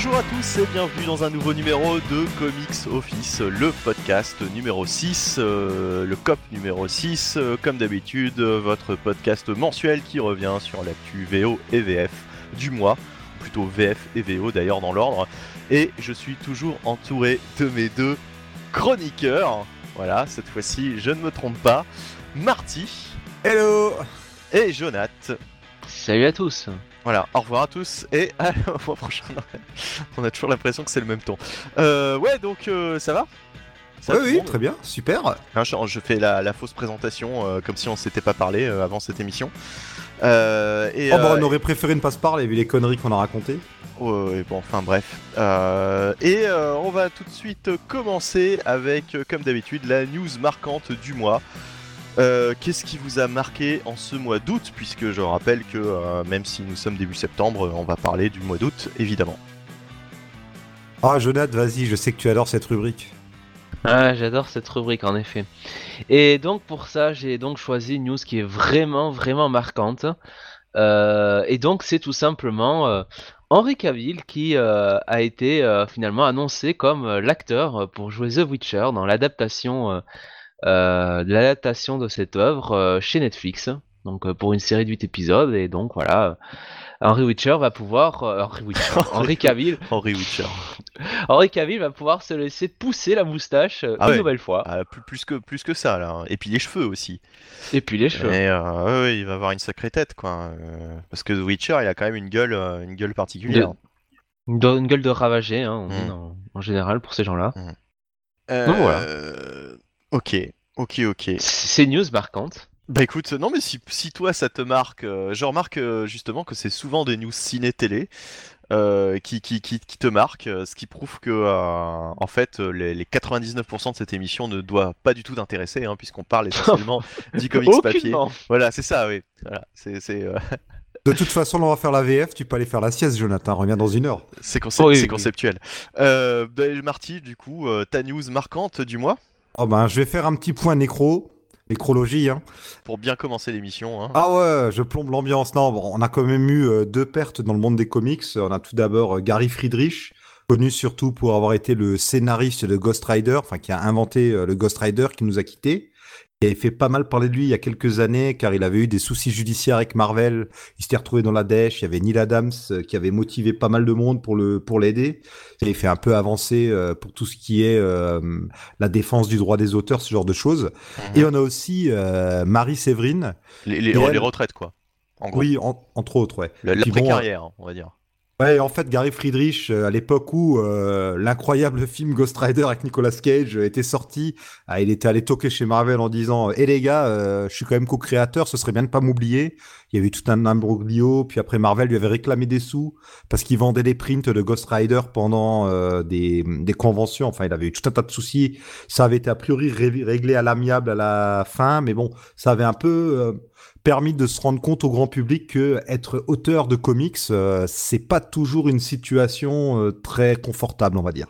Bonjour à tous et bienvenue dans un nouveau numéro de Comics Office, le podcast numéro 6, euh, le COP numéro 6, euh, comme d'habitude, euh, votre podcast mensuel qui revient sur l'actu VO et VF du mois, plutôt VF et VO d'ailleurs dans l'ordre, et je suis toujours entouré de mes deux chroniqueurs, voilà, cette fois-ci je ne me trompe pas, Marty Hello et Jonath. Salut à tous. Voilà, au revoir à tous et à mois prochain. On a toujours l'impression que c'est le même ton. Euh, ouais, donc euh, ça va? Ça va Oui, très bien, super. Hein, je, je fais la, la fausse présentation euh, comme si on s'était pas parlé euh, avant cette émission. Euh, et, Oh, bah, on aurait préféré ne pas se parler vu les conneries qu'on a racontées. Ouais, ouais, bon, enfin bref. Euh, et euh, on va tout de suite commencer avec, comme d'habitude, la news marquante du mois. Euh, Qu'est-ce qui vous a marqué en ce mois d'août Puisque je rappelle que euh, même si nous sommes début septembre, on va parler du mois d'août, évidemment. Ah, Jonathan, vas-y, je sais que tu adores cette rubrique. Ah, j'adore cette rubrique en effet. Et donc pour ça, j'ai donc choisi une news qui est vraiment vraiment marquante. Euh, et donc c'est tout simplement euh, Henry Cavill qui euh, a été euh, finalement annoncé comme euh, l'acteur pour jouer The Witcher dans l'adaptation l'adaptation de cette œuvre euh, chez Netflix. Donc euh, pour une série de 8 épisodes et donc voilà. Henry Witcher va pouvoir euh, Henry Witcher, Henry Cavill Henry Witcher. Henri Cavill va pouvoir se laisser pousser la moustache euh, Ah une ouais. nouvelle fois. Ah, plus, plus que, plus que ça, là. Et puis les cheveux aussi. Et puis les cheveux. Et, euh, ouais, il va avoir une sacrée tête, quoi. Euh, parce que The Witcher, il a quand même une gueule, euh, une gueule particulière. Une, une gueule de ravagé, hein, on dit Mm. en, en général pour ces gens-là. Euh, Donc voilà. Ok, ok, ok. C'est news marquante. Bah écoute, non mais si, si toi ça te marque, euh, je remarque euh, justement que c'est souvent des news ciné-télé euh, qui, qui, qui, qui te marquent, euh, ce qui prouve que euh, en fait les, les 99% de cette émission ne doit pas du tout t'intéresser, hein, puisqu'on parle essentiellement du comics papier. Voilà, c'est ça, oui. Voilà, c'est c'est euh, De toute façon, on va faire la VF, tu peux aller faire la sieste, Jonathan, reviens dans une heure. c'est concep- Oui, c'est oui. conceptuel. Euh, bah, Marty, du coup, euh, ta news marquante du mois? Oh ben, je vais faire un petit point nécro, nécrologie, hein. pour bien commencer l'émission. Hein. Ah ouais, je plombe l'ambiance. Non, bon, on a quand même eu euh, deux pertes dans le monde des comics. On a tout d'abord euh, Gary Friedrich, connu surtout pour avoir été le scénariste de Ghost Rider, enfin qui a inventé euh, le Ghost Rider qui nous a quittés. Il avait fait pas mal parler de lui il y a quelques années car il avait eu des soucis judiciaires avec Marvel. Il s'était retrouvé dans la dèche. Il y avait Neil Adams euh, qui avait motivé pas mal de monde pour le pour l'aider. Il fait un peu avancer euh, pour tout ce qui est euh, la défense du droit des auteurs, ce genre de choses. Et on a aussi euh, Marie Séverine, Les, les- Et elle- les retraites, quoi. En gros, oui, en- entre autres, ouais. la, la Puis bon, précarrière, hein, on va dire. Ouais, en fait, Gary Friedrich, euh, à l'époque où euh, l'incroyable film Ghost Rider avec Nicolas Cage euh, était sorti, ah, il était allé toquer chez Marvel en disant "Eh les gars, je suis quand même co-créateur, ce serait bien de pas m'oublier." Il y avait tout un imbroglio, puis après Marvel lui avait réclamé des sous parce qu'il vendait des prints de Ghost Rider pendant des, conventions. Enfin, il avait eu tout un tas de soucis. Ça avait été a priori ré- réglé à l'amiable à la fin, mais bon, ça avait un peu permis de se rendre compte au grand public que être auteur de comics, euh, c'est pas toujours une situation euh, très confortable, on va dire.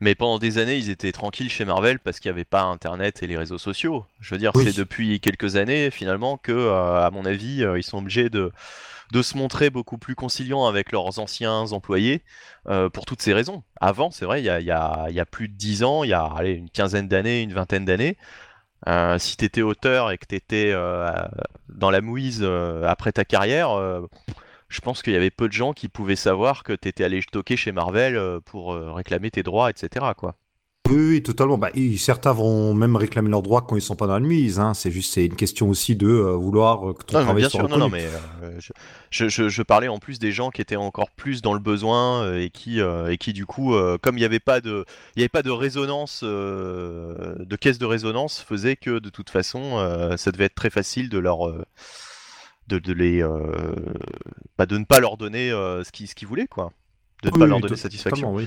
Mais pendant des années, ils étaient tranquilles chez Marvel parce qu'il n'y avait pas Internet et les réseaux sociaux. Je veux dire, Oui. c'est depuis quelques années finalement que, euh, à mon avis, euh, ils sont obligés de, de se montrer beaucoup plus conciliants avec leurs anciens employés euh, pour toutes ces raisons. Avant, c'est vrai, il y a, il y a- il y a plus de 10 ans, il y a allez, une quinzaine d'années, une vingtaine d'années, euh, si tu étais auteur et que tu étais dans la mouise euh, après ta carrière, euh, je pense qu'il y avait peu de gens qui pouvaient savoir que tu étais allé toquer chez Marvel euh, pour euh, réclamer tes droits, etc. Oui, oui, totalement. Bah, certains vont même réclamer leurs droits quand ils sont pas dans la mise. Hein. C'est juste, c'est une question aussi de euh, vouloir euh, que ton mais travail bien soit sûr, non, non, mais euh, je, je- je- je parlais en plus des gens qui étaient encore plus dans le besoin euh, et qui, et qui du coup, comme il n'y avait pas de, il y avait pas de résonance, de caisse de résonance, faisait que de toute façon, ça devait être très facile de leur, de, de les, bah, de ne pas leur donner ce qu'ils, ce qu'ils voulaient, quoi, de ne Oui, pas oui, leur donner satisfaction. oui.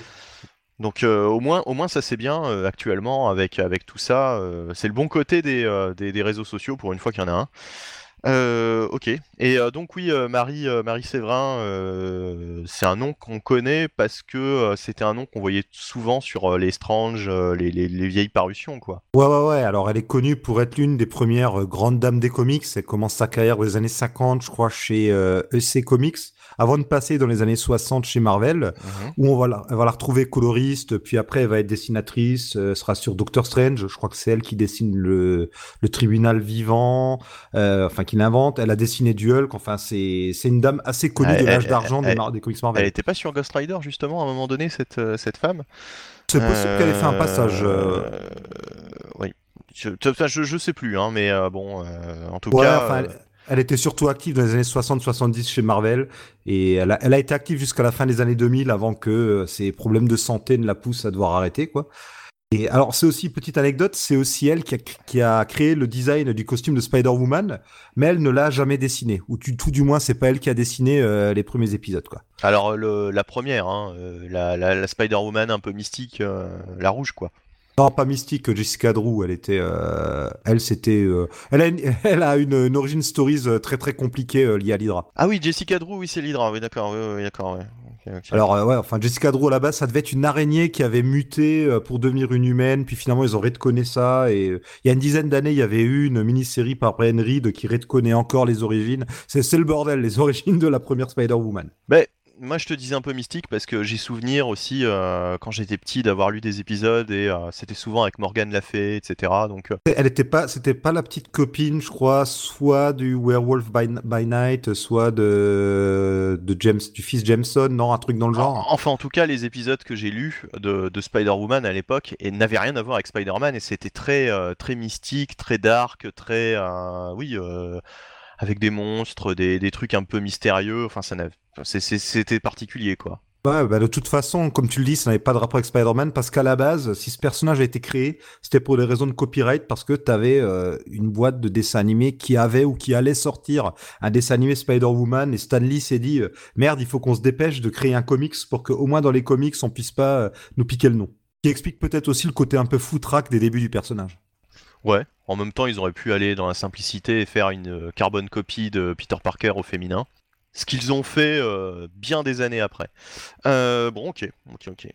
Donc euh, au moins, au moins ça c'est bien euh, actuellement avec tout ça. euh, c'est le bon côté des, réseaux sociaux pour une fois qu'il y en a un. Ok. Et donc oui, Marie, Marie Séverin, c'est un nom qu'on connaît parce que c'était un nom qu'on voyait souvent sur les Strange, les, les, les vieilles parutions, quoi. Ouais, ouais, ouais. Alors, elle est connue pour être l'une des premières grandes dames des comics. Elle commence sa carrière aux années 50, je crois, chez EC Comics. Avant de passer dans les années 60 chez Marvel, Mhm. où on va la, elle va la retrouver coloriste, puis après elle va être dessinatrice, euh, sera sur Doctor Strange, je crois que c'est elle qui dessine le, le tribunal vivant, euh, enfin qui l'invente, elle a dessiné du Hulk, enfin c'est une dame assez connue Elle- de l'âge elle- d'argent des, elle- des comics Elle Marvel. était pas sur Ghost Rider justement à un moment donné cette, euh, cette femme? C'est possible qu'elle ait fait un passage. euh, Oui. Je, je, je sais plus, hein, mais euh, bon, euh, en tout Ouais, cas. enfin, euh, elle, était surtout active dans les années 60-70 chez Marvel et elle a, été active jusqu'à la fin des années 2000 avant que euh, ses problèmes de santé ne la poussent à devoir arrêter quoi. Et alors c'est aussi petite anecdote, c'est aussi elle qui a, créé le design du costume de Spider-Woman, mais elle ne l'a jamais dessiné ou tout du moins c'est pas elle qui a dessiné euh, les premiers épisodes quoi. Alors la première, hein, euh, la, Spider-Woman un peu mystique, euh, la rouge quoi. Non, pas mystique, Jessica Drew, elle était, euh, elle c'était, euh, elle a une, elle a une, une origin stories euh, très très compliquée euh, liée à l'Hydra. Ah oui, Jessica Drew, oui c'est l'Hydra, oui d'accord, oui, oui, d'accord, ok. Alors ouais, enfin Jessica Drew à la base, ça devait être une araignée qui avait muté pour devenir une humaine, puis finalement ils ont redconné ça. Et il y a une dizaine d'années, il y avait eu une mini-série par Brian Reed qui redconnaît encore les origines. C'est le bordel, les origines de la première Spider-Woman. Ben, moi je te disais un peu mystique parce que j'ai souvenir aussi euh, quand j'étais petit d'avoir lu des épisodes et euh, c'était souvent avec Morgan La Fay, etc. Donc euh, Elle était pas, c'était pas la petite copine, je crois, soit du Werewolf by, by Night, soit de, de James, du fils Jameson, non, un truc dans le genre. Enfin, en tout cas, les épisodes que j'ai lus de, de Spider-Woman à l'époque et n'avaient rien à voir avec Spider-Man et c'était très, euh, très mystique, très dark, très, euh, oui, euh, avec des monstres, des, des trucs un peu mystérieux. Enfin, ça c'était particulier, quoi. Ouais, bah de toute façon, comme tu le dis, ça n'avait pas de rapport avec Spider-Man parce qu'à la base, si ce personnage a été créé, c'était pour des raisons de copyright parce que tu avais une boîte de dessins animés qui avait ou qui allait sortir un dessin animé Spider-Woman et Stan Lee s'est dit euh, merde, il faut qu'on se dépêche de créer un comics pour qu'au moins dans les comics, on puisse pas euh, nous piquer le nom. Qui explique peut-être aussi le côté un peu foutraque des débuts du personnage. Ouais. En même temps, ils auraient pu aller dans la simplicité et faire une euh, carbone copie de Peter Parker au féminin. Ce qu'ils ont fait euh, bien des années après. Euh, bon, ok, ok, ok.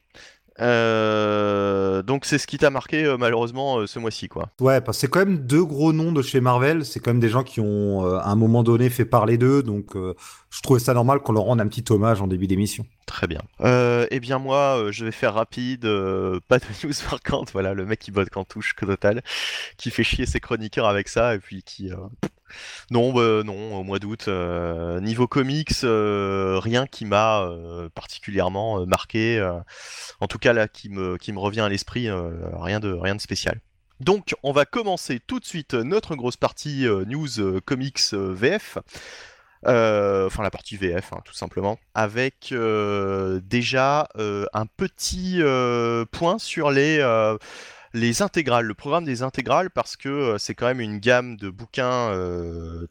Euh, donc c'est ce qui t'a marqué euh, malheureusement euh, ce mois-ci, quoi. Ouais, parce que c'est quand même deux gros noms de chez Marvel. C'est quand même des gens qui ont, euh, à un moment donné, fait parler d'eux. Donc, euh, je trouvais ça normal qu'on leur rende un petit hommage en début d'émission. Très bien. Euh, eh bien moi, euh, je vais faire rapide, euh, pas de news marquantes, voilà, le mec qui botte qu'en touche, que total, qui fait chier ses chroniqueurs avec ça, et puis qui... euh, Non, bah, non, au mois d'août, euh, niveau comics, euh, rien qui m'a euh, particulièrement euh, marqué, euh, en tout cas là, qui me, qui me revient à l'esprit, euh, rien, de, rien de spécial. Donc, on va commencer tout de suite notre grosse partie euh, news euh, comics euh, VF. Euh, enfin la partie VF hein, tout simplement, avec euh, déjà euh, un petit point sur les, les intégrales, le programme des intégrales, parce que c'est quand même une gamme de bouquins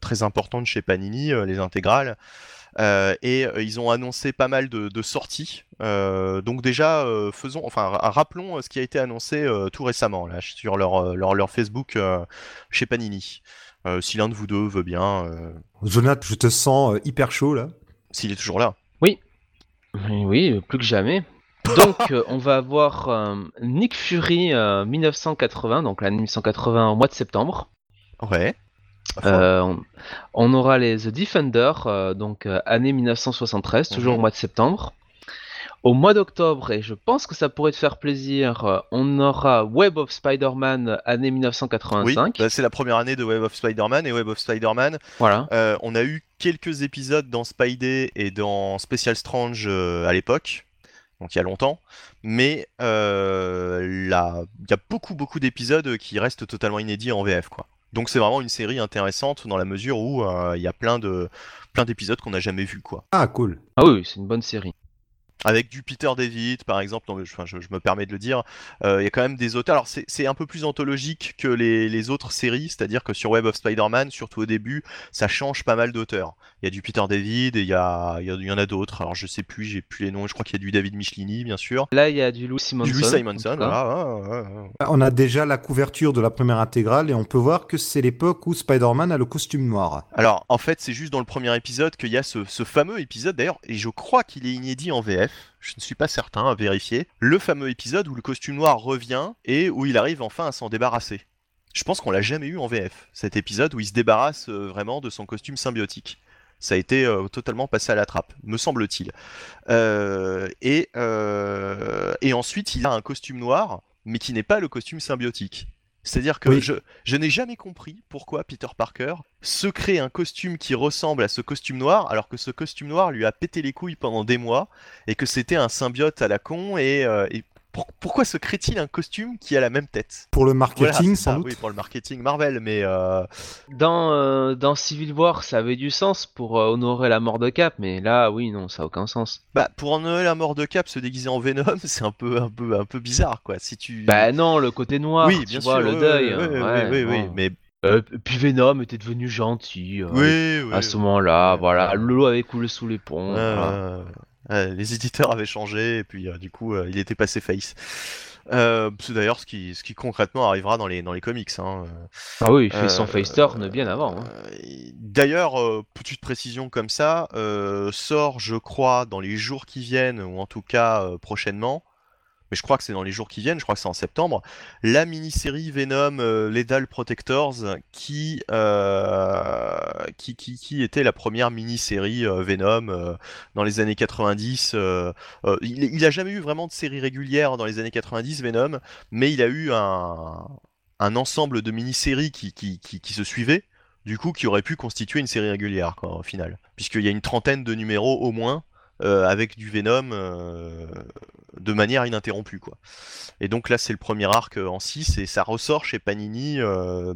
très importante chez Panini, les intégrales. Et ils ont annoncé pas mal de, sorties. Donc déjà, faisons, enfin ra- rappelons ce qui a été annoncé tout récemment là sur leur leur, Facebook chez Panini. Euh, si l'un de vous deux veut bien, euh, Jonathan, je te sens euh, hyper chaud là. s'il est toujours là. Oui, oui, plus que jamais. Donc, euh, on va avoir euh, Nick Fury euh, 1980, donc l'année 1980 au mois de septembre. Ouais. Euh, on, on aura les The Defender, euh, donc euh, année 1973, toujours Mhm. au mois de septembre. Au mois d'octobre, et je pense que ça pourrait te faire plaisir, euh, on aura Web of Spider-Man, année oui, 1985. bah, c'est la première année de Web of Spider-Man et Web of Spider-Man. Voilà. euh, on a eu quelques épisodes dans Spidey et dans Special Strange euh, à l'époque, donc il y a longtemps, mais euh, là, il y a beaucoup beaucoup d'épisodes qui restent totalement inédits en VF, quoi. Donc c'est vraiment une série intéressante dans la mesure où euh, il y a plein de plein d'épisodes qu'on n'a jamais vus, quoi. Ah, cool. Ah oui, c'est une bonne série. Avec du Peter David, par exemple, non, mais je, enfin, je- je me permets de le dire, euh, il y a quand même des auteurs. Alors, c'est un peu plus anthologique que les, les autres séries, c'est-à-dire que sur Web of Spider-Man, surtout au début, ça change pas mal d'auteurs. Il y a du Peter David et il y, a, il y, a- il y en a d'autres. Alors, je sais plus, j'ai plus les noms. Je crois qu'il y a du David Michelini, bien sûr. Là, il y a du Louis Simonson. Du Louis Simonson, tout cas. voilà. ouais, ouais, ouais. On a déjà la couverture de la première intégrale et on peut voir que c'est l'époque où Spider-Man a le costume noir. Alors, en fait, c'est juste dans le premier épisode qu'il y a ce, ce fameux épisode, d'ailleurs, et je crois qu'il est inédit en VF, je ne suis pas certain, à vérifier, le fameux épisode où le costume noir revient et où il arrive enfin à s'en débarrasser. Je pense qu'on l'a jamais eu en VF, cet épisode où il se débarrasse euh, vraiment de son costume symbiotique. Ça a été totalement passé à la trappe, me semble-t-il. et, et ensuite, il a un costume noir, mais qui n'est pas le costume symbiotique. C'est-à-dire que je, je n'ai jamais compris pourquoi Peter Parker se crée un costume qui ressemble à ce costume noir, alors que ce costume noir lui a pété les couilles pendant des mois, et que c'était un symbiote à la con, et, et pourquoi se crée-t-il un costume qui a la même tête? Pour le marketing, sans doute. Oui, pour le marketing Marvel, mais euh, dans euh, dans Civil War, ça avait du sens pour euh, honorer la mort de Cap, mais là, oui, non, ça a aucun sens. Bah, pour honorer la mort de Cap, se déguiser en Venom, c'est un peu un peu un peu bizarre, quoi. Si tu. Bah non, le côté noir. Oui, bien sûr, le deuil. Oui, oui, oui, mais. puis Venom était devenu gentil oui, à ce moment-là, voilà, l'eau avait coulé sous les ponts. Les éditeurs avaient changé et puis du coup il était passé face. Euh, c'est d'ailleurs ce qui, ce qui concrètement arrivera dans les, dans les comics. Hein. Ah oui, il fait son euh, face turn bien avant. Hein. D'ailleurs, euh, petite précision comme ça, sort, je crois, dans les jours qui viennent, ou en tout cas prochainement, mais je crois que c'est dans les jours qui viennent, je crois que c'est en septembre, la mini-série Venom euh, Lethal Protectors qui, euh, qui, qui, qui, était la première mini-série euh, Venom euh, dans les années 90. il, il a jamais eu vraiment de série régulière dans les années 90, Venom, mais il a eu un, ensemble de mini-séries qui, qui, qui, qui se suivaient du coup qui aurait pu constituer une série régulière au final. Puisqu'il y a une trentaine de numéros au moins euh, avec du Venom euh, de manière ininterrompue. Quoi. Et donc là, c'est le premier arc euh, en 6 et ça ressort chez Panini,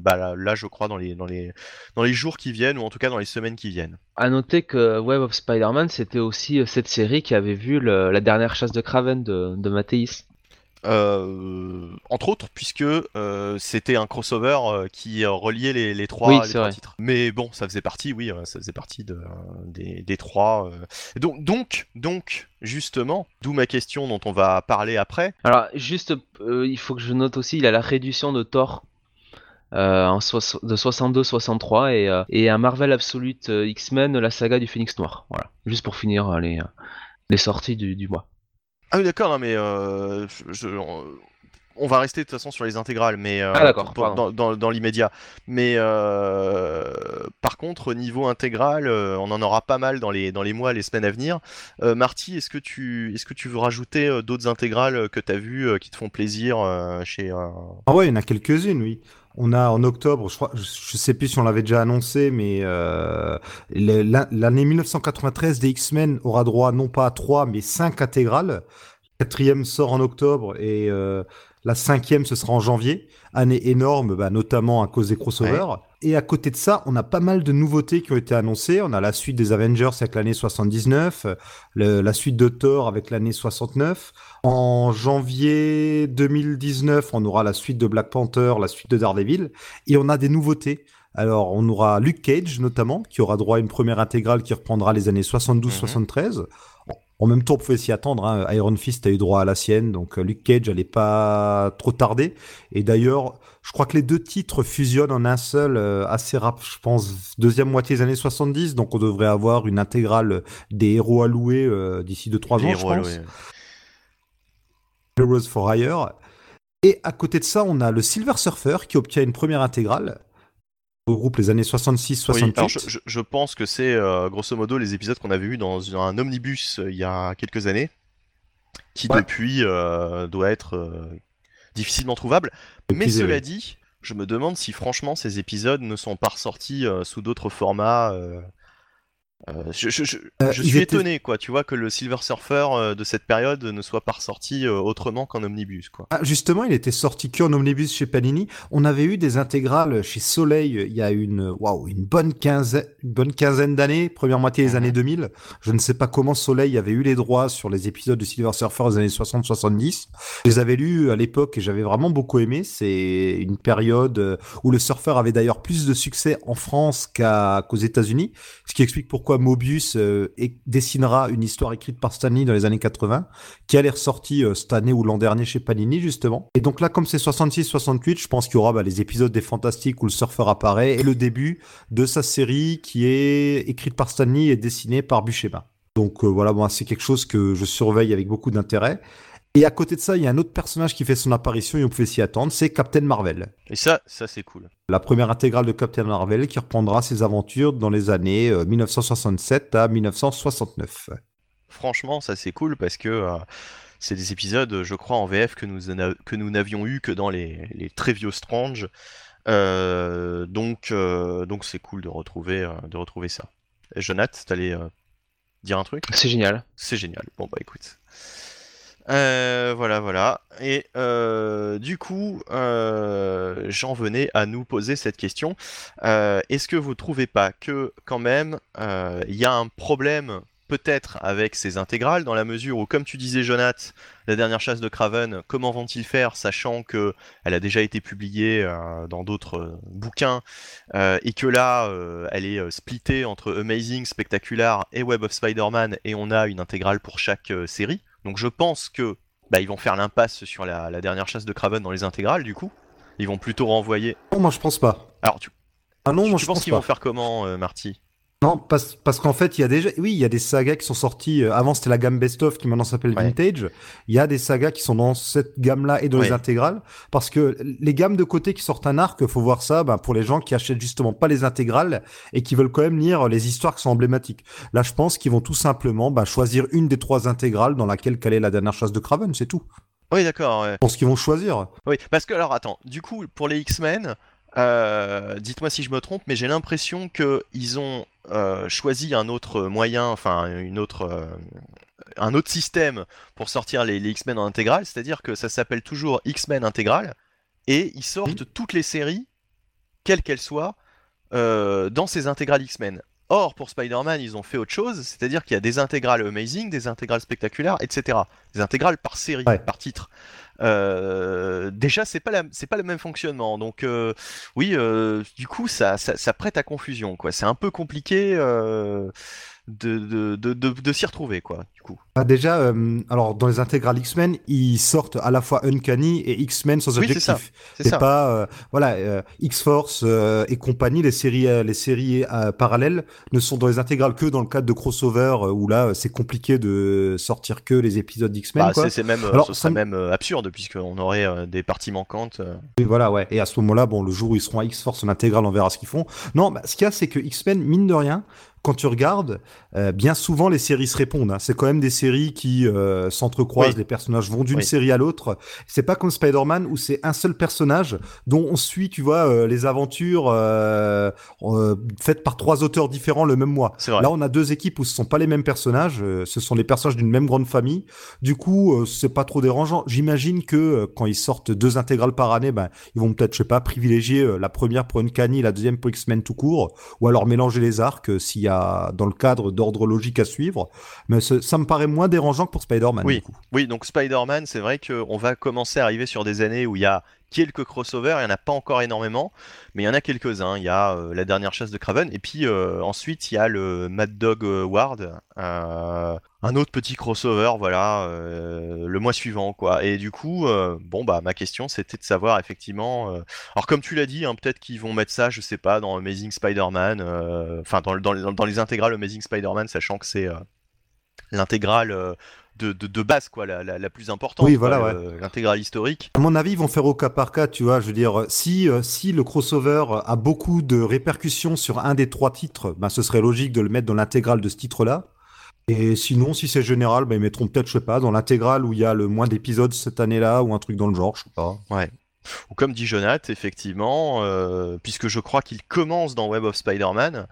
bah, là, je crois, dans les, dans, les, dans les jours qui viennent ou en tout cas dans les semaines qui viennent. À noter que Web of Spider-Man, c'était aussi cette série qui avait vu la dernière chasse de Kraven de, de. Euh, entre autres, puisque euh, c'était un crossover euh, qui reliait les, trois, titres. Mais bon, ça faisait partie, oui, ça faisait partie de, des, trois. Donc, donc, donc, justement, d'où ma question dont on va parler après. Alors, juste, il faut que je note aussi, il a la réduction de Thor. en de 62-63 et, et un Marvel Absolute X-Men, la saga du Phoenix Noir. Voilà, juste pour finir les, les sorties du, du mois. Ah oui, d'accord, mais euh, on va rester de toute façon sur les intégrales, mais euh, ah, dans, l'immédiat. Mais euh, par contre, au niveau intégral, on en aura pas mal dans les, dans les mois, les semaines à venir. Marty, est-ce que tu est-ce que tu veux rajouter d'autres intégrales que tu as vues qui te font plaisir chez Ah ouais, il y en a quelques-unes, oui. On a en octobre, je crois, sais plus si on l'avait déjà annoncé, mais euh, l'année 1993 des X-Men aura droit non pas à trois, mais cinq intégrales. La quatrième sort en octobre et euh, la cinquième ce sera en janvier. Année énorme, bah, notamment à cause des crossovers. Et à côté de ça, on a pas mal de nouveautés qui ont été annoncées. On a la suite des Avengers avec l'année 79, la suite de Thor avec l'année 69. En janvier 2019, on aura la suite de Black Panther, la suite de Daredevil. Et on a des nouveautés. Alors, on aura Luke Cage, notamment, qui aura droit à une première intégrale qui reprendra les années 72-73. En même temps, on pouvait s'y attendre. Hein. Iron Fist a eu droit à la sienne, donc euh, Luke Cage n'allait pas trop tarder. Et d'ailleurs, je crois que les deux titres fusionnent en un seul euh, assez rap, je pense, deuxième moitié des années 70. Donc on devrait avoir une intégrale des héros à louer euh, d'ici 2-3 ans, je pense. Heroes for Hire. Et à côté de ça, on a le Silver Surfer qui obtient une première intégrale regroupe les années 66-68. je, pense que c'est euh, grosso modo les épisodes qu'on avait eu dans un omnibus euh, il y a quelques années, qui depuis euh, doit être difficilement trouvable. Mais cela dit, je me demande si franchement ces épisodes ne sont pas ressortis sous d'autres formats euh, je, je, euh, suis étonné, quoi, tu vois, que le Silver Surfer euh, de cette période ne soit pas ressorti autrement qu'en omnibus, quoi. Ah, justement, il était sorti qu'en omnibus chez Panini. On avait eu des intégrales chez Soleil il y a une, waouh, une bonne quinzaine, une bonne quinzaine d'années, première moitié des mhm. années 2000. Je ne sais pas comment Soleil avait eu les droits sur les épisodes de Silver Surfer des années 60-70. Je les avais lus à l'époque et j'avais vraiment beaucoup aimé. C'est une période où le surfer avait d'ailleurs plus de succès en France qu'aux États-Unis, ce qui explique pourquoi Mobius euh, dessinera une histoire écrite par Stanley dans les années 80, qui allait ressortir euh, cette année ou l'an dernier chez Panini, justement. Et donc là, comme c'est 66-68, je pense qu'il y aura bah, les épisodes des Fantastiques où le surfeur apparaît, et le début de sa série qui est écrite par Stanley et dessinée par Buscema. Donc euh, voilà, bon, c'est quelque chose que je surveille avec beaucoup d'intérêt. Et à côté de ça, il y a un autre personnage qui fait son apparition et on pouvait s'y attendre, c'est Captain Marvel. Et ça, ça c'est cool. La première intégrale de Captain Marvel qui reprendra ses aventures dans les années 1967 à 1969. Franchement, ça c'est cool parce que euh, c'est des épisodes, je crois, en VF que nous, que nous n'avions eu que dans les, les très vieux Strange. Euh, donc, euh, donc c'est cool de retrouver, de retrouver ça. Et Jonath, t'allais dire un truc? C'est génial. C'est génial. Bon bah écoute. Voilà, voilà. Et du coup, j'en venais à nous poser cette question. Est-ce que vous trouvez pas que quand même il y a un problème peut-être avec ces intégrales, dans la mesure où, comme tu disais, Jonath, la dernière chasse de Craven, comment vont-ils faire, sachant que elle a déjà été publiée euh, dans d'autres euh, bouquins, euh, et que là, elle est splittée entre Amazing, Spectacular et Web of Spider-Man, et on a une intégrale pour chaque série? Donc je pense que bah, ils vont faire l'impasse sur la, dernière chasse de Craven dans les intégrales, du coup. Ils vont plutôt renvoyer. Non, moi je pense pas. Alors tu. Ah non, moi je pense qu'ils vont faire comment, Marty? Non, parce, parce qu'en fait, il y a déjà, oui, il y a des sagas qui sont sortis. Euh, avant, c'était la gamme Best of qui maintenant s'appelle Vintage. Il y a des sagas qui sont dans cette gamme-là et dans les intégrales. Parce que les gammes de côté qui sortent un arc, faut voir ça, ben, pour les gens qui achètent justement pas les intégrales et qui veulent quand même lire les histoires qui sont emblématiques. Là, je pense qu'ils vont tout simplement ben, choisir une des trois intégrales dans laquelle caler la dernière chasse de Craven, c'est tout. Oui, d'accord. Je pense qu'ils vont choisir. Oui, parce que alors attends, du coup, pour les X-Men, euh, dites-moi si je me trompe, mais j'ai l'impression qu'ils ont euh, choisi un autre moyen, enfin une autre, euh, un autre système pour sortir les, X-Men en intégrale, c'est-à-dire que ça s'appelle toujours X-Men intégral, et ils sortent mmh. toutes les séries, quelles qu'elles soient, dans ces intégrales X-Men. Or, pour Spider-Man, ils ont fait autre chose, c'est-à-dire qu'il y a des intégrales Amazing, des intégrales spectaculaires, etc. Des intégrales par série, par titre. Euh, déjà, c'est pas c'est pas le même fonctionnement. Donc, euh, oui, euh, du coup, ça, ça, ça, prête à confusion, quoi. C'est un peu compliqué de, de, de, s'y retrouver, quoi, du coup. Bah déjà, euh, alors dans les intégrales X-Men, ils sortent à la fois Uncanny et X-Men sans objectif. c'est pas, euh, voilà, euh, X-Force et compagnie, les séries, les séries parallèles ne sont dans les intégrales que dans le cadre de crossover où là, c'est compliqué de sortir que les épisodes d'X-Men. Bah, c'est même, alors, ce serait même absurde puisqu'on aurait des parties manquantes. Oui, voilà, ouais. Et à ce moment-là, bon, le jour où ils seront à X-Force en intégrale, on verra ce qu'ils font. Non, bah, ce qu'il y a, c'est que X-Men, mine de rien, quand tu regardes, euh, bien souvent les séries se répondent. Hein. C'est quand même des séries qui euh, s'entrecroisent, les personnages vont d'une série à l'autre. C'est pas comme Spider-Man où c'est un seul personnage dont on suit, tu vois, euh, les aventures faites par trois auteurs différents le même mois. Là, on a deux équipes où ce sont pas les mêmes personnages, ce sont les personnages d'une même grande famille. Du coup, c'est pas trop dérangeant. J'imagine que quand ils sortent deux intégrales par année, ben ils vont peut-être, je sais pas, privilégier la première pour une Uncanny, la deuxième pour X-Men tout court, ou alors mélanger les arcs s'il y a dans le cadre d'ordre logique à suivre. Mais ça me paraît moins dérangeant que pour Spider-Man. Oui, oui donc Spider-Man, c'est vrai qu'on va commencer à arriver sur des années où il y a quelques crossovers, il n'y en a pas encore énormément, mais il y en a quelques-uns. Il y a euh, la dernière chasse de Craven, et puis euh, ensuite il y a le Mad Dog euh, Ward, un autre petit crossover, voilà, le mois suivant, quoi. Et du coup, bon bah ma question c'était de savoir effectivement. alors comme tu l'as dit, hein, peut-être qu'ils vont mettre ça, je sais pas, dans Amazing Spider-Man, enfin dans, dans, dans, les intégrales Amazing Spider-Man, sachant que c'est l'intégrale de, base, quoi, la, plus importante. Oui, voilà, L'intégrale historique. À mon avis, ils vont faire au cas par cas, tu vois. Je veux dire, si, euh, si le crossover a beaucoup de répercussions sur un des trois titres, ben, ce serait logique de le mettre dans l'intégrale de ce titre-là. Et sinon, si c'est général, ben, ils mettront peut-être, je sais pas, dans l'intégrale où il y a le moins d'épisodes cette année-là, ou un truc dans le genre, je sais pas. Ouais. Ou comme dit Jonath, effectivement, euh, puisque je crois qu'il commence dans Web of Spider-Man,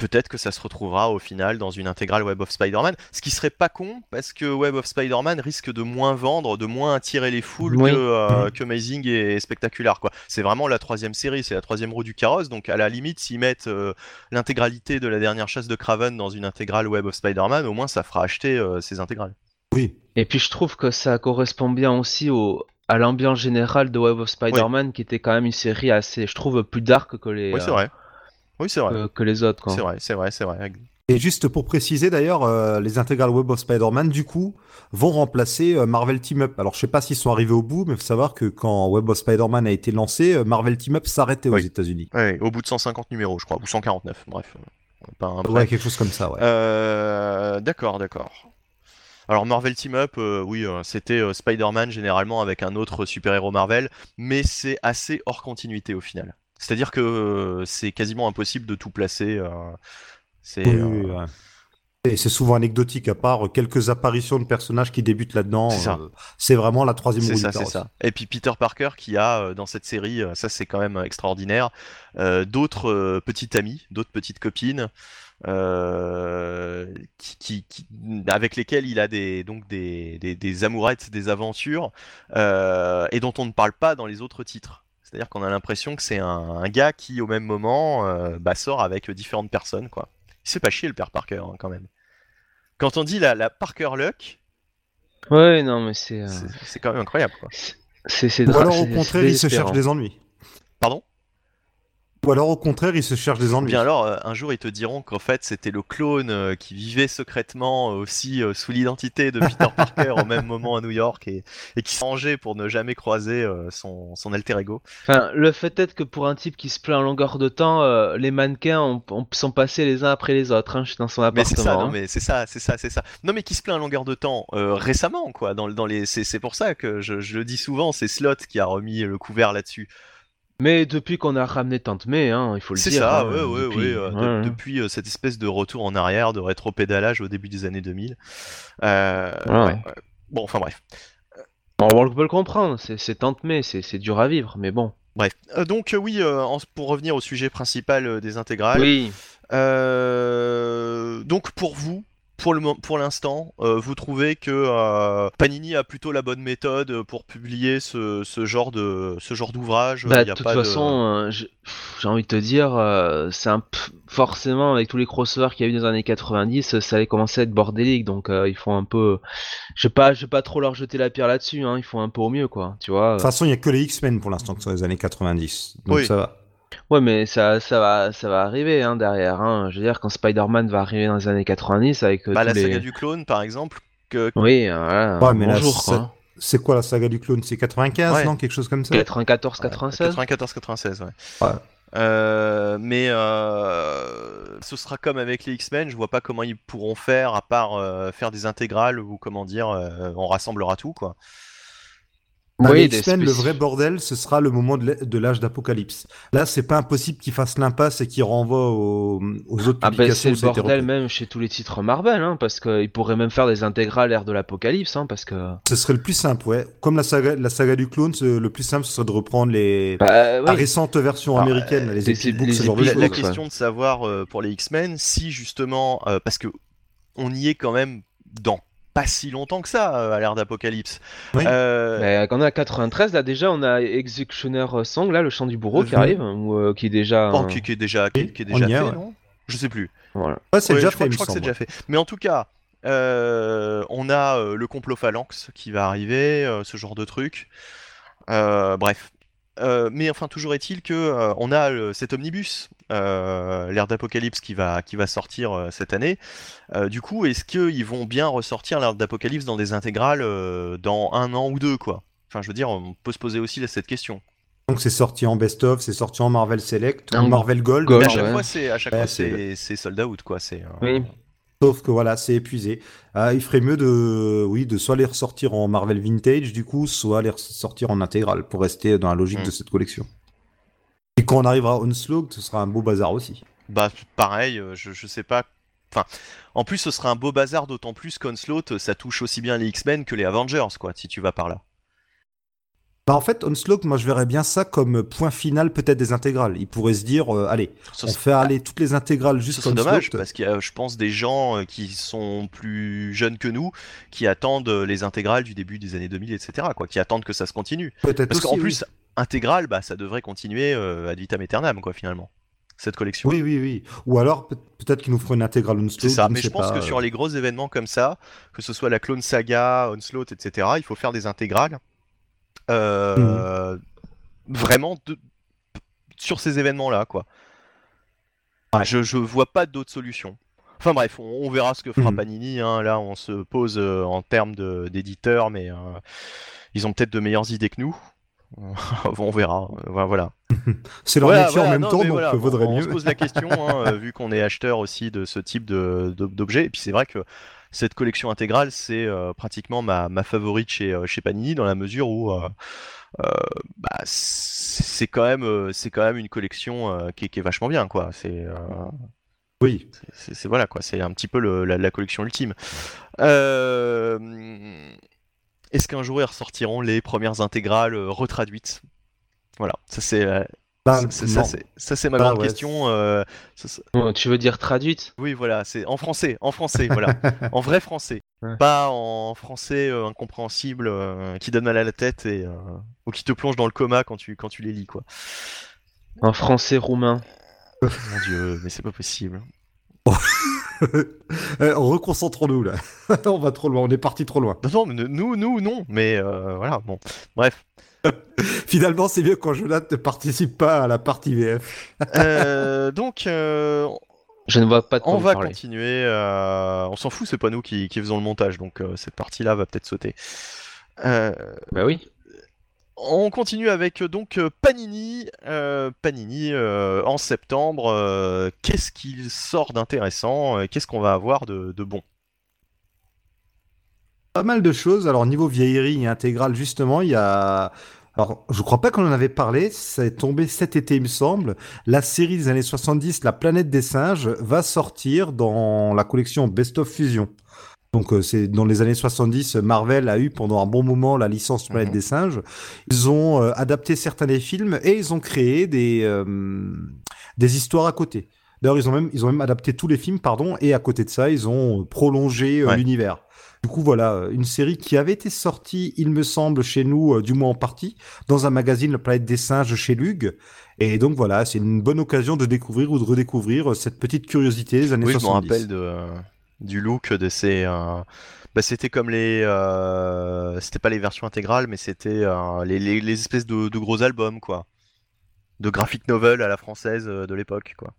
peut-être que ça se retrouvera au final dans une intégrale Web of Spider-Man, ce qui serait pas con parce que Web of Spider-Man risque de moins vendre, de moins attirer les foules que, euh, que, Amazing et Spectacular. Quoi. C'est vraiment la troisième série, c'est la troisième roue du carrosse, donc à la limite, s'ils mettent euh, l'intégralité de la dernière chasse de Craven dans une intégrale Web of Spider-Man, au moins ça fera acheter euh, ces intégrales. Oui. Et puis je trouve que ça correspond bien aussi au, à l'ambiance générale de Web of Spider-Man, qui était quand même une série assez, je trouve, plus dark que les. Oui, c'est vrai oui, c'est vrai. Que, les autres. C'est vrai, c'est vrai, c'est vrai. Et juste pour préciser d'ailleurs, euh, les intégrales Web of Spider-Man, du coup, vont remplacer euh, Marvel Team Up. Alors je sais pas s'ils sont arrivés au bout, mais il faut savoir que quand Web of Spider-Man a été lancé, euh, Marvel Team Up s'arrêtait aux États-Unis. Oui, au bout de 150 numéros, je crois, ou 149, bref. Pas un ouais, quelque chose comme ça, ouais. d'accord, d'accord. Alors Marvel Team Up, euh, oui, euh, c'était euh, Spider-Man généralement avec un autre super-héros Marvel, mais c'est assez hors continuité au final. C'est-à-dire que euh, c'est quasiment impossible de tout placer. euh, c'est Oui, euh, oui, ouais. Et c'est souvent anecdotique, à part quelques apparitions de personnages qui débutent là-dedans. C'est euh, vraiment la troisième roue ça, ça. Et puis Peter Parker qui a dans cette série, ça c'est quand même extraordinaire, euh, d'autres euh, petites amies, d'autres petites copines, qui, qui- qui- avec lesquelles il a des, donc des, des, des amourettes, des aventures, et dont on ne parle pas dans les autres titres. C'est-à-dire qu'on a l'impression que c'est un, un gars qui, au même moment, euh, bah, sort avec différentes personnes, quoi. Il se fait pas chier le père Parker, hein, quand même. Quand on dit la, la Parker Luck, Ouais, non, mais c'est. euh, c'est c'est quand même incroyable, quoi. C'est c'est Ou alors, au contraire, il se cherche des ennuis. Pardon? Ou alors, au contraire, il se cherche des ennuis. bien alors, euh, un jour, ils te diront qu'en fait, c'était le clone euh, qui vivait secrètement euh, aussi euh, sous l'identité de Peter Parker au même moment à New York et, et qui s'arrangeait pour ne jamais croiser euh, son, son alter ego. Enfin, le fait est que pour un type qui se plaint en longueur de temps, euh, les mannequins ont- ont- sont passés les uns après les autres hein, dans son Mais appartement. c'est ça, non, hein. mais c'est ça, c'est ça, c'est ça. Non, mais qui se plaint à longueur de temps euh, récemment, quoi. Dans, le- dans les, c'est, c'est pour ça que je, je le dis souvent, c'est Slot qui a remis le couvert là-dessus. Mais depuis qu'on a ramené Tante May, hein, il faut le C'est dire. ça, hein, ouais, ouais, depuis- ouais, euh, de- ouais, depuis euh, cette espèce de retour en arrière, de rétro-pédalage au début des années 2000. Euh, Voilà. ouais, ouais. Bon, enfin bref. Bon, on peut le comprendre, c'est c'est Tante May, c'est c'est dur à vivre, mais bon. Bref, Euh, donc oui, en- pour revenir au sujet principal des intégrales, Oui, donc pour vous, pour le pour l'instant, euh, vous trouvez que euh, Panini a plutôt la bonne méthode pour publier ce, ce genre de ce genre d'ouvrage. bah, il y de toute pas façon, euh, j'ai envie de te dire, euh, c'est un p- forcément avec tous les crossovers qu'il y a eu dans les années 90, ça allait commencer à être bordélique, donc euh, ils font un peu, je vais pas, je vais pas trop leur jeter la pierre là-dessus, hein, ils font un peu au mieux, quoi, tu vois. De toute façon, il n'y a que les X-Men pour l'instant que sont les années 90. Donc Oui. ça va. Ouais, mais ça, ça va, ça va arriver hein, derrière. Hein. Je veux dire, quand Spider-Man va arriver dans les années 90 avec euh, Bah, tous la les... saga du clone, par exemple, que Oui, euh, voilà, Ouais, mais bonjour ça- quoi. C'est quoi la saga du clone? C'est 95, Ouais. non? Quelque chose comme ça? 94, 96. 94-96, ouais. Ouais. Euh, mais euh, ce sera comme avec les X-Men, je vois pas comment ils pourront faire à part euh, faire des intégrales ou comment dire, euh, on rassemblera tout quoi. Oui, des X-Men, le vrai bordel, ce sera le moment de l'â- de l'âge d'Apocalypse. Là, c'est pas impossible qu'ils fassent l'impasse et qu'ils renvoient aux, aux autres Ah ben publications. c'est le bordel même chez tous les titres Marvel, hein, parce qu'ils pourraient même faire des intégrales ère de l'apocalypse, hein, parce que... Ce serait le plus simple, ouais. Comme la saga, la saga du clone, le plus simple, ce serait de reprendre les Bah, la oui. récente version Alors, américaine, euh, les les- épis books, les ce genre de épis La, choses. la ouais. question de savoir euh, pour les X-Men si justement, euh, parce que on y est quand même dans pas si longtemps que ça euh, à l'ère d'Apocalypse. Oui. Euh, quand on est à 93, là déjà on a Executioner Song, là le chant du bourreau qui arrive, ou, euh, qui est déjà... oh, qui, qui est déjà, qui, qui est déjà fait, ouais. non? Je sais plus. Voilà. Ouais, c'est Ouais, déjà je crois, fait, il je crois que c'est déjà fait. Mais en tout cas, euh, on a euh, le complot phalanx qui va arriver, euh, ce genre de truc. Euh, bref. Euh, mais enfin, toujours est-il que euh, on a le- cet omnibus, euh, l'ère d'Apocalypse qui va, qui va sortir euh, cette année. Euh, du coup, est-ce qu'ils vont bien ressortir l'ère d'Apocalypse dans des intégrales euh, dans un an ou deux, quoi? Enfin, je veux dire, on peut se poser aussi cette question. Donc c'est sorti en best-of, c'est sorti en Marvel Select, en Marvel Gold. Gold, Mais à chaque fois, c'est à chaque Ouais, fois, c'est c'est c'est sold out, quoi. C'est euh, Oui. Sauf que voilà, c'est épuisé. Euh, il ferait mieux de, oui, de soit les ressortir en Marvel Vintage, du coup, soit les ressortir en intégrale pour rester dans la logique Mm. de cette collection. Et quand on arrivera à Onslaught, ce sera un beau bazar aussi. Bah pareil, euh, je, je sais pas. Enfin, en plus ce sera un beau bazar, d'autant plus qu'Onslaught, ça touche aussi bien les X-Men que les Avengers, quoi, si tu vas par là. Bah en fait, Onslaught, moi je verrais bien ça comme point final peut-être des intégrales. Il pourrait se dire, euh, allez, Ce, on fait aller toutes les intégrales jusqu'à dommage, parce qu'il y a, je pense, des gens euh, qui sont plus jeunes que nous, qui attendent euh, les intégrales du début des années 2000, etc., quoi, qui attendent que ça se continue. Peut-être Parce qu'en oui. plus, intégrale, bah, ça devrait continuer euh, ad vitam aeternam, quoi, finalement, cette collection. Oui, oui, oui. Ou alors peut- peut-être qu'ils nous feront une intégrale Onslaught. C'est ça, mais je pense pas, que sur les gros événements comme ça, que ce soit la Clone Saga, Onslaught, etc., il faut faire des intégrales. Euh, Vraiment de- sur ces événements-là, quoi. Je, je vois pas d'autre solution. Enfin bref, on, on verra ce que fera Mhm. Panini. hein. Là, on se pose euh, en termes d'éditeurs, mais euh, ils ont peut-être de meilleures idées que nous. on verra. voilà. C'est leur Voilà, métier voilà, en même non, temps, donc voilà, vaudrait on, on mieux. se pose la question, hein, vu qu'on est acheteur aussi de ce type de- de- d'objets. Et puis c'est vrai que cette collection intégrale, c'est pratiquement ma, ma, favorite chez, chez Panini dans la mesure où bah, c'est quand même quand même une collection qui, qui, est vachement bien quoi. C'est oui. C'est voilà quoi, c'est un petit peu le, la, collection ultime. Euh, est-ce qu'un jour ils ressortiront les premières intégrales euh, retraduites? Voilà, ça c'est euh, bah, ça c'est ma bah, grande question. tu veux dire traduite? Oui, voilà, c'est en français, en français, voilà, en vrai français, pas en français incompréhensible qui donne mal à la tête et ou qui te plonge dans le coma quand tu quand tu les lis quoi. En français roumain. Mon dieu, mais c'est pas possible. Euh, reconcentrons-nous là. on va trop loin, on est parti trop loin. Non, non, nous, nous, non. Mais euh, voilà, bon. Bref. Finalement, c'est mieux quand Jonathan ne participe pas à la partie VF. Euh, donc. Je ne vois pas de On va continuer. On s'en fout, c'est pas nous qui, qui, faisons le montage, donc cette partie-là va peut-être sauter. Bah oui. On continue avec euh, donc euh, Panini. Euh, Panini en septembre. Qu'est-ce qu'il sort d'intéressant Qu'est-ce qu'on va avoir de, bon? Pas mal de choses. Alors niveau vieillerie intégrale, justement, il y a. Alors, je crois pas qu'on en avait parlé, ça est tombé cet été, il me semble. La série des années 70, La planète des singes, va sortir dans la collection Best of Fusion. Donc euh, c'est dans les années 70, Marvel a eu pendant un bon moment la licence Planète mhm. des singes. Ils ont euh, adapté certains des films et ils ont créé des euh, des histoires à côté. D'ailleurs, ils ont même ils ont même adapté tous les films, pardon, et à côté de ça, ils ont prolongé l'univers. Du coup, voilà, une série qui avait été sortie, il me semble, chez nous, du moins en partie, dans un magazine, La Planète des Singes, chez Lug. Et donc voilà, c'est une bonne occasion de découvrir ou de redécouvrir cette petite curiosité des années oui, 70. Je me rappelle de, du look de ces. Euh, bah, c'était comme les. Euh, c'était pas les versions intégrales, mais c'était euh, les, les, espèces de, gros albums, quoi. De graphic novel à la française de l'époque, quoi.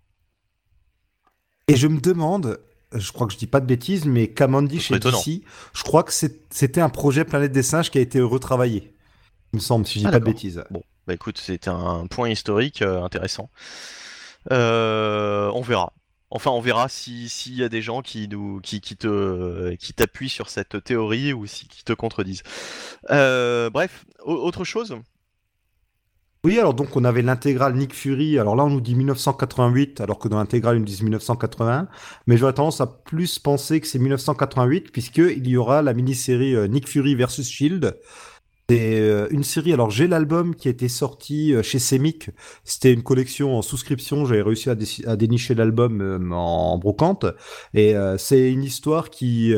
Et je me demande, je crois que je dis pas de bêtises, mais Camandish chez DC, je crois que c'était un projet Planète des Singes qui a été retravaillé. Il me semble, si je dis ah, pas de bêtises. Bon, bah écoute, c'est un point historique intéressant. on verra. Enfin, on verra s'il y a des gens qui nous, qui, qui te, qui t'appuient sur cette théorie ou si, qui te contredisent. Euh, bref, autre chose? Oui, alors donc on avait l'intégrale Nick Fury. Alors là, on nous dit 1988, alors que dans l'intégrale, ils nous disent 1980. Mais j'aurais tendance à plus penser que c'est 1988, puisqu'il y aura la mini-série euh, Nick Fury versus Shield, c'est euh, une série. Alors j'ai l'album qui a été sorti euh, chez Semic. C'était une collection en souscription. J'avais réussi à, dénicher l'album euh, en, brocante. Et c'est une histoire qui,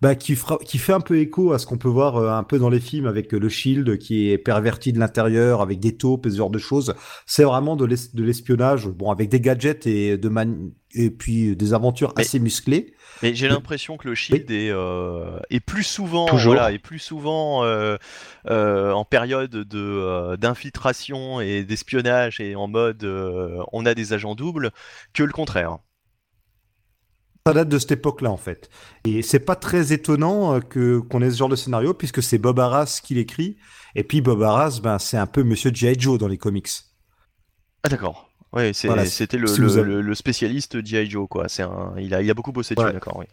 bah, qui, qui fait un peu écho à ce qu'on peut voir un peu dans les films avec le Shield qui est perverti de l'intérieur avec des taupes et ce genre de choses. C'est vraiment de l'espionnage. Bon, avec des gadgets et de man et puis des aventures assez musclées. Mais j'ai l'impression que le Shield est, euh, est, plus souvent, voilà, est plus souvent euh, euh, en période de d'infiltration et d'espionnage et en mode on a des agents doubles que le contraire. Ça date de cette époque-là en fait, et c'est pas très étonnant que qu'on ait ce genre de scénario puisque c'est Bob Arras qui l'écrit, et puis Bob Arras, ben c'est un peu Monsieur G.I. Joe dans les comics. Ah d'accord. Ouais, c'était le, le, spécialiste G.I. Joe, quoi. Un, il, a, il a beaucoup bossé dessus, d'accord, oui.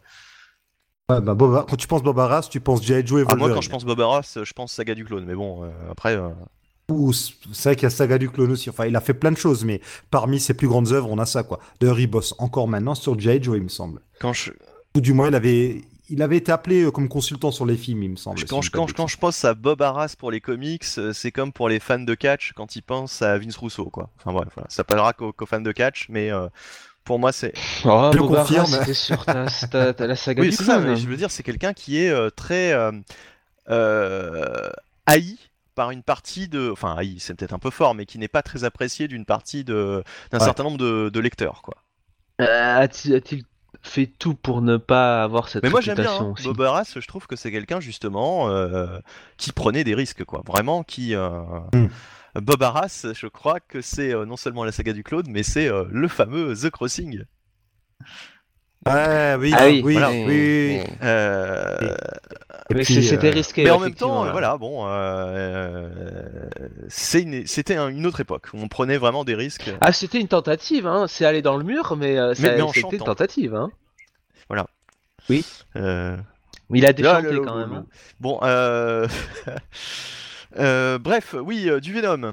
bah quand tu penses Bob Arras, tu penses G.I. Joe et ah, Moi, quand je pense Bob Arras, je pense Saga du clone, mais bon, euh, après. Euh... C'est vrai qu'il y a Saga du clone aussi. Enfin, il a fait plein de choses, mais parmi ses plus grandes œuvres, on a ça, quoi. D'ailleurs, il bosse encore maintenant sur G.I. Joe, il me semble. Quand je... Ou du moins, il avait, il avait été appelé euh, comme consultant sur les films, il me semble. Quand, je, quand, je pense à Bob Arras pour les comics, euh, c'est comme pour les fans de catch quand ils pensent à Vince Russo, quoi. Enfin bref, voilà. ça parlera qu'aux fans de catch, mais euh, pour moi c'est. Oh, je Bob confirme. C'était sur ta, la saga oui, c'est ça, mais je veux dire, c'est quelqu'un qui est très haï par une partie de, enfin haï, c'est peut-être un peu fort, mais qui n'est pas très apprécié d'une partie de d'un certain nombre de, de lecteurs, quoi. A-t-il fait tout pour ne pas avoir cette Mais moi j'aime bien hein. Bob Arras, je trouve que c'est quelqu'un justement euh, qui prenait des risques quoi, vraiment qui euh... Hmm. Bob Arras, je crois que c'est euh, non seulement la saga du Claude, mais c'est euh, le fameux The Crossing. Ah oui, oui, oui, oui, Mais c'était risqué. Mais en même temps, voilà, bon, c'était une autre époque où on prenait vraiment des risques. Ah, c'était une tentative, hein. C'est aller dans le mur, mais, c'était une tentative, hein. Voilà. Oui. Euh, Il a déchanté quand même. hein. Bon, euh... euh, bref, oui, euh, du Venom.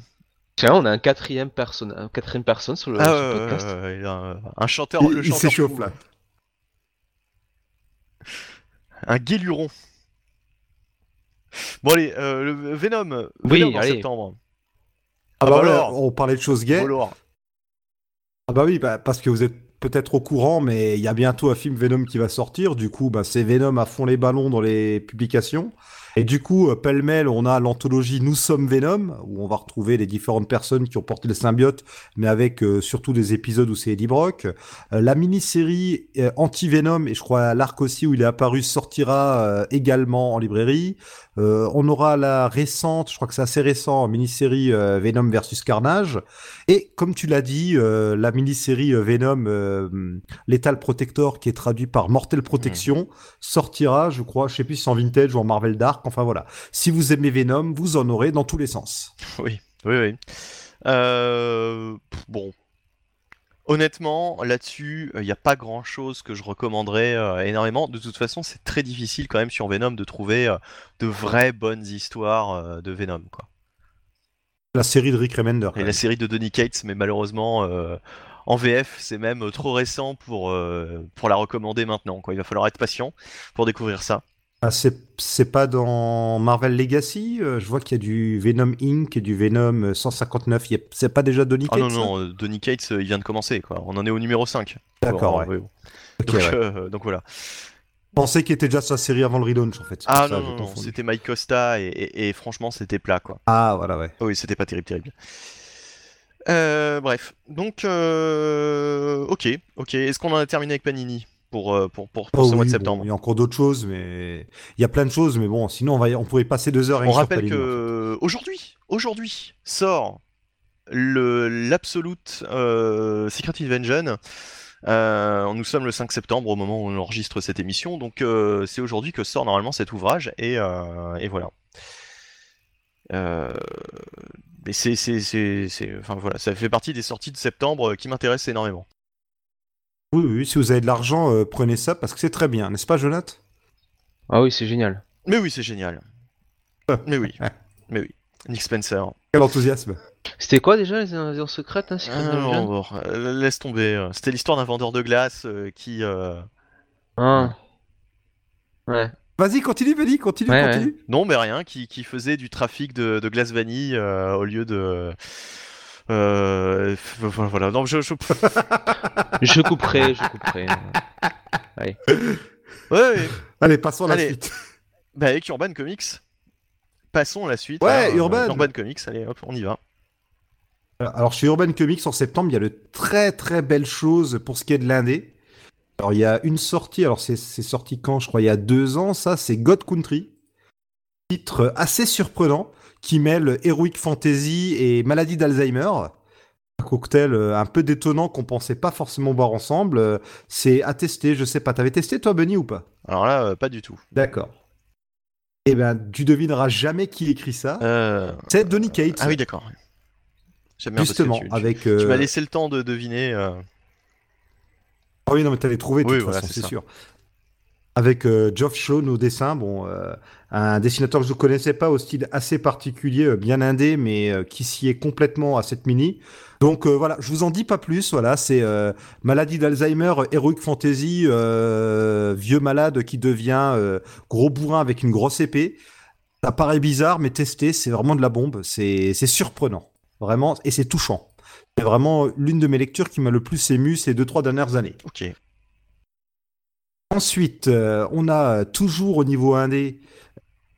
Tiens, on a un quatrième personne, un quatrième personne sur le, Ah, sur le podcast. un, un chanteur, Il, le il s'échauffe là. un guéluron. Bon allez, euh, le Venom, Oui, Venom en allez. septembre. Ah Ah bah bah ouais, alors. on parlait de choses gays. Volor. Ah bah oui, bah, parce que vous êtes peut-être au courant, mais il y a bientôt un film Venom qui va sortir. Du coup, bah, c'est Venom à fond les ballons dans les publications. Et du coup, euh, pêle-mêle, on a l'anthologie Nous sommes Venom, où on va retrouver les différentes personnes qui ont porté le symbiote, mais avec euh, surtout des épisodes où c'est Eddie Brock. Euh, la mini-série euh, Anti-Venom, et je crois l'arc aussi où il est apparu, sortira également en librairie. On aura la récente, je crois que c'est assez récent, mini-série Venom versus Carnage. Et comme tu l'as dit, la mini-série Venom euh, Lethal Protector, qui est traduit par Mortel Protection, sortira, je crois, je sais plus si c'est en vintage ou en Marvel Dark. Enfin voilà. Si vous aimez Venom, vous en aurez dans tous les sens. Oui, oui, oui. Euh, bon. Honnêtement, là-dessus, il n'y a pas grand-chose que je recommanderais euh, énormément. De toute façon, c'est très difficile quand même sur Venom de trouver euh, de vraies bonnes histoires euh, de Venom, quoi. La série de Rick Remender. Et la série de Donny Cates, mais malheureusement, euh, en VF, c'est même trop récent pour, euh, pour la recommander maintenant, quoi. Il va falloir être patient pour découvrir ça. Ah, c'est pas dans Marvel Legacy. euh, je vois qu'il y a du Venom Inc. et du Venom euh, 159. Il y a- C'est pas déjà Donny Ah Cates non, ça? non, euh, Donny Cates, euh, il vient de commencer, quoi. On en est au numéro 5. D'accord, ouais. oui, bon. Ok, Donc, ouais. euh, donc voilà. Pensais qu'il était déjà sa série avant le relaunch en fait. Ah ça, non, non, non, c'était Mike Costa et, et- et franchement c'était plat quoi. Ah voilà, ouais. Oui, c'était pas terrible, terrible. Euh, bref, donc euh, ok, ok. Est-ce qu'on en a terminé avec Panini? Pour, euh, pour, pour, pour Oh ce mois de bon, septembre il y a encore d'autres choses, mais il y a plein de choses, mais bon, sinon on, va on pourrait passer deux heures. rien On rappelle fait. que aujourd'hui, aujourd'hui sort le l'Absolute euh, Secret Invasion. Euh, nous sommes le 5 septembre au moment où on enregistre cette émission, donc euh, c'est aujourd'hui que sort normalement cet ouvrage et, et voilà. Mais c'est, c'est, c'est, c'est- enfin voilà, ça fait partie des sorties de septembre qui m'intéressent énormément. Oui, oui, si vous avez de l'argent, euh, prenez ça parce que c'est très bien, n'est-ce pas, Jonathan Ah oui, c'est génial. Mais oui, c'est génial. Mais oui, mais oui. Nick Spencer. Quel enthousiasme C'était quoi déjà les invasions secrètes hein, Secret Ah, non, bon, euh, laisse tomber. euh, C'était l'histoire d'un vendeur de glace euh, qui. euh, Ah. Ouais. Vas-y, continue, vas-y, continue, Ouais, continue. Non, mais rien, qui, qui faisait du trafic de, de glace vanille euh, au lieu de. Euh, voilà. Non, je, je- Je couperai, je couperai. Ouais, ouais. Allez, passons à la Allez. suite. Bah, avec Urban Comics, passons à la suite. Ouais, hein, euh, Urban. Urban Comics, allez, hop, on y va. Alors, chez Urban Comics, en septembre, il y a de très très belles choses pour ce qui est de l'indé. Alors, il y a une sortie, alors c'est c'est sorti quand Je crois il y a deux ans, ça, c'est God Country. Titre assez surprenant qui mêle Heroic Fantasy et maladie d'Alzheimer. Un cocktail euh, un peu détonnant qu'on pensait pas forcément boire ensemble. Euh, C'est à tester, je sais pas. T'avais testé toi, Bunny, ou pas? Alors là, euh, pas du tout. D'accord. Eh ben, tu devineras jamais qui écrit ça. Euh, C'est Donny Cates. Ah oui, d'accord. Justement, tu, avec. tu euh, m'as laissé le temps de deviner. Ah oui, non, mais t'allais trouver de Oui, toute voilà, façon, c'est sûr. Avec euh, Geoff Shawn au dessin, bon, euh, un dessinateur que je ne connaissais pas, au style assez particulier, euh, bien indé, mais euh, qui s'y est complètement à cette mini. Donc euh, voilà, je vous en dis pas plus. Voilà, c'est maladie d'Alzheimer, heroic fantasy, vieux malade qui devient gros bourrin avec une grosse épée. Ça paraît bizarre, mais tester, c'est vraiment de la bombe. C'est surprenant, vraiment, et c'est touchant. C'est vraiment l'une de mes lectures qui m'a le plus ému ces deux trois dernières années. Ok. Ensuite, euh, on a euh, toujours au niveau indé,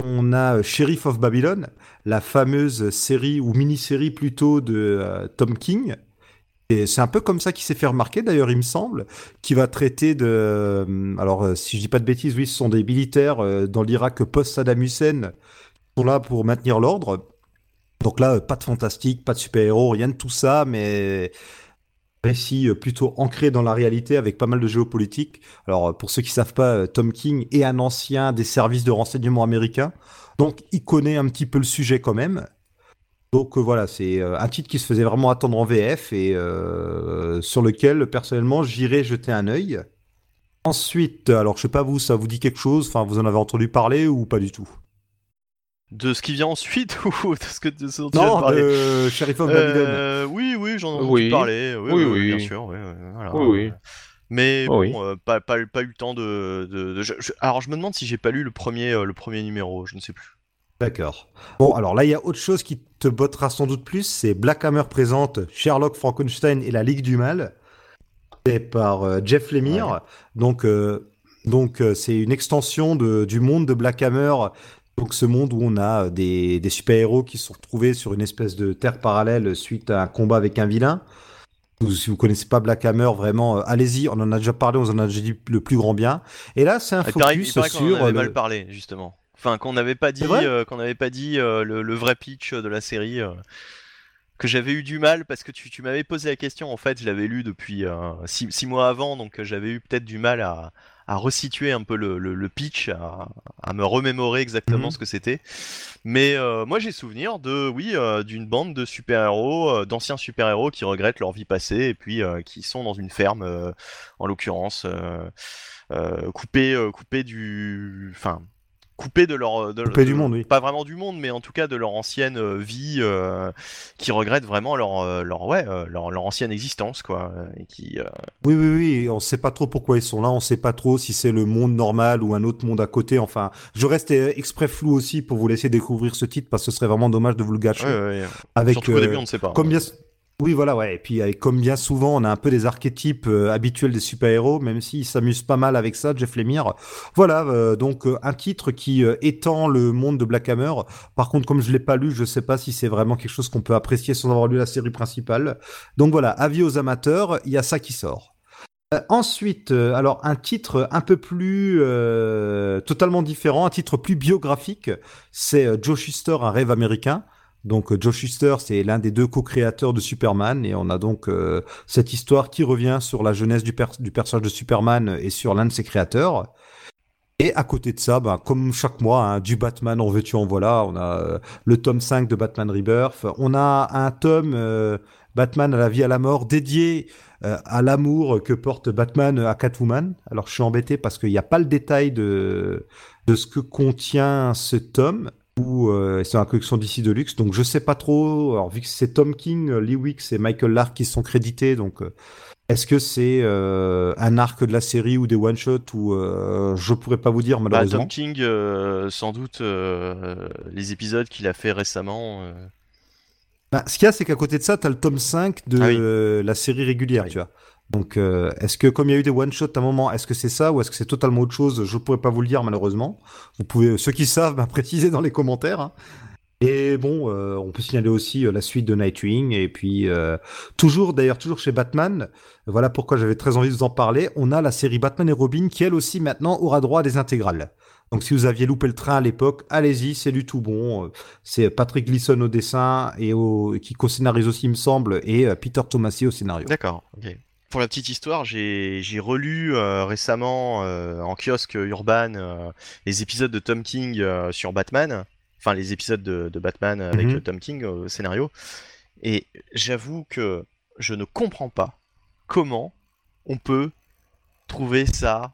on a euh, Sheriff of Babylon, la fameuse série ou mini-série plutôt de Tom King. Et c'est un peu comme ça qu'il s'est fait remarquer, d'ailleurs, il me semble, qui va traiter de. alors, si je dis pas de bêtises, oui, ce sont des militaires dans l'Irak post-Saddam Hussein qui sont là pour maintenir l'ordre. Donc là, pas de fantastique, pas de super-héros, rien de tout ça, mais récit euh, plutôt ancré dans la réalité avec pas mal de géopolitique. Alors, euh, pour ceux qui savent pas, euh, Tom King est un ancien des services de renseignement américains, donc il connaît un petit peu le sujet quand même. Donc voilà, c'est un titre qui se faisait vraiment attendre en VF et sur lequel personnellement j'irai jeter un œil. Ensuite, alors je sais pas vous, ça vous dit quelque chose? Enfin, vous en avez entendu parler ou pas du tout? De ce qui vient ensuite ou de ce que de ce dont tu Non, viens de parler de Sheriff of Babylon. Euh, oui, oui, j'en ai entendu Oui. parler. Oui, Oui, oui, oui. bien sûr. oui, oui, voilà. Oui, oui. Mais bon, euh, pas, pas, pas eu le temps de. de- de- je- je- alors, je me demande si j'ai pas lu le premier, euh, le premier numéro, je ne sais plus. D'accord. Bon, alors là, il y a autre chose qui te bottera sans doute plus, c'est Black Hammer présente Sherlock Frankenstein et la Ligue du Mal. C'est par euh, Jeff Lemire. Ouais. Donc, euh, donc euh, c'est une extension de, du monde de Black Hammer. Donc, ce monde où on a euh, des, des super-héros qui se sont retrouvés sur une espèce de terre parallèle suite à un combat avec un vilain. Ou Si vous connaissez pas Black Hammer, vraiment, euh, allez-y. On en a déjà parlé, on en a déjà dit le plus grand bien. Et là, c'est un focus il sur avait le- mal parlé, justement. Enfin, qu'on n'avait pas dit, euh, qu'on n'avait pas dit euh, le, le vrai pitch de la série. euh, que j'avais eu du mal parce que tu, tu m'avais posé la question. En fait, je l'avais lu depuis euh, six, six mois avant, donc euh, j'avais eu peut-être du mal à, à resituer un peu le, le- le pitch, à, à me remémorer exactement Mhm. ce que c'était. Mais euh, moi, j'ai souvenir de, oui, euh, d'une bande de super-héros, euh, d'anciens super-héros qui regrettent leur vie passée et puis euh, qui sont dans une ferme, euh, en l'occurrence, euh, euh, coupés, euh, coupés du, enfin, coupés de leur, de, Coupés de- du monde, oui. pas vraiment du monde, mais en tout cas de leur ancienne euh, vie, euh, qui regrettent vraiment leur, euh, leur, ouais, euh, leur, leur ancienne existence, quoi, euh, et qui, euh, Oui, oui, oui, on sait pas trop pourquoi ils sont là, on sait pas trop si c'est le monde normal ou un autre monde à côté, enfin, je reste euh, exprès flou aussi pour vous laisser découvrir ce titre parce que ce serait vraiment dommage de vous le gâcher. ouais, ouais, ouais. Avec, surtout euh, début on ne sait pas. comme bien... Oui, voilà, ouais, et puis avec- comme bien souvent, on a un peu des archétypes euh, habituels des super-héros, même s'ils s'amusent pas mal avec ça, Jeff Lemire. Voilà, euh, donc euh, un titre qui euh, étend le monde de Black Hammer. Par contre, comme je l'ai pas lu, je sais pas si c'est vraiment quelque chose qu'on peut apprécier sans avoir lu la série principale. Donc voilà, avis aux amateurs, il y a ça qui sort. Euh, ensuite, euh, alors un titre un peu plus euh, totalement différent, un titre plus biographique, c'est euh, Joe Shuster, un rêve américain. Donc euh, Joe Shuster, c'est l'un des deux co-créateurs de Superman, et on a donc euh, cette histoire qui revient sur la jeunesse du, per- du personnage de Superman et sur l'un de ses créateurs. Et à côté de ça, ben, comme chaque mois, hein, du Batman en veux-tu en voilà, on a euh, le tome 5 de Batman Rebirth, on a un tome Batman à la vie à la mort dédié à l'amour que porte Batman à Catwoman. Alors je suis embêté parce qu'il n'y a pas le détail de ce que contient ce tome, ou euh, c'est un collection d'ici de luxe, donc je sais pas trop. Alors vu que c'est Tom King, euh, Lee Wicks et Michael Lark qui sont crédités, donc euh, est-ce que c'est euh, un arc de la série ou des one-shots ou euh, je pourrais pas vous dire Bah, malheureusement. Tom King, sans doute, les épisodes qu'il a fait récemment. Bah, ce qu'il y a, c'est qu'à côté de ça, tu as le tome 5 de Ah oui. la série régulière, Oui. tu vois. Donc, euh, est-ce que, comme il y a eu des one-shots à un moment, est-ce que c'est ça ou est-ce que c'est totalement autre chose? Je pourrais pas vous le dire, malheureusement. Vous pouvez, ceux qui savent, bah, préciser dans les commentaires. hein. Et bon, euh, on peut signaler aussi euh, la suite de Nightwing. Et puis, toujours, d'ailleurs, toujours chez Batman, voilà pourquoi j'avais très envie de vous en parler, on a la série Batman et Robin qui, elle aussi, maintenant, aura droit à des intégrales. Donc, si vous aviez loupé le train à l'époque, allez-y, c'est du tout bon. C'est Patrick Gleason au dessin et au, qui co-scénarise aussi, il me semble, et Peter Tomasi au scénario. D'accord, ok. Pour la petite histoire, j'ai relu euh, récemment euh, en kiosque urbain euh, les épisodes de Tom King sur Batman, enfin les épisodes de, de Batman avec Mhm. Tom King au scénario, et j'avoue que je ne comprends pas comment on peut trouver ça,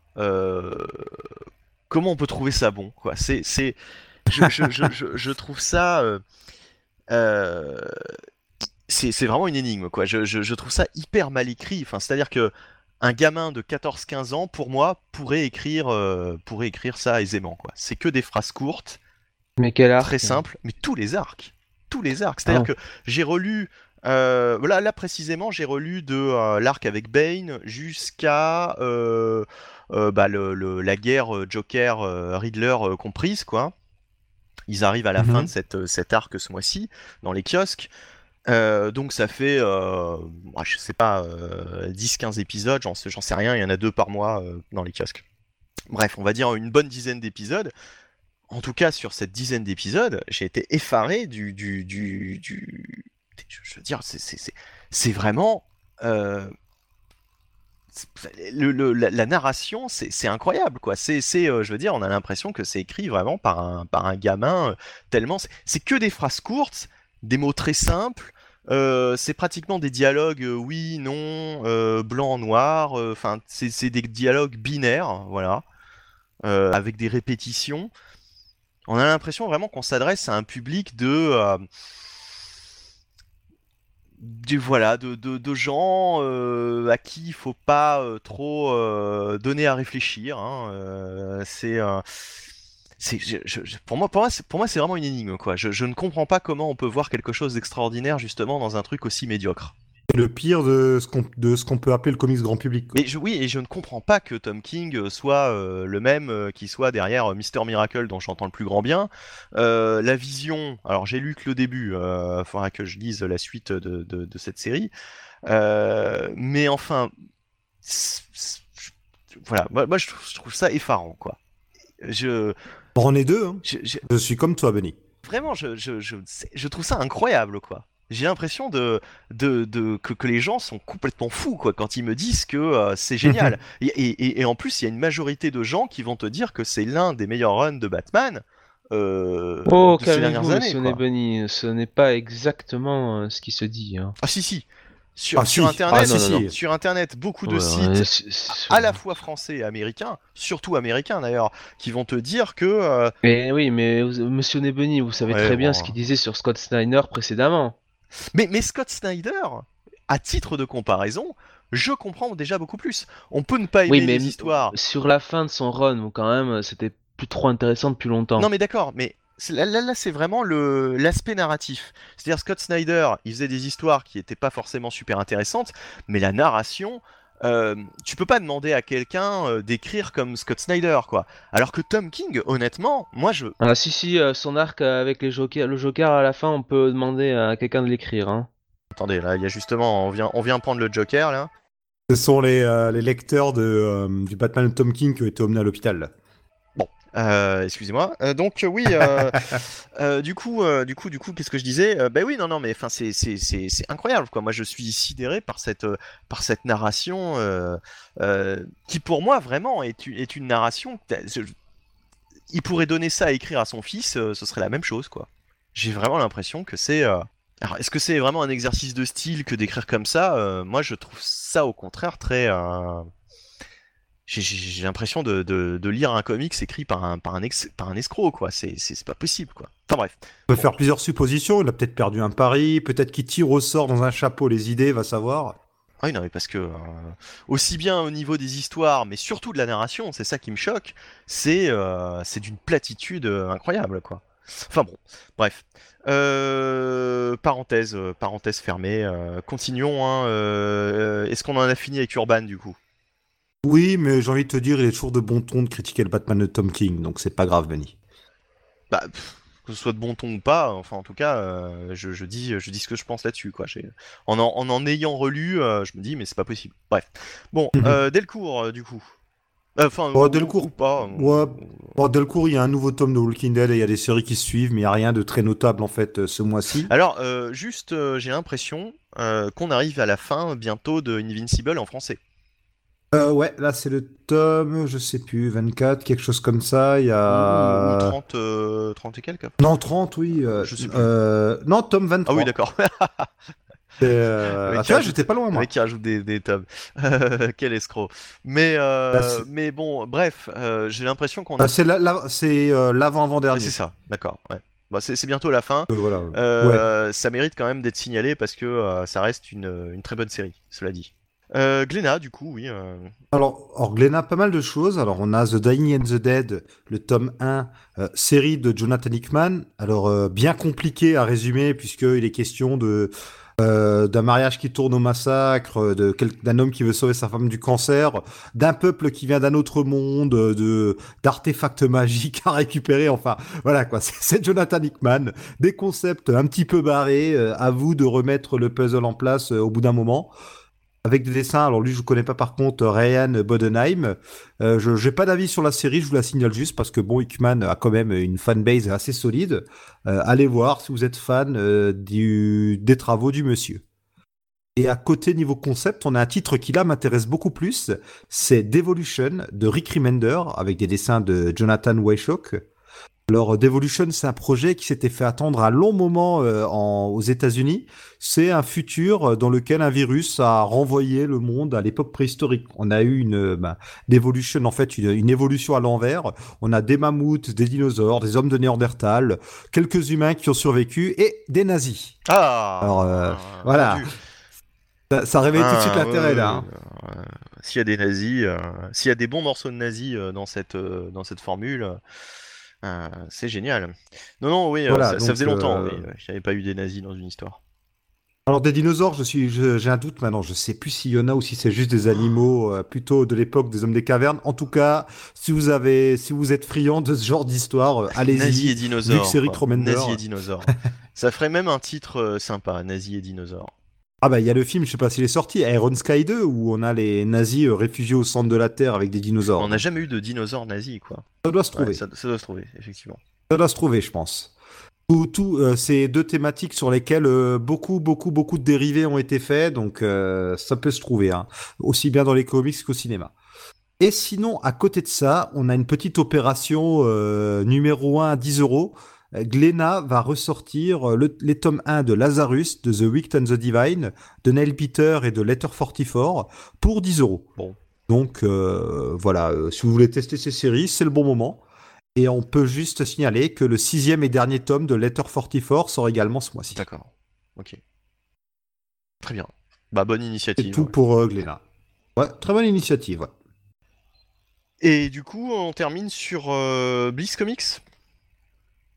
comment on peut trouver ça bon, quoi. C'est, je, je, je, je, je trouve ça. euh, c'est vraiment une énigme, quoi. Je, je- je trouve ça hyper mal écrit. Enfin, c'est-à-dire que un gamin de 14-15 ans, pour moi, pourrait écrire, euh, pourrait écrire ça aisément, quoi. C'est que des phrases courtes, Mais quel art très simples, mais tous les arcs, tous les arcs. C'est-à-dire Ah. que j'ai relu, euh, voilà, là précisément, j'ai relu de euh, l'arc avec Bane jusqu'à euh, bah, le- le- la guerre Joker Riddler euh, comprise, quoi. Ils arrivent à la Mhm. fin de cette, cet arc ce mois-ci dans les kiosques. Euh, donc ça fait, euh, je sais pas, euh, 10-15 épisodes, j'en sais, rien, il y en a deux par mois euh, dans les kiosques. Bref, on va dire une bonne dizaine d'épisodes. En tout cas, sur cette dizaine d'épisodes, j'ai été effaré du... du, du, Je veux dire, c'est- vraiment... euh, la, narration, c'est incroyable, quoi. C'est, euh, je veux dire, on a l'impression que c'est écrit vraiment par un, par un gamin, tellement... C'est que des phrases courtes, des mots très simples, Euh, c'est pratiquement des dialogues euh, oui, non, euh, blanc, noir. Enfin, c'est des dialogues binaires, voilà, avec des répétitions. On a l'impression vraiment qu'on s'adresse à un public de, du- voilà, de, de- de gens à qui il faut pas trop donner à réfléchir. hein, c'est, je- je- je- pour moi, pour moi, c'est, pour moi, c'est vraiment une énigme, quoi. Je, je ne comprends pas comment on peut voir quelque chose d'extraordinaire justement dans un truc aussi médiocre. C'est le pire de ce qu'on de ce qu'on peut appeler le comics grand public. quoi. Mais je, oui, et je ne comprends pas que Tom King euh, soit euh, le même euh, qui soit derrière euh, Mister Miracle, dont j'entends le plus grand bien. La Vision, alors j'ai lu que le début, il faudra que je lise la suite de, de- de cette série. Mais enfin, voilà, moi, moi, je, trouve, je trouve ça effarant, quoi. Je, Bon, on est deux. Hein. je, je- Je suis comme toi, Benny. vraiment, je, je, je, c'est- je trouve ça incroyable, quoi. J'ai l'impression de, de, de- que, que les gens sont complètement fous, quoi, quand ils me disent que euh, c'est génial. et, et- et en plus, il y a une majorité de gens qui vont te dire que c'est l'un des meilleurs runs de Batman euh, Oh, de ces dernières années. ce n'est pas exactement euh, ce qui se dit. Hein. Ah si, si. Sur, Ah, sur si. Internet, Ah, sur beaucoup de Ouais, sites ouais, c'est- c'est- à la fois français et américains, surtout américains d'ailleurs, qui vont te dire que euh, Mais oui, mais vous- monsieur Nebony, vous savez Ouais, très bien bon. ce qu'il disait sur Scott Snyder précédemment. Mais, mais Scott Snyder, à titre de comparaison, je comprends déjà beaucoup plus. On peut ne pas aimer Oui, mais les histoires. sur la fin de son run, quand même, c'était plus trop intéressant depuis longtemps. Non mais d'accord, mais là, là, là, c'est vraiment le l'aspect narratif. C'est-à-dire Scott Snyder, il faisait des histoires qui étaient pas forcément super intéressantes, mais la narration, euh, tu peux pas demander à quelqu'un euh, d'écrire comme Scott Snyder, quoi. Alors que Tom King, honnêtement, moi je, Ah si si, euh, son arc euh, avec les jokers, le Joker à la fin, on peut demander à quelqu'un de l'écrire. Hein. attendez, là, il y a justement, on vient, on vient prendre le Joker là. Ce sont les, euh, les lecteurs de, euh, du Batman de Tom King qui ont été emmenés à l'hôpital. Euh, excusez-moi. Euh, donc euh, oui, du coup, du coup, du coup, qu'est-ce que je disais? Ben oui, non, non, mais enfin, c'est, incroyable, quoi. Moi, je suis sidéré par cette, par cette narration qui, pour moi, vraiment, est, une- est une narration. il pourrait donner ça à écrire à son fils, ce serait la même chose, quoi. J'ai vraiment l'impression que c'est. Alors, est-ce que c'est vraiment un exercice de style que d'écrire comme ça? Euh, Moi, je trouve ça, au contraire, très. euh, j'ai- l'impression de, de- de lire un comics écrit par un, par un, ex- par un escroc, quoi. C'est pas possible, quoi. Enfin bref. On peut faire plusieurs suppositions. Il a peut-être perdu un pari, peut-être qu'il tire au sort dans un chapeau les idées, va savoir. Ah oui, non, mais parce que, euh, aussi bien au niveau des histoires, mais surtout de la narration, c'est ça qui me choque, c'est euh, c'est d'une platitude euh, incroyable, quoi. Enfin bon, bref. Euh, parenthèse, parenthèse fermée. euh, continuons. Hein, Est-ce qu'on en a fini avec Urban, du coup? Oui, mais j'ai envie de te dire, il est toujours de bon ton de critiquer le Batman de Tom King, donc c'est pas grave, Benny. bah, pff, que ce soit de bon ton ou pas, enfin en tout cas, euh, je, je dis, je dis ce que je pense là-dessus, quoi. En, en en en ayant relu, euh, je me dis mais c'est pas possible. Bref. Bon, Mhm. euh, Delcourt, du coup. Enfin, Delcourt, ou pas. Ouais. Bon, Delcourt, il y a un nouveau tome de Walking Dead et il y a des séries qui suivent, mais il n'y a rien de très notable en fait ce mois-ci. Alors, juste, j'ai l'impression qu'on arrive à la fin bientôt de Invincible en français. Euh, ouais, là c'est le tome, je sais plus, 24, quelque chose comme ça. Il y a. ou 30, euh, 30 et quelques. Non, 30, oui. euh, Je sais plus. Non, tome 23. Ah oui, d'accord. C'est, euh, ah, tu vois, qui j'étais pas loin, moi. qui rajoute des, des tomes. Quel escroc. Mais, euh, Bah, mais bon, bref, euh, j'ai l'impression qu'on a. Ah, c'est la- la- c'est, l'avant-avant-dernier. C'est ça, d'accord. Ouais. Bah, c'est bientôt la fin. Voilà. Euh, Ça mérite quand même d'être signalé parce que ça reste une, une très bonne série, cela dit. Euh, Glénat, du coup, oui. euh, Alors, a pas mal de choses. Alors, on a The Dying and the Dead, le tome 1, euh, série de Jonathan Hickman. Alors, euh, bien compliqué à résumer, puisqu'il est question de d'un mariage qui tourne au massacre, d'un homme qui veut sauver sa femme du cancer, d'un peuple qui vient d'un autre monde, de d'artefacts magiques à récupérer. Enfin, voilà quoi. C'est Jonathan Hickman. Des concepts un petit peu barrés. à vous de remettre le puzzle en place au bout d'un moment avec des dessins. Alors lui, je ne connais pas par contre Ryan Bodenheim. Euh, je n'ai pas d'avis sur la série, je vous la signale juste parce que bon, Hickman a quand même une fanbase assez solide. Euh, allez voir si vous êtes fan euh, des travaux du monsieur. Et à côté, niveau concept, on a un titre qui là m'intéresse beaucoup plus. C'est Devolution de Rick Remender avec des dessins de Jonathan Weishock. Alors, Devolution, c'est un projet qui s'était fait attendre un long moment euh, en, aux États-Unis. C'est un futur euh, dans lequel un virus a renvoyé le monde à l'époque préhistorique. On a eu une bah, Devolution, en fait, une, une évolution à l'envers. On a des mammouths, des dinosaures, des hommes de Néandertal, quelques humains qui ont survécu et des nazis. Ah Alors, euh, voilà. Ça, ça réveille tout de suite Ah, l'intérêt ouais, là. hein. ouais, ouais. S'il y a des nazis, euh, s'il y a des bons morceaux de nazis euh, dans cette euh, dans cette formule, euh, c'est génial. Non non oui, euh, Voilà, ça, ça donc, faisait longtemps. euh, qu'il n'y avait pas eu des nazis dans une histoire. Alors des dinosaures, je suis, j'ai un doute maintenant. Je sais plus s'il y en a ou si c'est juste des animaux euh, plutôt de l'époque des hommes des cavernes. En tout cas, si vous avez, si vous êtes friand de ce genre d'histoire, euh, Nazis et allez-y. dinosaures. Nazis et dinosaures. ça ferait même un titre euh, sympa, Nazis et dinosaures. Ah bah il y a le film, je sais pas s'il est sorti, Iron Sky 2, où on a les nazis euh, réfugiés au centre de la Terre avec des dinosaures. On n'a jamais eu de dinosaures nazis quoi. Ça doit se Ouais, trouver. ça, ça doit se trouver effectivement. Ça doit se trouver, je pense. Tout, tout, euh, c'est deux thématiques sur lesquelles euh, beaucoup, beaucoup, beaucoup de dérivés ont été faits, donc euh, ça peut se trouver, hein, aussi bien dans les comics qu'au cinéma. Et sinon, à côté de ça, on a une petite opération numéro 1 à 10 euros. Glénat va ressortir euh, le- les tomes 1 de Lazarus, de The Wicked and the Divine, de Neil Peter et de Letter 44 pour 10 euros. Bon. Donc euh, voilà, euh, si vous voulez tester ces séries, c'est le bon moment. Et on peut juste signaler que le sixième et dernier tome de Letter 44 sort également ce mois-ci. D'accord. Ok. Très bien. Bah bonne C'est initiative. tout ouais. pour euh, Glénat. Ouais, très bonne initiative. ouais. Et du coup, on termine sur euh, Bliss Comics?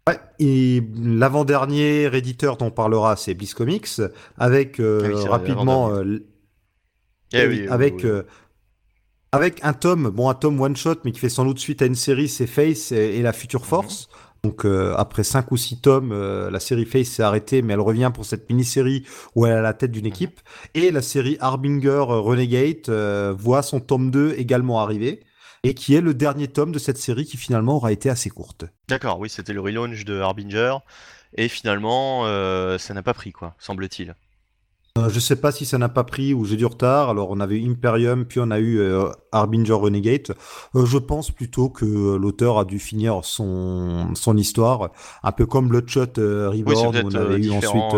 Ouais, et l'avant-dernier éditeur dont on parlera, c'est Bliss Comics, avec euh, Ah oui, rapidement, euh, Eh eh oui, avec oui. euh, avec un tome, bon un tome one shot, mais qui fait sans doute suite à une série, c'est Face et, et la Future Force. Donc euh, après cinq ou six tomes, euh, la série Face s'est arrêtée, mais elle revient pour cette mini-série où elle est à la tête d'une équipe. Et la série Harbinger euh, Renegade voit son tome 2 également arriver, et qui est le dernier tome de cette série qui finalement aura été assez courte. D'accord, oui, c'était le relaunch de Harbinger. Et finalement, euh, ça n'a pas pris, quoi, semble-t-il. Euh, je sais pas si ça n'a pas pris ou j'ai du retard. Alors on avait Imperium, puis on a eu euh, Harbinger Renegade. Euh, je pense plutôt que l'auteur a dû finir son son histoire, un peu comme Bloodshot Oui, c'est Reborn, peut-être on avait eu ensuite.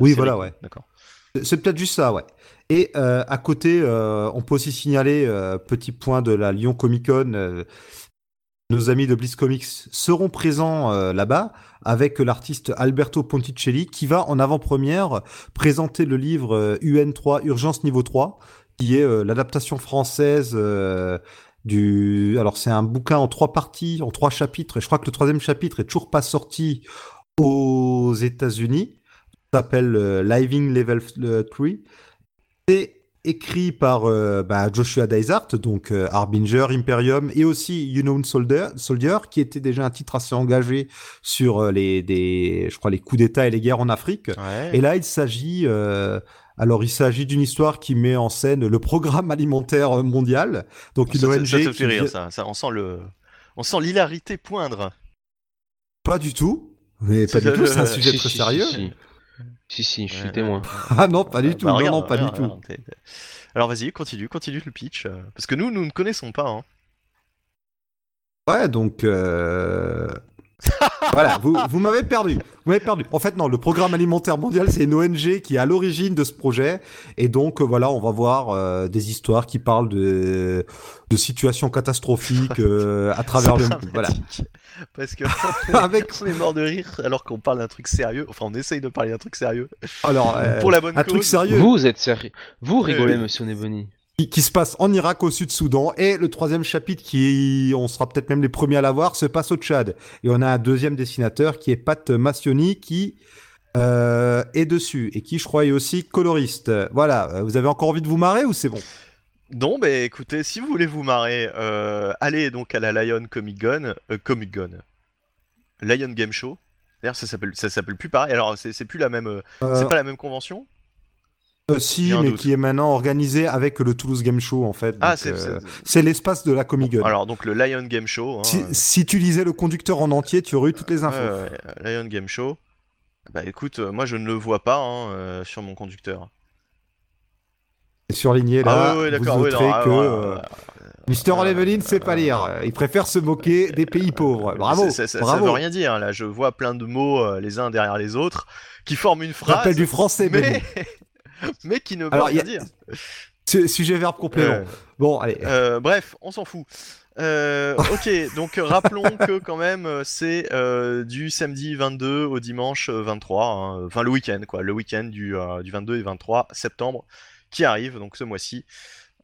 oui, séries, voilà, ouais. D'accord. C'est peut-être juste ça, ouais. Et euh, à côté, euh, on peut aussi signaler, euh, petit point de la Lyon Comic Con, euh, nos amis de Bliss Comics seront présents euh, là-bas avec l'artiste Alberto Ponticelli qui va en avant-première présenter le livre euh, UN3 Urgence Niveau 3, qui est l'adaptation française du... Alors c'est un bouquin en trois parties, en trois chapitres, et je crois que le troisième chapitre est toujours pas sorti aux États-Unis s'appelle Living Level 3. C'est écrit par euh, bah, Joshua Dysart, donc euh, Harbinger, Imperium, et aussi You Know Soldier, Soldier, qui était déjà un titre assez engagé sur euh, les, des, je crois, les coups d'État et les guerres en Afrique. Ouais. Et là, il s'agit, alors il s'agit d'une histoire qui met en scène le programme alimentaire mondial, donc une ça, ONG. ça te fait rire, ça, ça. On sent le, on sent l'hilarité poindre. Pas du tout. Mais pas du tout, c'est un sujet très sérieux. Si, si, je suis Ouais, témoin. Ah non, pas du tout. bah, non, regarde, non, pas regarde, du tout. regarde, Alors vas-y, continue, continue le pitch. euh, Parce que nous, nous ne connaissons pas. Hein. Ouais, donc euh... voilà, vous, vous m'avez perdu. Vous m'avez perdu. En fait, non, le programme alimentaire mondial, c'est une ONG qui est à l'origine de ce projet, et donc euh, voilà, on va voir euh, des histoires qui parlent de, de situations catastrophiques euh, à travers le monde. Voilà. Parce que Avec, on est mort de rire alors qu'on parle d'un truc sérieux. Enfin, on essaye de parler d'un truc sérieux. alors, euh, Pour la bonne un cause. truc sérieux Vous êtes sérieux Vous rigolez, oui. monsieur Neboni. Qui, qui se passe en Irak, au Sud-Soudan, et le troisième chapitre qui, on sera peut-être même les premiers à l'avoir, se passe au Tchad. Et on a un deuxième dessinateur qui est Pat Massioni qui euh, est dessus et qui, je crois, est aussi coloriste. Voilà, Euh, vous avez encore envie de vous marrer ou c'est bon? Non, bah écoutez, si vous voulez vous marrer, euh, allez donc à la Lion Comic Gun, euh, Comic Gun, Lion Game Show. D'ailleurs, ça s'appelle, ça s'appelle plus pareil. Alors, c'est plus la même, Euh, c'est pas la même convention? Euh, Si, mais doute. qui est maintenant organisé avec le Toulouse Game Show en fait. Ah, c'est, euh, l'espace de la Comic Gun. alors donc le Lion Game Show. hein, si, euh, si tu lisais le conducteur en entier, tu aurais eu toutes les infos. ouais, ouais, Lion Game Show. Bah écoute, euh, moi je ne le vois pas hein, euh, sur mon conducteur. Et surligné là, ah ouais, ouais, vous non, ah, que euh, ouais, Mister Evelyn sait pas lire. Il préfère se moquer des pays pauvres. Bravo. Ça, ça, bravo. veut rien dire. Là, je vois plein de mots euh, les uns derrière les autres qui forment une phrase. J'appelle du français, mais... mais qui ne veut Alors, rien a- dire. Sujet verbe complément. Euh, Bon, allez. Euh, bref, on s'en fout. Euh, ok, donc euh, rappelons que quand même c'est du samedi 22 au dimanche euh, 23, hein, enfin le week-end quoi, le week-end du, du 22 et 23 septembre qui arrive donc ce mois-ci.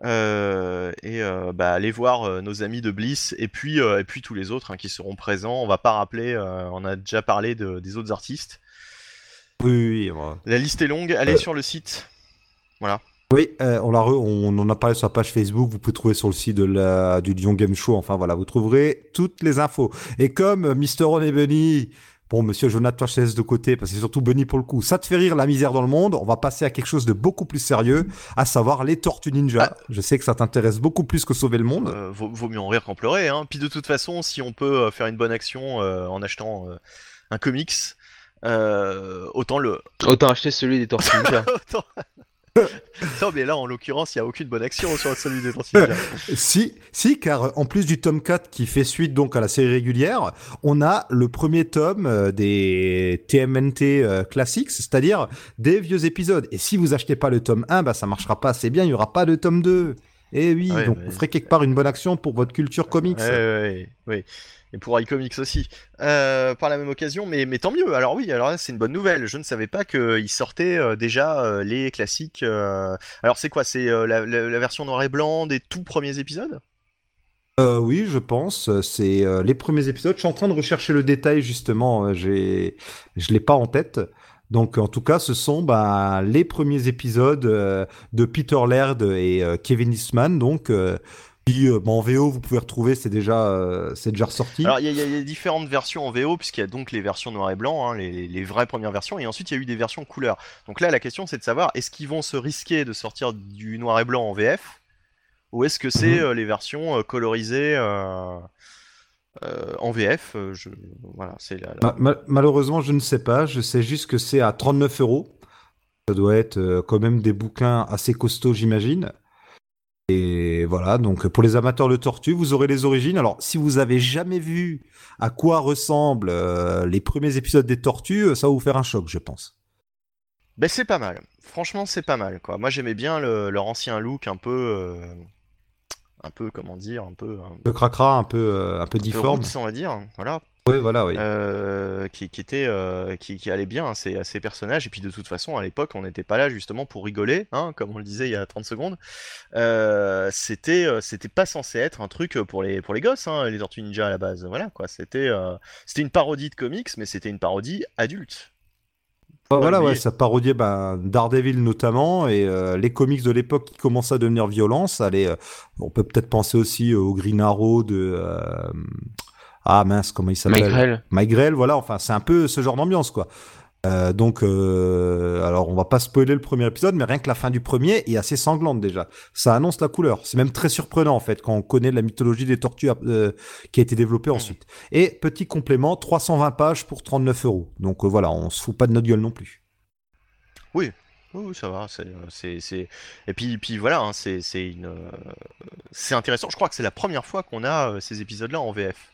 Euh, et euh, bah, allez voir euh, nos amis de Bliss et puis et puis tous les autres hein, qui seront présents. On va pas rappeler, on a déjà parlé de- des autres artistes. Oui, oui, oui, voilà. La liste est longue, allez Euh. sur le site. Oui, euh, on, l'a re- on en a parlé sur la page Facebook, vous pouvez trouver sur le site de la, du Lyon Game Show, enfin voilà, vous trouverez toutes les infos. Et comme euh, Mr. Ron et Bunny, bon, monsieur Jonathan, laisse de côté, parce que c'est surtout Bunny pour le coup, ça te fait rire la misère dans le monde, on va passer à quelque chose de beaucoup plus sérieux, à savoir les Tortues Ninja. Je sais que ça t'intéresse beaucoup plus que sauver le monde. Euh, vaut, vaut mieux en rire qu'en pleurer. Hein. Puis de toute façon, si on peut faire une bonne action euh, en achetant un comics, euh, autant le. Autant acheter celui des Tortues Ninja. autant- non, mais là, en l'occurrence, il n'y a aucune bonne action sur celui des Tortues Ninja. Si, si, car euh, en plus du tome 4 qui fait suite donc à la série régulière, on a le premier tome euh, des TMNT classiques, c'est-à-dire des vieux épisodes. Et si vous achetez pas le tome 1, bah ça marchera pas assez bien, il y aura pas de tome 2. Et oui, Ouais, donc mais- vous ferez quelque part une bonne action pour votre culture comics. Ouais, ouais, ouais, ouais. Et pour iComics aussi. Euh, par la même occasion, mais, mais tant mieux. Alors oui, alors c'est une bonne nouvelle. Je ne savais pas qu'ils sortaient euh, déjà euh, les classiques. Alors c'est quoi? C'est la, version noir et blanc des tout premiers épisodes? Oui, je pense. C'est les premiers épisodes. Je suis en train de rechercher le détail justement. J'ai, je l'ai pas en tête. Donc, en tout cas, ce sont bah, les premiers épisodes de Peter Laird et Kevin Eastman. Donc, puis euh, bah, en VO, vous pouvez retrouver. C'est déjà, euh, c'est déjà ressorti. Alors il y, a- y y différentes versions en VO, puisqu'il y a donc les versions noir et blanc, hein, les, vraies premières versions, et ensuite il y a eu des versions couleur. Donc là, la question c'est de savoir, est-ce qu'ils vont se risquer de sortir du noir et blanc en VF, ou est-ce que c'est Mhm. euh, les versions colorisées en VF je... Voilà, c'est la, la- Ma- ma- malheureusement, je ne sais pas. Je sais juste que c'est à 39 euros. Ça doit être quand même des bouquins assez costauds, j'imagine. Et voilà, donc pour les amateurs de tortues, vous aurez les origines. Alors, si vous avez jamais vu à quoi ressemblent euh, les premiers épisodes des tortues, ça va vous faire un choc, je pense. Ben, c'est pas mal. Franchement, c'est pas mal, quoi. Moi, j'aimais bien le- leur ancien look un peu... euh, Un peu, comment dire, un peu... Un Un peu cracra, un peu, euh, un peu difforme. on va dire. Voilà, Oui, voilà, oui. euh, qui, qui était euh, qui, qui allait bien à ces, à ces personnages. Et puis de toute façon à l'époque on n'était pas là justement pour rigoler hein, comme on le disait il y a 30 secondes. Euh, c'était euh, c'était pas censé être un truc pour les pour les gosses hein, les Tortues Ninja à la base. Voilà quoi. C'était c'était une parodie de comics mais c'était une parodie adulte. Bah, voilà, ouais, ça parodiait ben, Daredevil notamment. Et euh, les comics de l'époque qui commençaient à devenir violents. Ça allait, euh, on peut peut-être penser aussi au Green Arrow de euh, ah mince comment il s'appelle. Mike Grell, voilà. Enfin, c'est un peu ce genre d'ambiance quoi. Euh, donc, euh, alors on va pas spoiler le premier épisode, mais rien que la fin du premier est assez sanglante déjà. Ça annonce la couleur. C'est même très surprenant en fait quand on connaît la mythologie des tortues euh, qui a été développée ensuite. Et petit complément, 320 pages pour 39 euros. Donc voilà, on se fout pas de notre gueule non plus. oui oui, ça va c'est c'est c'est- et puis puis voilà hein, c'est c'est une c'est intéressant je crois que c'est la première fois qu'on a ces épisodes là en VF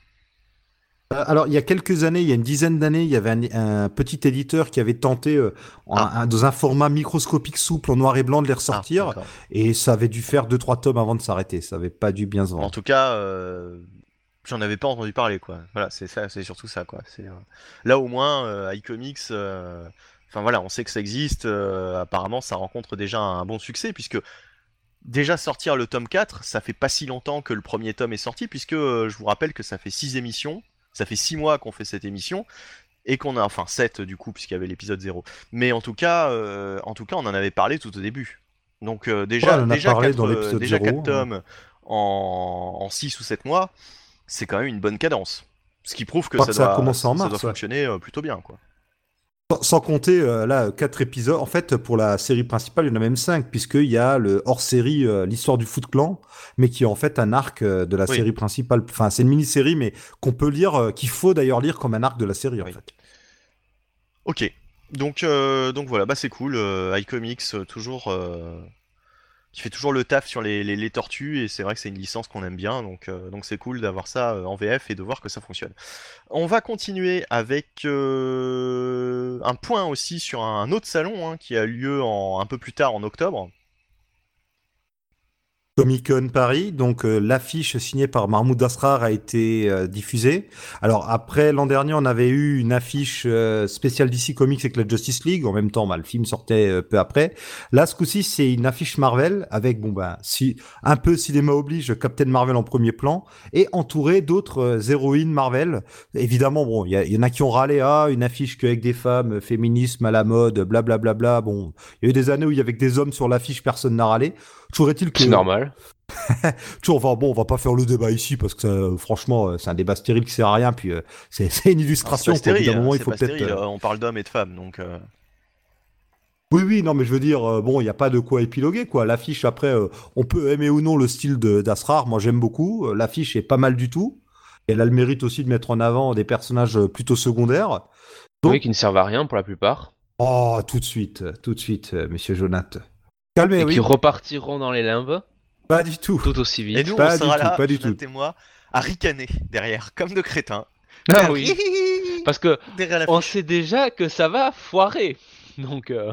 Alors, il y a quelques années, il y a une dizaine d'années, il y avait un, un petit éditeur qui avait tenté, euh, en- Ah. un- dans un format microscopique souple en noir et blanc, de les Ah, ressortir. d'accord. et ça avait dû faire deux trois tomes avant de s'arrêter. Ça avait pas dû bien se En vendre. tout cas, euh, j'en avais pas entendu parler, quoi. Voilà, c'est ça, c'est surtout ça, quoi. C'est euh, là au moins euh, iComics. euh, Enfin voilà, on sait que ça existe. euh, apparemment, ça rencontre déjà un bon succès puisque déjà sortir le tome 4, ça fait pas si longtemps que le premier tome est sorti puisque euh, je vous rappelle que ça fait 6 émissions, ça fait 6 mois qu'on fait cette émission et qu'on a enfin 7 du coup puisqu'il y avait l'épisode 0. Mais en tout cas, euh, en tout cas, on en avait parlé tout au début. Donc euh, déjà, Ouais, on en a déjà, parlé 4, dans l'épisode déjà 0, 4 hein. tomes en, en 6 ou 7 mois, c'est quand même une bonne cadence. Ce qui prouve que crois ça ça a doit, commencé en ça mars, doit ouais. fonctionner euh, plutôt bien, quoi. Sans, compter euh, là quatre épisodes. En fait, pour la série principale, il y en a même cinq puisqu'il y a le hors-série euh, l'histoire du Foot Clan, mais qui est en fait un arc euh, de la Oui. série principale. Enfin, c'est une mini-série, mais qu'on peut lire, qu'il faut d'ailleurs lire comme un arc de la série en fait. Ok. Donc, donc voilà, bah c'est cool. iComics, toujours, qui fait toujours le taf sur les, tortues et c'est vrai que c'est une licence qu'on aime bien donc euh, donc c'est cool d'avoir ça euh, en VF et de voir que ça fonctionne. On va continuer avec euh, un point aussi sur un autre salon hein, qui a lieu en, un peu plus tard en octobre. Comic Con Paris, donc euh, l'affiche signée par Mahmoud Asrar a été euh, diffusée. Alors après l'an dernier, on avait eu une affiche euh, spéciale DC Comics avec la Justice League. En même temps, bah, le film sortait euh, peu après. Là, ce coup-ci, c'est une affiche Marvel avec bon bah si un peu cinéma oblige, Captain Marvel en premier plan et entouré d'autres euh, héroïnes Marvel. Évidemment, bon, il y, y en a qui ont râlé ah une affiche qu'avec des femmes, féminisme à la mode, blablabla. Bla, bla, bla. Bon, il y a eu des années où il y avait des hommes sur l'affiche, personne n'a râlé. Toujours est-il que C'est normal. Toujours, enfin bon, on va pas faire le débat ici parce que euh, franchement, euh, c'est un débat stérile qui sert à rien. Puis euh, c'est c'est une illustration. C'est stérile, d'un hein, moment, il faut stérile, euh, on parle d'hommes et de femmes donc. euh, Oui, oui, non, mais je veux dire, bon, il n'y a pas de quoi épiloguer, quoi. L'affiche, après, euh, on peut aimer ou non le style de- d'Asrar. Moi, j'aime beaucoup. L'affiche est pas mal du tout. Elle a le mérite aussi de mettre en avant des personnages plutôt secondaires. Donc- Oui, qui ne servent à rien pour la plupart. Oh, tout de suite, tout de suite, euh, monsieur Jonathan. Calmez, et oui. qui repartiront dans les limbes Pas du tout. tout aussi vite. Et nous, Pas on du sera tout, là, pas du tout. et moi, à ricaner derrière, comme de crétins. Ah oui. Parce que on sait déjà que ça va foirer. Donc, euh,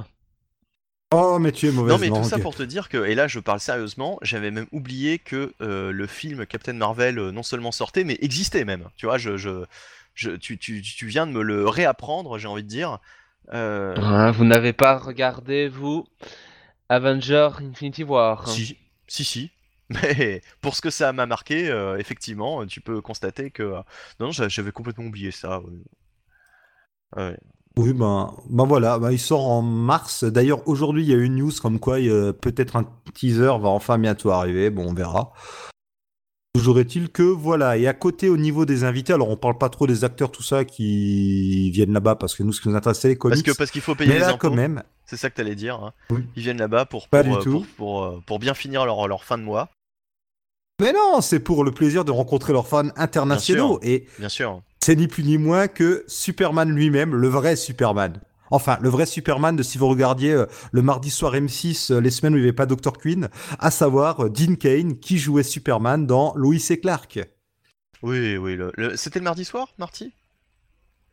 Oh, mais tu es mauvaise Non mais tout ça pour te dire que, et là je parle sérieusement, j'avais même oublié que euh, le film Captain Marvel euh, non seulement sortait, mais existait même. Tu vois, je, je, je- tu, tu, tu viens de me le réapprendre, j'ai envie de dire. Euh, hein, vous n'avez pas regardé, vous, Avenger Infinity War. Si, si, si. Mais pour ce que ça m'a marqué, euh, effectivement, tu peux constater que... euh, Non, j'a- j'avais complètement oublié ça. ouais. Ouais. Oui, ben, ben voilà, ben, il sort en mars. D'ailleurs, aujourd'hui, il y a eu une news comme quoi euh, peut-être un teaser va enfin bientôt arriver. Bon, on verra. Toujours est-il que voilà, et à côté au niveau des invités, alors on parle pas trop des acteurs, tout ça, qui viennent là-bas parce que nous, ce qui nous intéresse, c'est les Parce comics. que parce qu'il faut payer mais les là, impôts, quand même, c'est ça que t'allais dire. hein. Oui. Ils viennent là-bas pour, euh, tout. pour, pour, euh, pour bien finir leur, leur fin de mois, mais non, c'est pour le plaisir de rencontrer leurs fans internationaux. Et bien sûr. c'est ni plus ni moins que Superman lui-même, le vrai Superman. Enfin, le vrai Superman de si vous regardiez euh, le mardi soir M6, euh, les semaines où il n'y avait pas Dr. Queen, à savoir euh, Dean Kane qui jouait Superman dans Lois et Clark. Oui, oui. Le, le- C'était le mardi soir, Marty?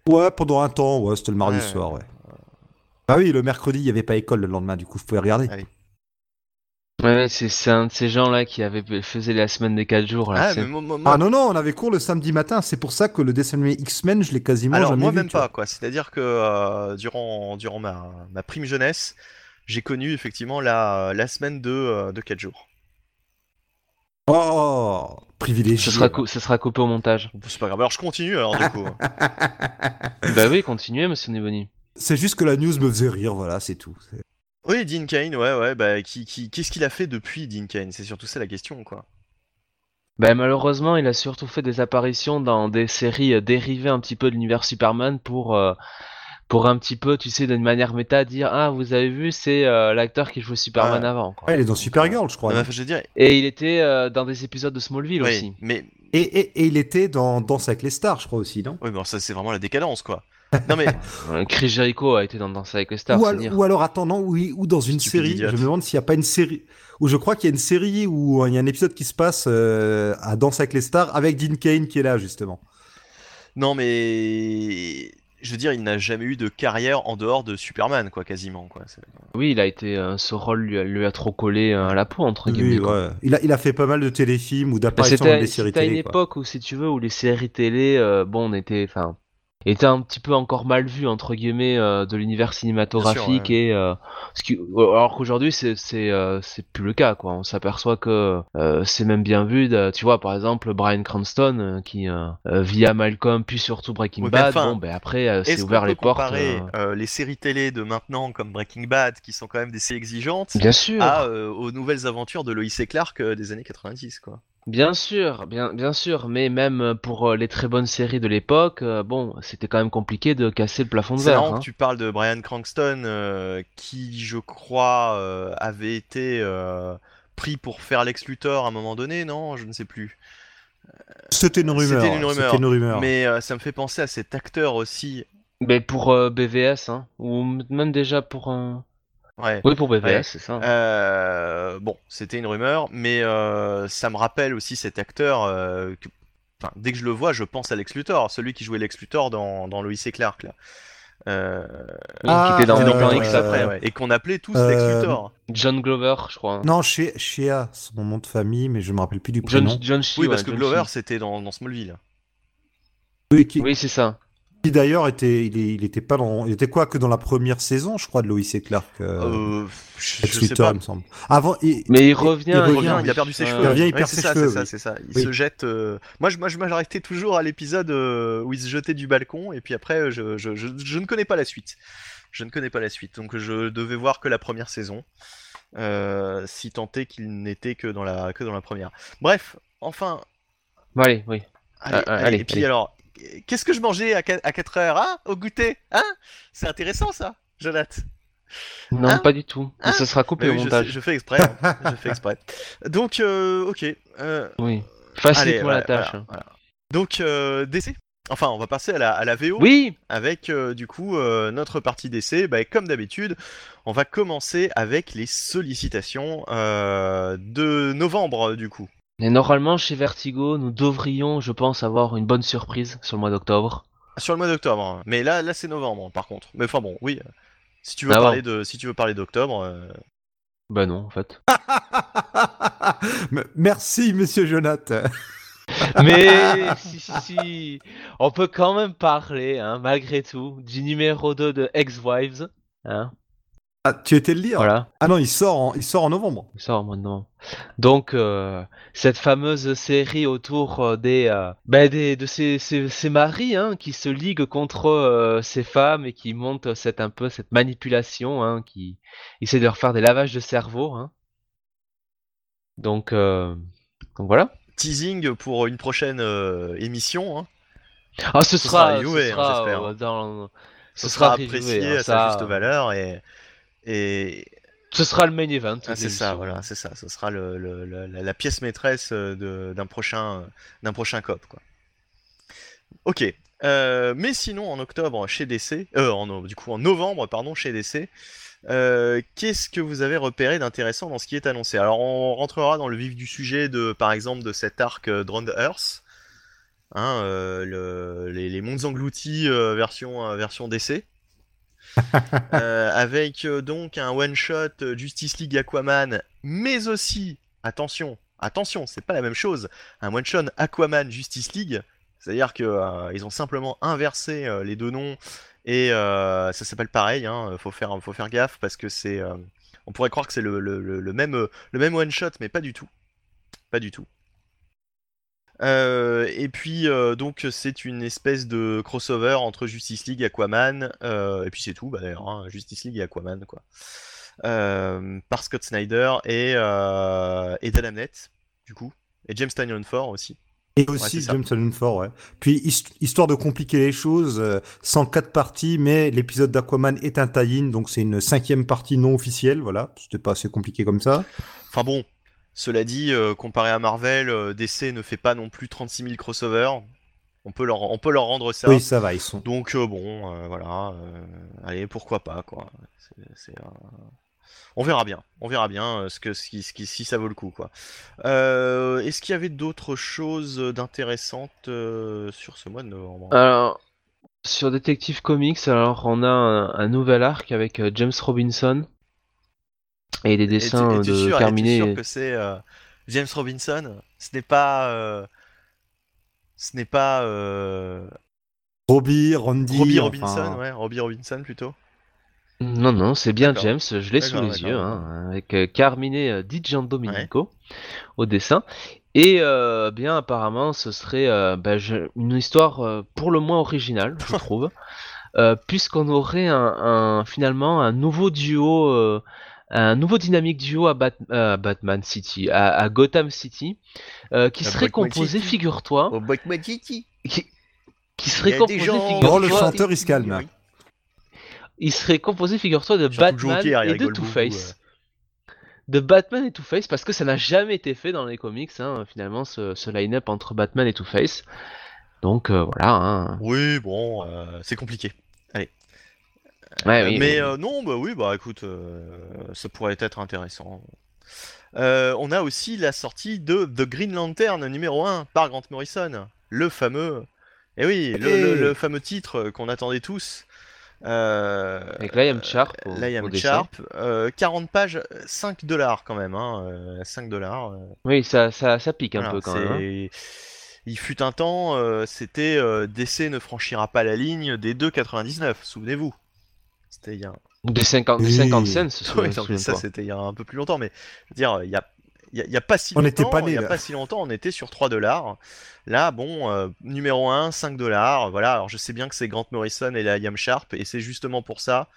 Ouais, pendant un temps, ouais, c'était le mardi Ouais. soir, ouais. Ah oui, le mercredi, il n'y avait pas école le lendemain, du coup, vous pouvez regarder. Ah oui. Ouais, c'est c'est un de ces gens-là qui avait faisait la semaine des 4 jours. Là, Ah, c'est- mais moi, moi- moi- Ah non, non, on avait cours le samedi matin, c'est pour ça que le dessin animé X-Men, je l'ai quasiment Alors jamais moi vu. même pas quoi. C'est-à-dire que euh, durant durant ma, ma prime jeunesse, j'ai connu effectivement la, la semaine de euh, de 4 jours. Oh, privilégié. ce, sera cou- ce sera coupé au montage. C'est pas grave. Alors je continue alors du coup. bah oui, continuez, monsieur Neboni. C'est juste que la news me faisait rire, voilà, c'est tout. Oui, Dean Kane, ouais ouais. Bah qui qui qu'est-ce qu'il a fait depuis Dean Kane C'est surtout ça la question quoi. Bah malheureusement, il a surtout fait des apparitions dans des séries euh, dérivées un petit peu de l'univers Superman pour euh, pour un petit peu, tu sais, d'une manière méta, dire ah vous avez vu, c'est euh, l'acteur qui jouait Superman Ah. avant. quoi. Ouais, il est dans Supergirl, je crois. Je veux dire, Et il était euh, dans des épisodes de Smallville oui, aussi. mais Et, et, et il était dans Danse avec les stars, je crois aussi, non? Oui, bon ça c'est vraiment la décadence quoi. Non mais Chris Jericho a été dans Danse avec les Stars, ou, al- alors, attends, non, oui, ou dans une série. Je me demande s'il n'y a pas une série. Ou je crois qu'il y a une série où il y a un épisode qui se passe euh, à Danse avec les stars avec Dean Kane qui est là, justement. non mais je veux dire, il n'a jamais eu de carrière en dehors de Superman quoi, quasiment quoi. C'est- Oui, il a été, euh, ce rôle lui a, lui a trop collé euh, à la peau entre Oui, guillemets. ouais. il, a, il a fait pas mal de téléfilms ou d'apparitions dans C'était des séries c'était à une télé. quoi. époque où, si tu veux, où les séries télé, euh, bon, on était, enfin, étaient un petit peu encore mal vues entre guillemets euh, de l'univers cinématographique et euh, ce qui, alors qu'aujourd'hui c'est c'est euh, c'est plus le cas quoi. On s'aperçoit que euh, c'est même bien vu. de- tu vois, par exemple, Brian Cranston euh, qui euh, euh, via Malcolm puis surtout Breaking Ouais, Bad, enfin, bon, ben après euh, c'est ouvert les portes. comparer euh, euh, les séries télé de maintenant comme Breaking Bad, qui sont quand même des séries exigeantes, Bien sûr. à, euh, aux nouvelles aventures de Lois et Clark euh, des années 90 quoi. Bien sûr, bien, bien sûr, mais même pour euh, les très bonnes séries de l'époque, euh, bon, c'était quand même compliqué de casser le plafond de C'est verre. marrant hein. que tu parles de Brian Cranston, euh, qui je crois euh, avait été euh, pris pour faire Lex Luthor à un moment donné, non? Je ne sais plus. C'était une rumeur. C'était une rumeur. C'était une rumeur. Mais euh, ça me fait penser à cet acteur aussi. Mais pour euh, BVS, hein, ou même déjà pour un. Ouais. Oui, pour BVS, Ouais. c'est ça. Euh, bon, c'était une rumeur, mais euh, ça me rappelle aussi cet acteur. euh, que- dès que je le vois, je pense à Lex Luthor, celui qui jouait Lex Luthor dans, dans Lois et Clark. Là. Euh, Oui, Ah, qui était dans Plan X après, ouais, et qu'on appelait tous Lex Luthor. John Glover, je crois. Non, chez Shea, c'est mon nom de famille, mais je me rappelle plus du prénom. John Oui, ouais, parce que John Glover, c'était dans, dans Smallville. Oui, qui, Oui, c'est ça. Qui d'ailleurs était, il, était pas dans, il était quoi que dans la première saison, je crois, de Lois et Clark. Euh, Euh, je, sais pas. il me semble. Avant, il, Mais il revient. il Il revient, revient, il a perdu ses cheveux. Il revient, il perd c'est ses ça, cheveux, c'est ça, c'est ça. Il Oui. se jette. euh, Moi, je, moi, je m'arrêtais toujours à l'épisode euh, où il se jetait du balcon, et puis après, je, je, je, je ne connais pas la suite. Je ne connais pas la suite, donc je devais voir que la première saison, euh, si tant est qu'il n'était que dans la que dans la première. Bref, enfin, Bon, allez, oui. allez, allez, allez, et puis allez. alors, qu'est-ce que je mangeais à 4 heures, hein, au goûter, hein? C'est intéressant ça, Jonathan. Non, Hein? pas du tout. Hein? ça sera coupé Mais au je, montage. je fais exprès, hein, je fais exprès. Donc, euh, ok. euh, Oui. Facilite-moi voilà, la tâche. voilà, voilà. Donc, euh, DC. Enfin, on va passer à la, à la VO Oui, avec euh, du coup notre partie d'essai. Bah, comme d'habitude, on va commencer avec les sollicitations de novembre du coup. Et normalement chez Vertigo, nous devrions, je pense, avoir une bonne surprise sur le mois d'octobre. Sur le mois d'octobre. hein. Mais là, là c'est novembre par contre. Mais enfin bon, oui. Si tu veux Ah bon. parler de, si tu veux parler d'octobre, euh, Bah non, en fait. Merci, monsieur Jonathan. Mais si, si, si, on peut quand même parler, hein, malgré tout, du numéro 2 de Ex-Wives. Hein, Ah, tu étais le lire voilà, Ah non, il sort en, il sort en novembre. ça maintenant. Donc, euh, cette fameuse série autour euh, des, euh, ben, des de ces, ces, ces maris hein, qui se liguent contre euh, ces femmes et qui montent cette un peu cette manipulation, hein, qui essaie de leur faire des lavages de cerveau. Hein. Donc, euh, donc voilà. teasing pour une prochaine euh, émission. hein. Ah, ce, Ce sera sera, reviewé, ce hein, sera j'espère. dans, Ce sera apprécié hein, à ça- sa juste valeur et et Ce sera le main event. Ah, c'est ça, voilà, c'est ça. Ce sera le, le- le- la, la pièce maîtresse euh, d'un prochain, d'un prochain cop, quoi. Ok. Euh, mais sinon, en octobre chez DC, euh, en, du coup en novembre, pardon, chez DC, euh, qu'est-ce que vous avez repéré d'intéressant dans ce qui est annoncé? Alors, on rentrera dans le vif du sujet de, par exemple, de cet arc euh, Drowned Earth, hein, euh, le- les, les mondes engloutis euh, version, euh, version DC. Euh, avec euh, donc un one shot euh, Justice League Aquaman, mais aussi attention, attention, c'est pas la même chose. Un one shot Aquaman Justice League, c'est-à-dire que ils ont simplement inversé les deux noms et ça s'appelle pareil. Hein, faut faire, faut faire gaffe parce que c'est, on pourrait croire que c'est le, même, le même one shot, mais pas du tout, pas du tout. Euh, et puis euh, donc c'est une espèce de crossover entre Justice League, Aquaman, euh, et puis c'est tout, bah, d'ailleurs, hein, Justice League et Aquaman quoi. Par Scott Snyder et, et Dan Abnett, du coup, et James Tynion Ford aussi. Et aussi. James Allen Ford, ouais. Puis, hist- histoire de compliquer les choses, euh, 104 parties, mais l'épisode d'Aquaman est un tie-in, donc c'est une cinquième partie non officielle, voilà. C'était pas assez compliqué comme ça. Enfin bon, cela dit, euh, comparé à Marvel, euh, DC ne fait pas non plus 36 000 crossovers. On peut leur, on peut leur rendre ça. Oui, ça va, ils sont. Donc euh, bon, euh, voilà, euh, allez, pourquoi pas quoi. C'est- c'est, euh, On verra bien, on verra bien euh, ce que, ce qui- ce qui- si ça vaut le coup quoi. Euh, Est-ce qu'il y avait d'autres choses d'intéressantes euh, sur ce mois de novembre? Alors, sur Detective Comics, alors on a un, un nouvel arc avec euh, James Robinson et des dessins et tu es de sûr, es terminés. sûr que c'est euh, James Robinson? Ce n'est pas, euh, ce n'est pas euh, Robbie, Randy. Robbie enfin, Robinson, ouais, Robbie Robinson plutôt. Non, non, c'est bien. James, je l'ai sous les yeux, hein, avec euh, Carmine euh, Di Giandomenico au dessin. Et euh, bien apparemment, ce serait euh, bah, je- une histoire euh, pour le moins originale, je trouve, euh, puisqu'on aurait un, un- finalement un nouveau duo, euh, un nouveau dynamique duo à, Bat- euh, à Batman City, à, à Gotham City, euh, qui À serait Batman composé, City. figure-toi, Au Batman City. qui, serait composé, gens- figure-toi, Oh, le chanteur, il se calme. Il serait composé, figure-toi, de Surtout Batman Joker, et de Two-Face. De Batman et Two-Face, parce que ça n'a jamais été fait dans les comics, hein, finalement, ce, ce line-up entre Batman et Two-Face. Donc euh, voilà. hein. Oui, bon, euh, c'est compliqué. Allez. Ouais, oui, mais oui. euh, non, bah oui, bah écoute, euh, ça pourrait être intéressant. Euh, on a aussi la sortie de The Green Lantern numéro 1 par Grant Morrison, le fameux, et oui, le, Hey. le- le fameux titre qu'on attendait tous. Euh, Avec Liam Sharp. au- Liam. Sharp, euh, 40 pages, 5 dollars quand même, hein, euh, 5 dollars. Oui, ça, ça, ça pique un voilà, peu quand même. hein. Il fut un temps, euh, c'était euh, DC ne franchira pas la ligne des 2,99, souvenez-vous. C'était il y a Des 50, des Oui. 50 cents, ce Ouais, non, ça c'était il y a un peu plus longtemps, mais je veux dire, il y a, il y a- pas si On longtemps, n'était pas y a pas si longtemps, on était sur 3 dollars. Là, bon, euh, numéro 1, 5 dollars. Voilà, alors je sais bien que c'est Grant Morrison et la Liam Sharp, et c'est justement pour ça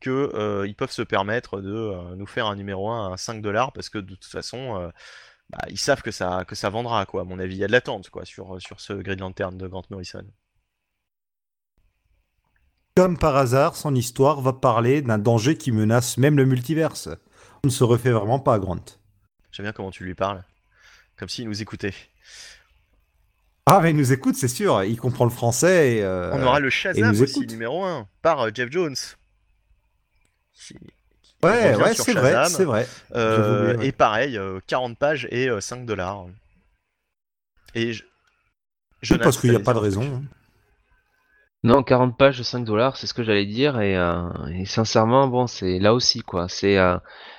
que euh, ils peuvent se permettre de euh, nous faire un numéro 1 à 5 dollars, parce que de toute façon, euh, bah, ils savent que ça, que ça vendra, quoi. À mon avis, il y a de l'attente, quoi, sur, sur ce Green Lantern de Grant Morrison. Comme par hasard, son histoire va parler d'un danger qui menace même le multiverse. On ne se refait vraiment pas, Grant. J'aime bien comment tu lui parles, comme s'il nous écoutait. Ah, mais il nous écoute, c'est sûr. Il comprend le français et. euh, On aura le Shazam aussi, écoute. numéro 1, par euh, Jeff Jones. Qui- Ouais, ouais, c'est vrai, c'est vrai. Euh, J'avais oublié, ouais. Et pareil, euh, 40 pages et euh, 5 dollars. Et je... Jonas, parce qu'il n'y a pas de raison. hein. Non, 40 pages de 5 dollars, c'est ce que j'allais dire. Et, euh, et sincèrement, bon, c'est là aussi, quoi. C'est euh,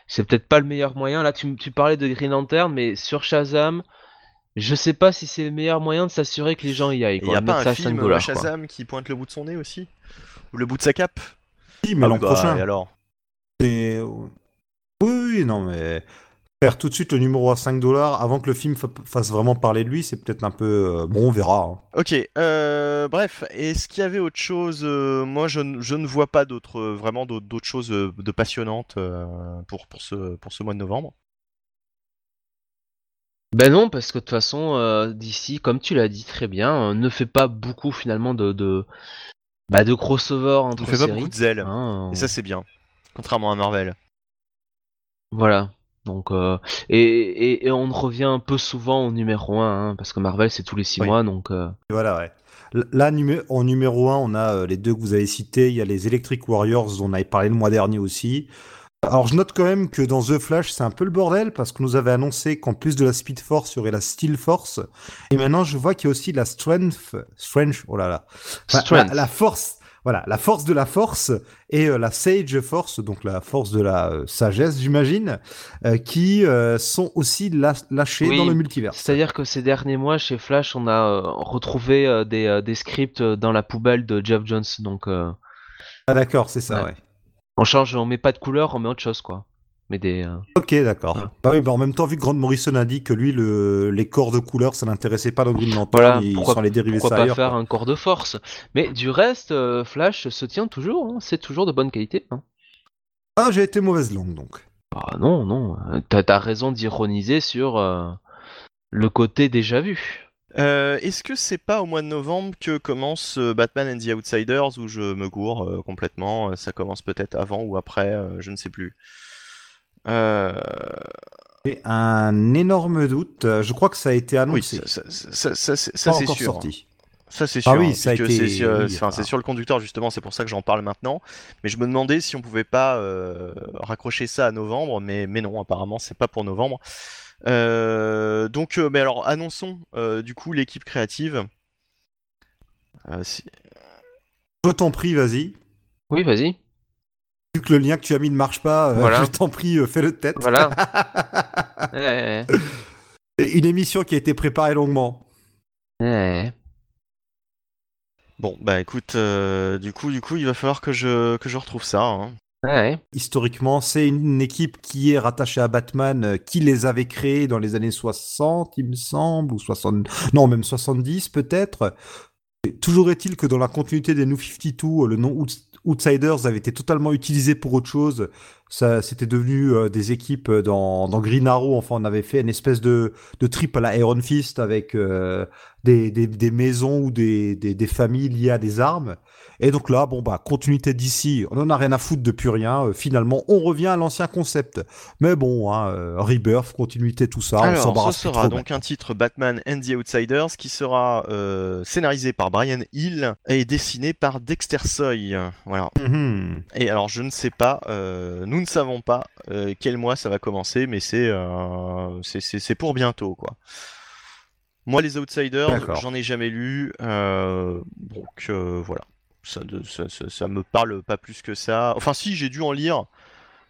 c'est peut-être pas le meilleur moyen. Là, tu, tu parlais de Green Lantern, mais sur Shazam, je sais pas si c'est le meilleur moyen de s'assurer que les gens y aillent. Il n'y a pas un à 5 film euh, quoi. Shazam qui pointe le bout de son nez aussi? Ou le bout de sa cape? Si, mais Ah l'an oui, bah, prochain. et alors? Oui, oui, non, mais. Faire tout de suite le numéro à 5 dollars avant que le film fa- fasse vraiment parler de lui, c'est peut-être un peu. euh, Bon, on verra. hein. Ok, euh, bref, est-ce qu'il y avait autre chose euh, Moi, je, ne- je ne vois pas d'autres, vraiment d'autres choses de passionnantes pour, pour, ce, pour ce mois de novembre? Ben non, parce que de toute façon, euh, d'ici, comme tu l'as dit très bien, euh, ne fait pas beaucoup finalement de de, bah, de crossover On entre fait pas beaucoup de zèle, hein, et ça c'est bien, contrairement à Marvel. Voilà. Donc euh, et, et, et on revient un peu souvent au numéro 1 parce que Marvel c'est tous les 6 Oui. mois donc euh, Voilà, ouais. Là, en numéro 1, on a euh, les deux que vous avez cités. Il y a les Electric Warriors, dont on avait parlé le mois dernier aussi. Alors, je note quand même que dans The Flash, c'est un peu le bordel parce qu'on nous avait annoncé qu'en plus de la Speed Force, il y aurait la Steel Force. Et maintenant, je vois qu'il y a aussi la Strength, Strength, oh là là. Enfin, Strength. La, la force, voilà, la force de la force et euh, la Sage Force, donc la force de la euh, sagesse, j'imagine, euh, qui sont aussi la- lâchées Oui, dans le multivers. c'est-à-dire que ces derniers mois chez Flash on a retrouvé des, des scripts dans la poubelle de Jeff Jones donc Ah, d'accord, c'est ça, Ouais. ouais. on change on met pas de couleur on met autre chose quoi. Mais des euh, Ok, d'accord. Bah oui, bah en même temps, vu que Grant Morrison a dit que lui, le, les corps de couleur, ça l'intéressait pas dans Green Lantern, Voilà, ils pourquoi- sont allés dériver pourquoi ça pas ailleurs. faire quoi. un corps de force. Mais du reste euh, Flash se tient toujours hein, c'est toujours de bonne qualité hein. Ah, j'ai été mauvaise langue, donc. Ah non, non, t'as as raison d'ironiser sur euh, le côté déjà vu. Euh, Est-ce que c'est pas au mois de novembre que commence euh, Batman and the Outsiders où je me gourre euh, complètement Ça commence peut-être avant ou après, euh, je ne sais plus. Euh, J'ai un énorme doute. Euh, Je crois que ça a été oui, annoncé. ça, ça- ça- ça, c'est ça, c'est sûr. sorti. Ça c'est Ah sûr. oui, hein, ça a été- c'est sur, oui, enfin. sur le conducteur justement, c'est pour ça que j'en parle maintenant. Mais je me demandais si on pouvait pas euh, raccrocher ça à novembre, mais, mais non, apparemment c'est pas pour novembre. Euh, donc, euh, mais alors annonçons euh, du coup l'équipe créative. Euh, si- Je t'en prie, vas-y. Oui, vas-y. Vu que le lien que tu as mis ne marche pas, euh, Voilà. je t'en prie, euh, fais-le de tête. Voilà. Ouais, Une émission qui a été préparée longuement. ouais. Bon, bah écoute, euh, du coup, du coup, il va falloir que je que je retrouve ça. hein. Ouais. Historiquement, c'est une équipe qui est rattachée à Batman, euh, qui les avait créés dans les années 60, il me semble, ou 60... Non, même 70 peut-être. Toujours est-il que dans la continuité des New 52, euh, le nom Outs- Outsiders avait été totalement utilisé pour autre chose, ça, c'était devenu euh, des équipes dans, dans Green Arrow. Enfin, on avait fait une espèce de, de trip à la Iron Fist avec euh, des, maisons ou des, des familles liées à des armes. Et donc là, bon bah continuité d'ici, on en a rien à foutre de plus rien. Euh, finalement, on revient à l'ancien concept. Mais bon, hein, euh, Rebirth, continuité, tout ça, on Alors, s'embarrasse ce sera donc un titre Batman and the Outsiders qui sera euh, scénarisé par Brian Hill et dessiné par Dexter Soy. Voilà. Mhm. Et alors, je ne sais pas, nous ne savons pas quel mois ça va commencer, mais c'est c'est- pour bientôt, quoi. Moi, les Outsiders, j'en ai jamais lu, donc voilà. Ça, ça, ça, ça me parle pas plus que ça. Enfin, si, j'ai dû en lire,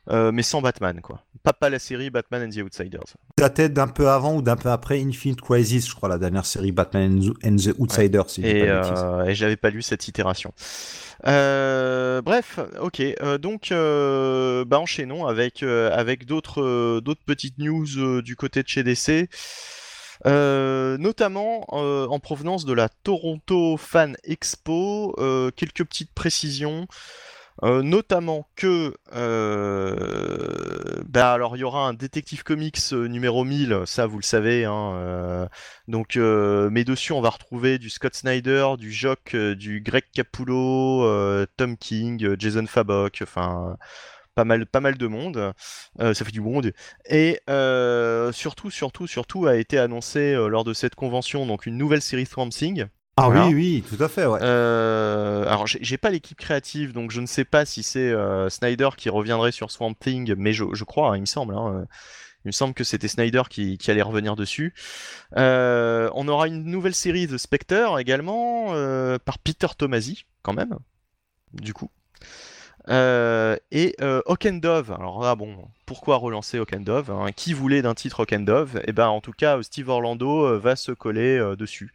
euh, mais sans Batman, quoi. Pas, pas la série Batman and the Outsiders. Datait d'un peu avant ou d'un peu après Infinite Crisis, je crois, la dernière série Batman and the Outsiders. si je dis Et, euh, et j'avais pas lu cette itération. Euh, bref, ok. euh, donc, bah, enchaînons avec, avec d'autres d'autres petites news du côté de chez DC. Euh, notamment euh, en provenance de la Toronto Fan Expo, euh, quelques petites précisions. Notamment que bah alors il y aura un détective comics numéro 1000, ça vous le savez, hein, donc mais dessus on va retrouver du Scott Snyder, du Jock, du Greg Capullo, Tom King, Jason Fabok, enfin pas mal pas mal de monde, Euh, ça fait du monde et euh, surtout surtout surtout a été annoncé euh, lors de cette convention donc une nouvelle série Swamp Thing. Ah voilà. oui, oui, tout à fait, ouais. Euh, alors j'ai pas l'équipe créative, donc je ne sais pas si c'est euh, Snyder qui reviendrait sur Swamp Thing, mais je, je crois, hein, il me semble. hein, il me semble que c'était Snyder qui, qui allait revenir dessus. Euh, on aura une nouvelle série The Spectre également, par Peter Tomasi, quand même, du coup. Euh, et euh, Hawk and Dove. Alors là, bon, pourquoi relancer Hawk and Dove hein? Qui voulait d'un titre Hawk and Dove? Et ben, en tout cas, Steve Orlando euh, va se coller euh, dessus.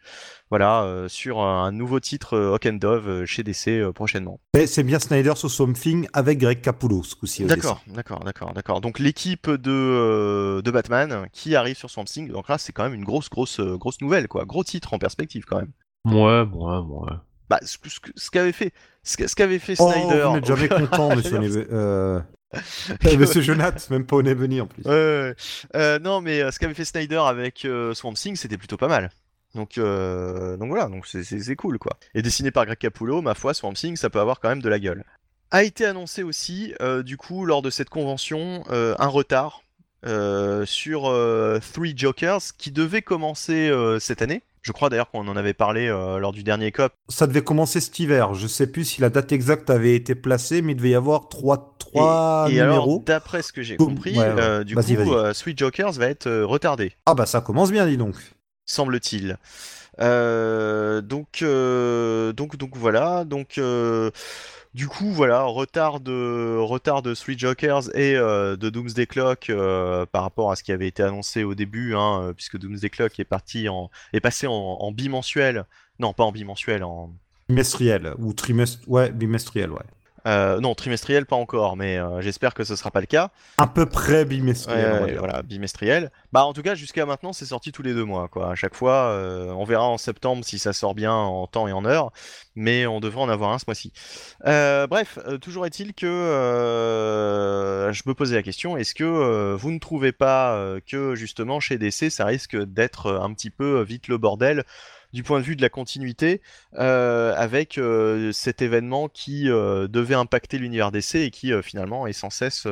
Voilà, euh, sur un nouveau titre euh, Hawk and Dove euh, chez DC euh, prochainement. C'est bien Snyder sur Something avec Greg Capullo, ce coup-ci. D'accord, d'accord, d'accord, d'accord. Donc l'équipe de, euh, de Batman qui arrive sur Swamp Thing. Donc là, c'est quand même une grosse, grosse, euh, grosse nouvelle, quoi. Gros titre en perspective, quand même. Ouais, ouais, ouais. Bah, ce, ce ce qu'avait fait, ce ce qu'avait fait Oh, Snyder. vous n'êtes jamais content, monsieur, euh... monsieur Jonath, même pas au Nebony en plus. Euh, non, mais euh, ce qu'avait fait Snyder avec euh, Swamp Thing, c'était plutôt pas mal. Donc, euh, donc voilà, donc c'est- cool quoi. Et dessiné par Greg Capullo, ma foi, Swamp Thing, ça peut avoir quand même de la gueule. A été annoncé aussi, du coup, lors de cette convention, un retard sur Three Jokers qui devait commencer cette année. Je crois d'ailleurs qu'on en avait parlé euh, lors du dernier COP. Ça devait commencer cet hiver. Je sais plus si la date exacte avait été placée, mais il devait y avoir trois, trois et, et alors, numéros. d'après ce que j'ai compris, ouais, ouais. euh, du coup, euh, Three Jokers va être retardé. Ah bah ça commence bien, dis donc. semble-t-il. Donc, donc, donc voilà. Donc, du coup, voilà, retard de retard de Three Jokers et euh, de Doomsday Clock euh, par rapport à ce qui avait été annoncé au début, hein, euh, puisque Doomsday Clock est parti en est passé en, en bimensuel. Non, pas en bimensuel, en Bimestriel ou trimestre. Ouais, bimestriel, ouais. Euh, non trimestriel, pas encore, mais euh, j'espère que ce sera pas le cas. À peu près bimestriel. Ouais, ouais, voilà, bimestriel. Bah en tout cas jusqu'à maintenant c'est sorti tous les deux mois quoi. À chaque fois, euh, on verra en septembre si ça sort bien en temps et en heure, mais on devrait en avoir un ce mois-ci. Bref, toujours est-il que je me posais la question est-ce que vous ne trouvez pas que justement chez DC ça risque d'être un petit peu vite le bordel du point de vue de la continuité euh, avec euh, cet événement qui euh, devait impacter l'univers DC et qui finalement est sans cesse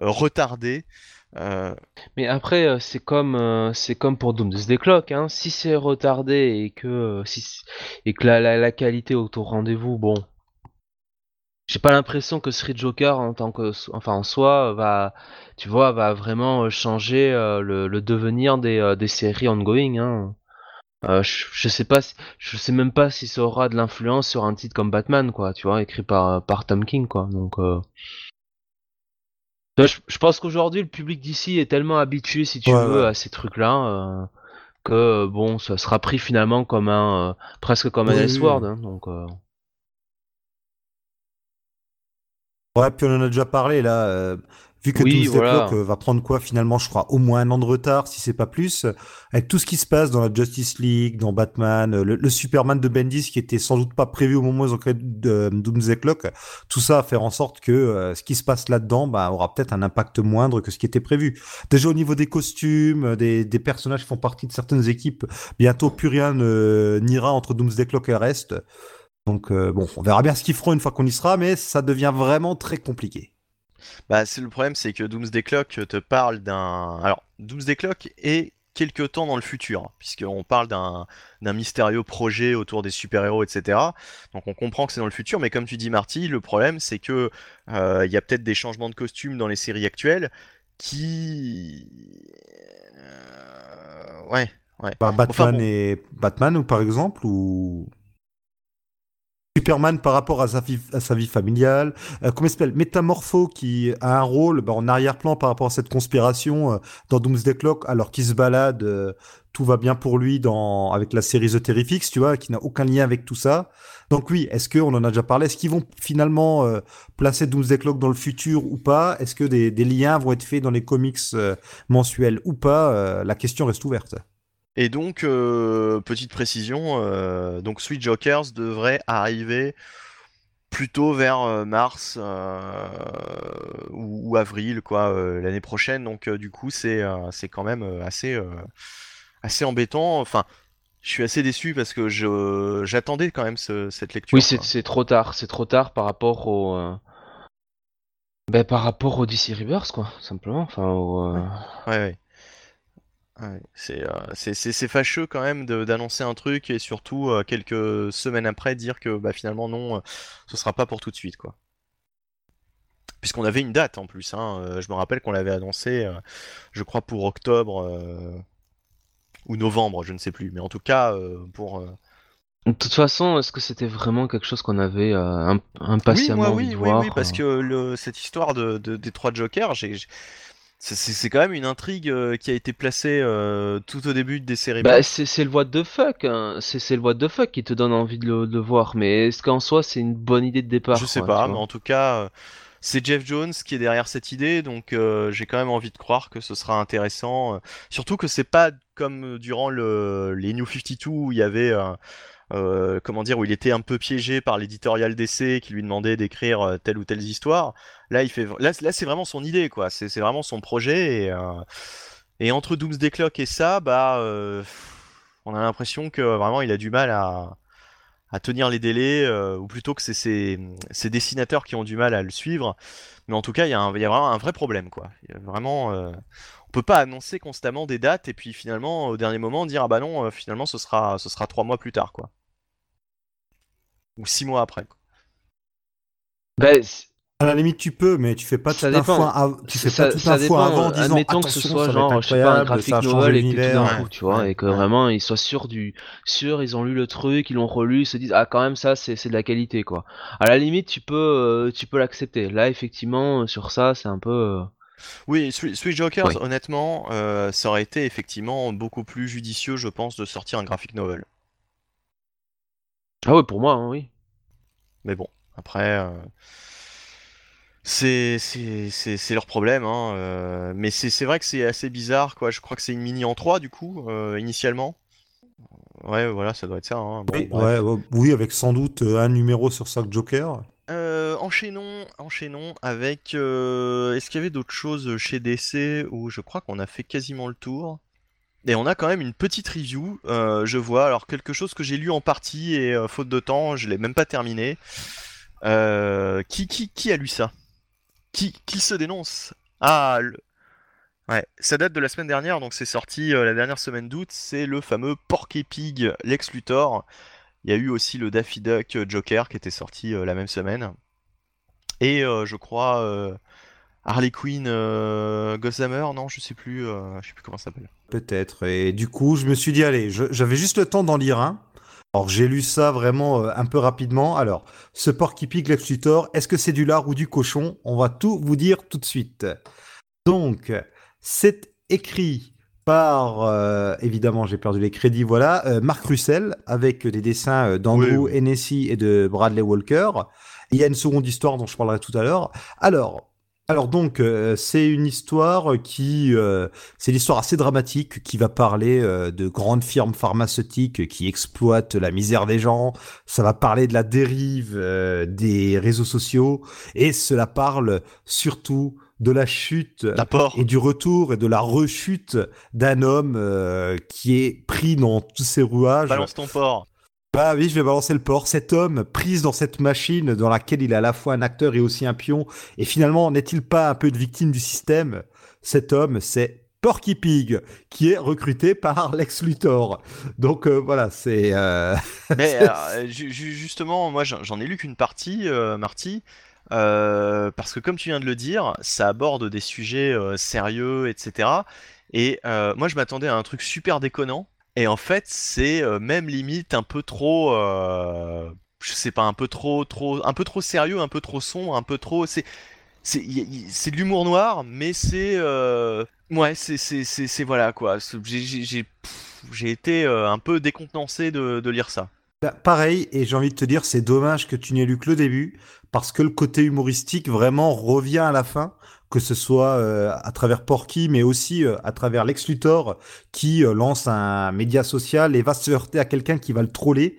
retardé. Mais après, c'est comme, c'est comme pour Doomsday Clock, hein. Si c'est retardé et que, si, et que la, la, qualité est au rendez-vous, bon. J'ai pas l'impression que Street Joker en tant que, enfin en soi, va, tu vois, va vraiment changer le, devenir des, des séries ongoing, hein. Euh, je, je sais pas, si- je sais même pas si ça aura de l'influence sur un titre comme Batman, quoi, tu vois, écrit par, par Tom King, quoi. Donc, euh, je, je pense qu'aujourd'hui, le public d'ici est tellement habitué, si tu Ouais, veux, ouais. à ces trucs-là, euh, que bon, ça sera pris finalement comme un, euh, presque comme un Oui, Elseworld, oui. hein, donc. euh, Ouais, puis on en a déjà parlé là. Euh, Vu que Oui, voilà. Clock euh, va prendre quoi finalement, je crois, au moins un an de retard, si c'est pas plus, euh, avec tout ce qui se passe dans la Justice League, dans Batman, euh, le, le Superman de Bendis qui était sans doute pas prévu au moment où ils ont créé de- Doomsday Clock, tout ça va faire en sorte que euh, ce qui se passe là-dedans bah, aura peut-être un impact moindre que ce qui était prévu. Déjà au niveau des costumes, euh, des, des personnages qui font partie de certaines équipes, bientôt plus rien n'ira entre Doomsday Clock et le reste. Donc euh, bon, on verra bien ce qu'ils feront une fois qu'on y sera, mais ça devient vraiment très compliqué. Bah, c'est le problème, c'est que Doomsday Clock te parle d'un. Alors, Doomsday Clock est quelque temps dans le futur, puisqu'on parle d'un mystérieux projet autour des super-héros, etc. Donc on comprend que c'est dans le futur, mais comme tu dis Marty, le problème c'est que euh, il y a peut-être des changements de costumes dans les séries actuelles qui. Euh, Ouais, ouais. Bah, Batman bon. et Batman ou par exemple ou Superman par rapport à sa vie, à sa vie familiale. Euh, comment il s'appelle Métamorpho qui a un rôle bah, en arrière-plan par rapport à cette conspiration euh, dans Doomsday Clock alors qu'il se balade, euh, tout va bien pour lui dans avec la série The Terrifics, tu vois, qui n'a aucun lien avec tout ça. Donc oui, est-ce que on en a déjà parlé Est-ce qu'ils vont finalement euh, placer Doomsday Clock dans le futur ou pas? Est-ce que des, des liens vont être faits dans les comics euh, mensuels ou pas? Euh, La question reste ouverte. Et donc, euh, petite précision, euh, donc Sweet Jokers devrait arriver plutôt vers euh, mars ou, ou avril, quoi, l'année prochaine. Donc, du coup, c'est c'est quand même assez, assez embêtant. Enfin, je suis assez déçu parce que je j'attendais quand même ce- cette lecture. Oui, c'est trop tard. C'est trop tard par rapport au. euh, Ben, par rapport au DC Rebirth, quoi, simplement. Enfin, au, euh, Ouais, ouais. Ouais, c'est euh, c'est- c'est- c'est fâcheux quand même de- d'annoncer un truc et surtout euh, quelques semaines après dire que bah, finalement non, euh, ce sera pas pour tout de suite quoi. Puisqu'on avait une date en plus, hein, euh, je me rappelle qu'on l'avait annoncé, euh, je crois pour octobre euh, ou novembre, je ne sais plus, mais en tout cas euh, pour. euh, De toute façon, est-ce que c'était vraiment quelque chose qu'on avait euh, Oui, impatiemment moi oui, de oui, voir oui, parce euh, que le, cette histoire de, de- des trois Jokers, j'ai j'ai- c'est quand même une intrigue euh, qui a été placée euh, tout au début des séries. Bah, c'est le what the fuck, hein. C'est le what the fuck qui te donne envie de le, de le voir. Mais est-ce qu'en soi, c'est une bonne idée de départ Je sais quoi, pas, mais en tout cas, euh, c'est Jeff Jones qui est derrière cette idée, donc euh, j'ai quand même envie de croire que ce sera intéressant. euh, surtout que c'est pas comme durant le, les New 52 où il y avait, euh, comment dire, où il était un peu piégé par l'éditorial d'essai qui lui demandait d'écrire euh, telle ou telle histoire. Là, il fait, là, là c'est vraiment son idée, quoi. C'est vraiment son projet. Et, euh, et entre Doomsday Clock et ça, bah, on a l'impression que vraiment il a du mal à à tenir les délais, ou plutôt que c'est ces, ces dessinateurs qui ont du mal à le suivre. Mais en tout cas, il y, y a vraiment un vrai problème, quoi. Vraiment, on peut pas annoncer constamment des dates et puis finalement, au dernier moment, dire ah bah non, finalement, ce sera, ce sera trois mois plus tard, quoi. Ou six mois après. quoi. Bah, c- À la limite, tu peux, mais tu fais pas Ça tout un dépend. foin, av- tu fais ça, pas tout ça un dépend. foin avant en disant Admettons que ce attention, soit ça va genre, je sais pas, un graphic novel et que tout d'un Ouais. coup, tu vois, Ouais. et que Ouais. vraiment ils soient sûrs du, sûrs, ils ont lu le truc, ils l'ont relu, ils se disent ah quand même ça c'est c'est de la qualité quoi. À la limite, tu peux, euh, tu peux l'accepter. Là, effectivement, sur ça, c'est un peu. euh, Oui, Sweet Sweet Jokers, Oui. honnêtement, euh, ça aurait été effectivement beaucoup plus judicieux, je pense, de sortir un graphic novel. Ah ouais, pour moi, hein, oui. Mais bon, après, euh, c'est c'est- c'est- c'est leur problème. Hein, euh, mais c'est c'est vrai que c'est assez bizarre, quoi. Je crois que c'est une mini en 3 du coup, euh, initialement. Ouais, voilà, ça doit être ça. Hein. Bon, Oui, bref. ouais, ouais, oui, avec sans doute un numéro sur chaque Joker. Euh, enchaînons, enchaînons avec. euh, Est-ce qu'il y avait d'autres choses chez DC où je crois qu'on a fait quasiment le tour? Et on a quand même une petite review, euh, je vois. Alors, quelque chose que j'ai lu en partie et euh, faute de temps, je l'ai même pas terminé. Euh, qui, qui, qui a lu ça? Qui, qui se dénonce? Ah, le- ouais, ça date de la semaine dernière, donc c'est sorti la dernière semaine d'août. C'est le fameux Porky Pig Lex Luthor. Il y a eu aussi le Daffy Duck Joker qui était sorti la même semaine. Et je crois Harley Quinn Gossamer, non, je sais plus, je sais plus comment ça s'appelle. Peut-être. Et du coup, je me suis dit, allez, j'avais juste le temps d'en lire un. Alors, j'ai lu ça vraiment euh, un peu rapidement. Alors, ce Porky Pig Lex Luthor, est-ce que c'est du lard ou du cochon? On va tout vous dire tout de suite. Donc, c'est écrit par, euh, évidemment, j'ai perdu les crédits, voilà, euh, Marc Russell, avec des dessins euh, d'Andrew Oui, oui. Hennessy et de Bradley Walker. Il y a une seconde histoire dont je parlerai tout à l'heure. Alors, Alors donc, euh, c'est une histoire qui, euh, c'est l'histoire assez dramatique qui va parler euh, de grandes firmes pharmaceutiques qui exploitent la misère des gens. Ça va parler de la dérive des réseaux sociaux et cela parle surtout de la chute et du retour et de la rechute d'un homme qui est pris dans tous ces rouages. Balance ton port. Bah oui, je vais balancer le port. Cet homme, prise dans cette machine dans laquelle il est à la fois un acteur et aussi un pion, et finalement, n'est-il pas un peu de victime du système? Cet homme, c'est Porky Pig, qui est recruté par Lex Luthor. Donc euh, voilà, c'est... Euh... Mais euh, justement, moi j'en ai lu qu'une partie, Marty, parce que comme tu viens de le dire, ça aborde des sujets sérieux, etc. Et moi je m'attendais à un truc super déconnant, et en fait, c'est euh, même limite un peu trop, euh, je sais pas, un peu trop, trop, un peu trop sérieux, un peu trop sombre, un peu trop. C'est, c'est, de l'humour noir, mais c'est, euh, ouais, c'est, c'est, voilà quoi. J'ai, j'ai, été un peu décontenancé de, de lire ça. Bah, pareil, et j'ai envie de te dire, c'est dommage que tu n'aies lu que le début, parce que le côté humoristique vraiment revient à la fin que ce soit euh, à travers Porky, mais aussi euh, à travers Lex Luthor, qui euh, lance un média social et va se heurter à quelqu'un qui va le troller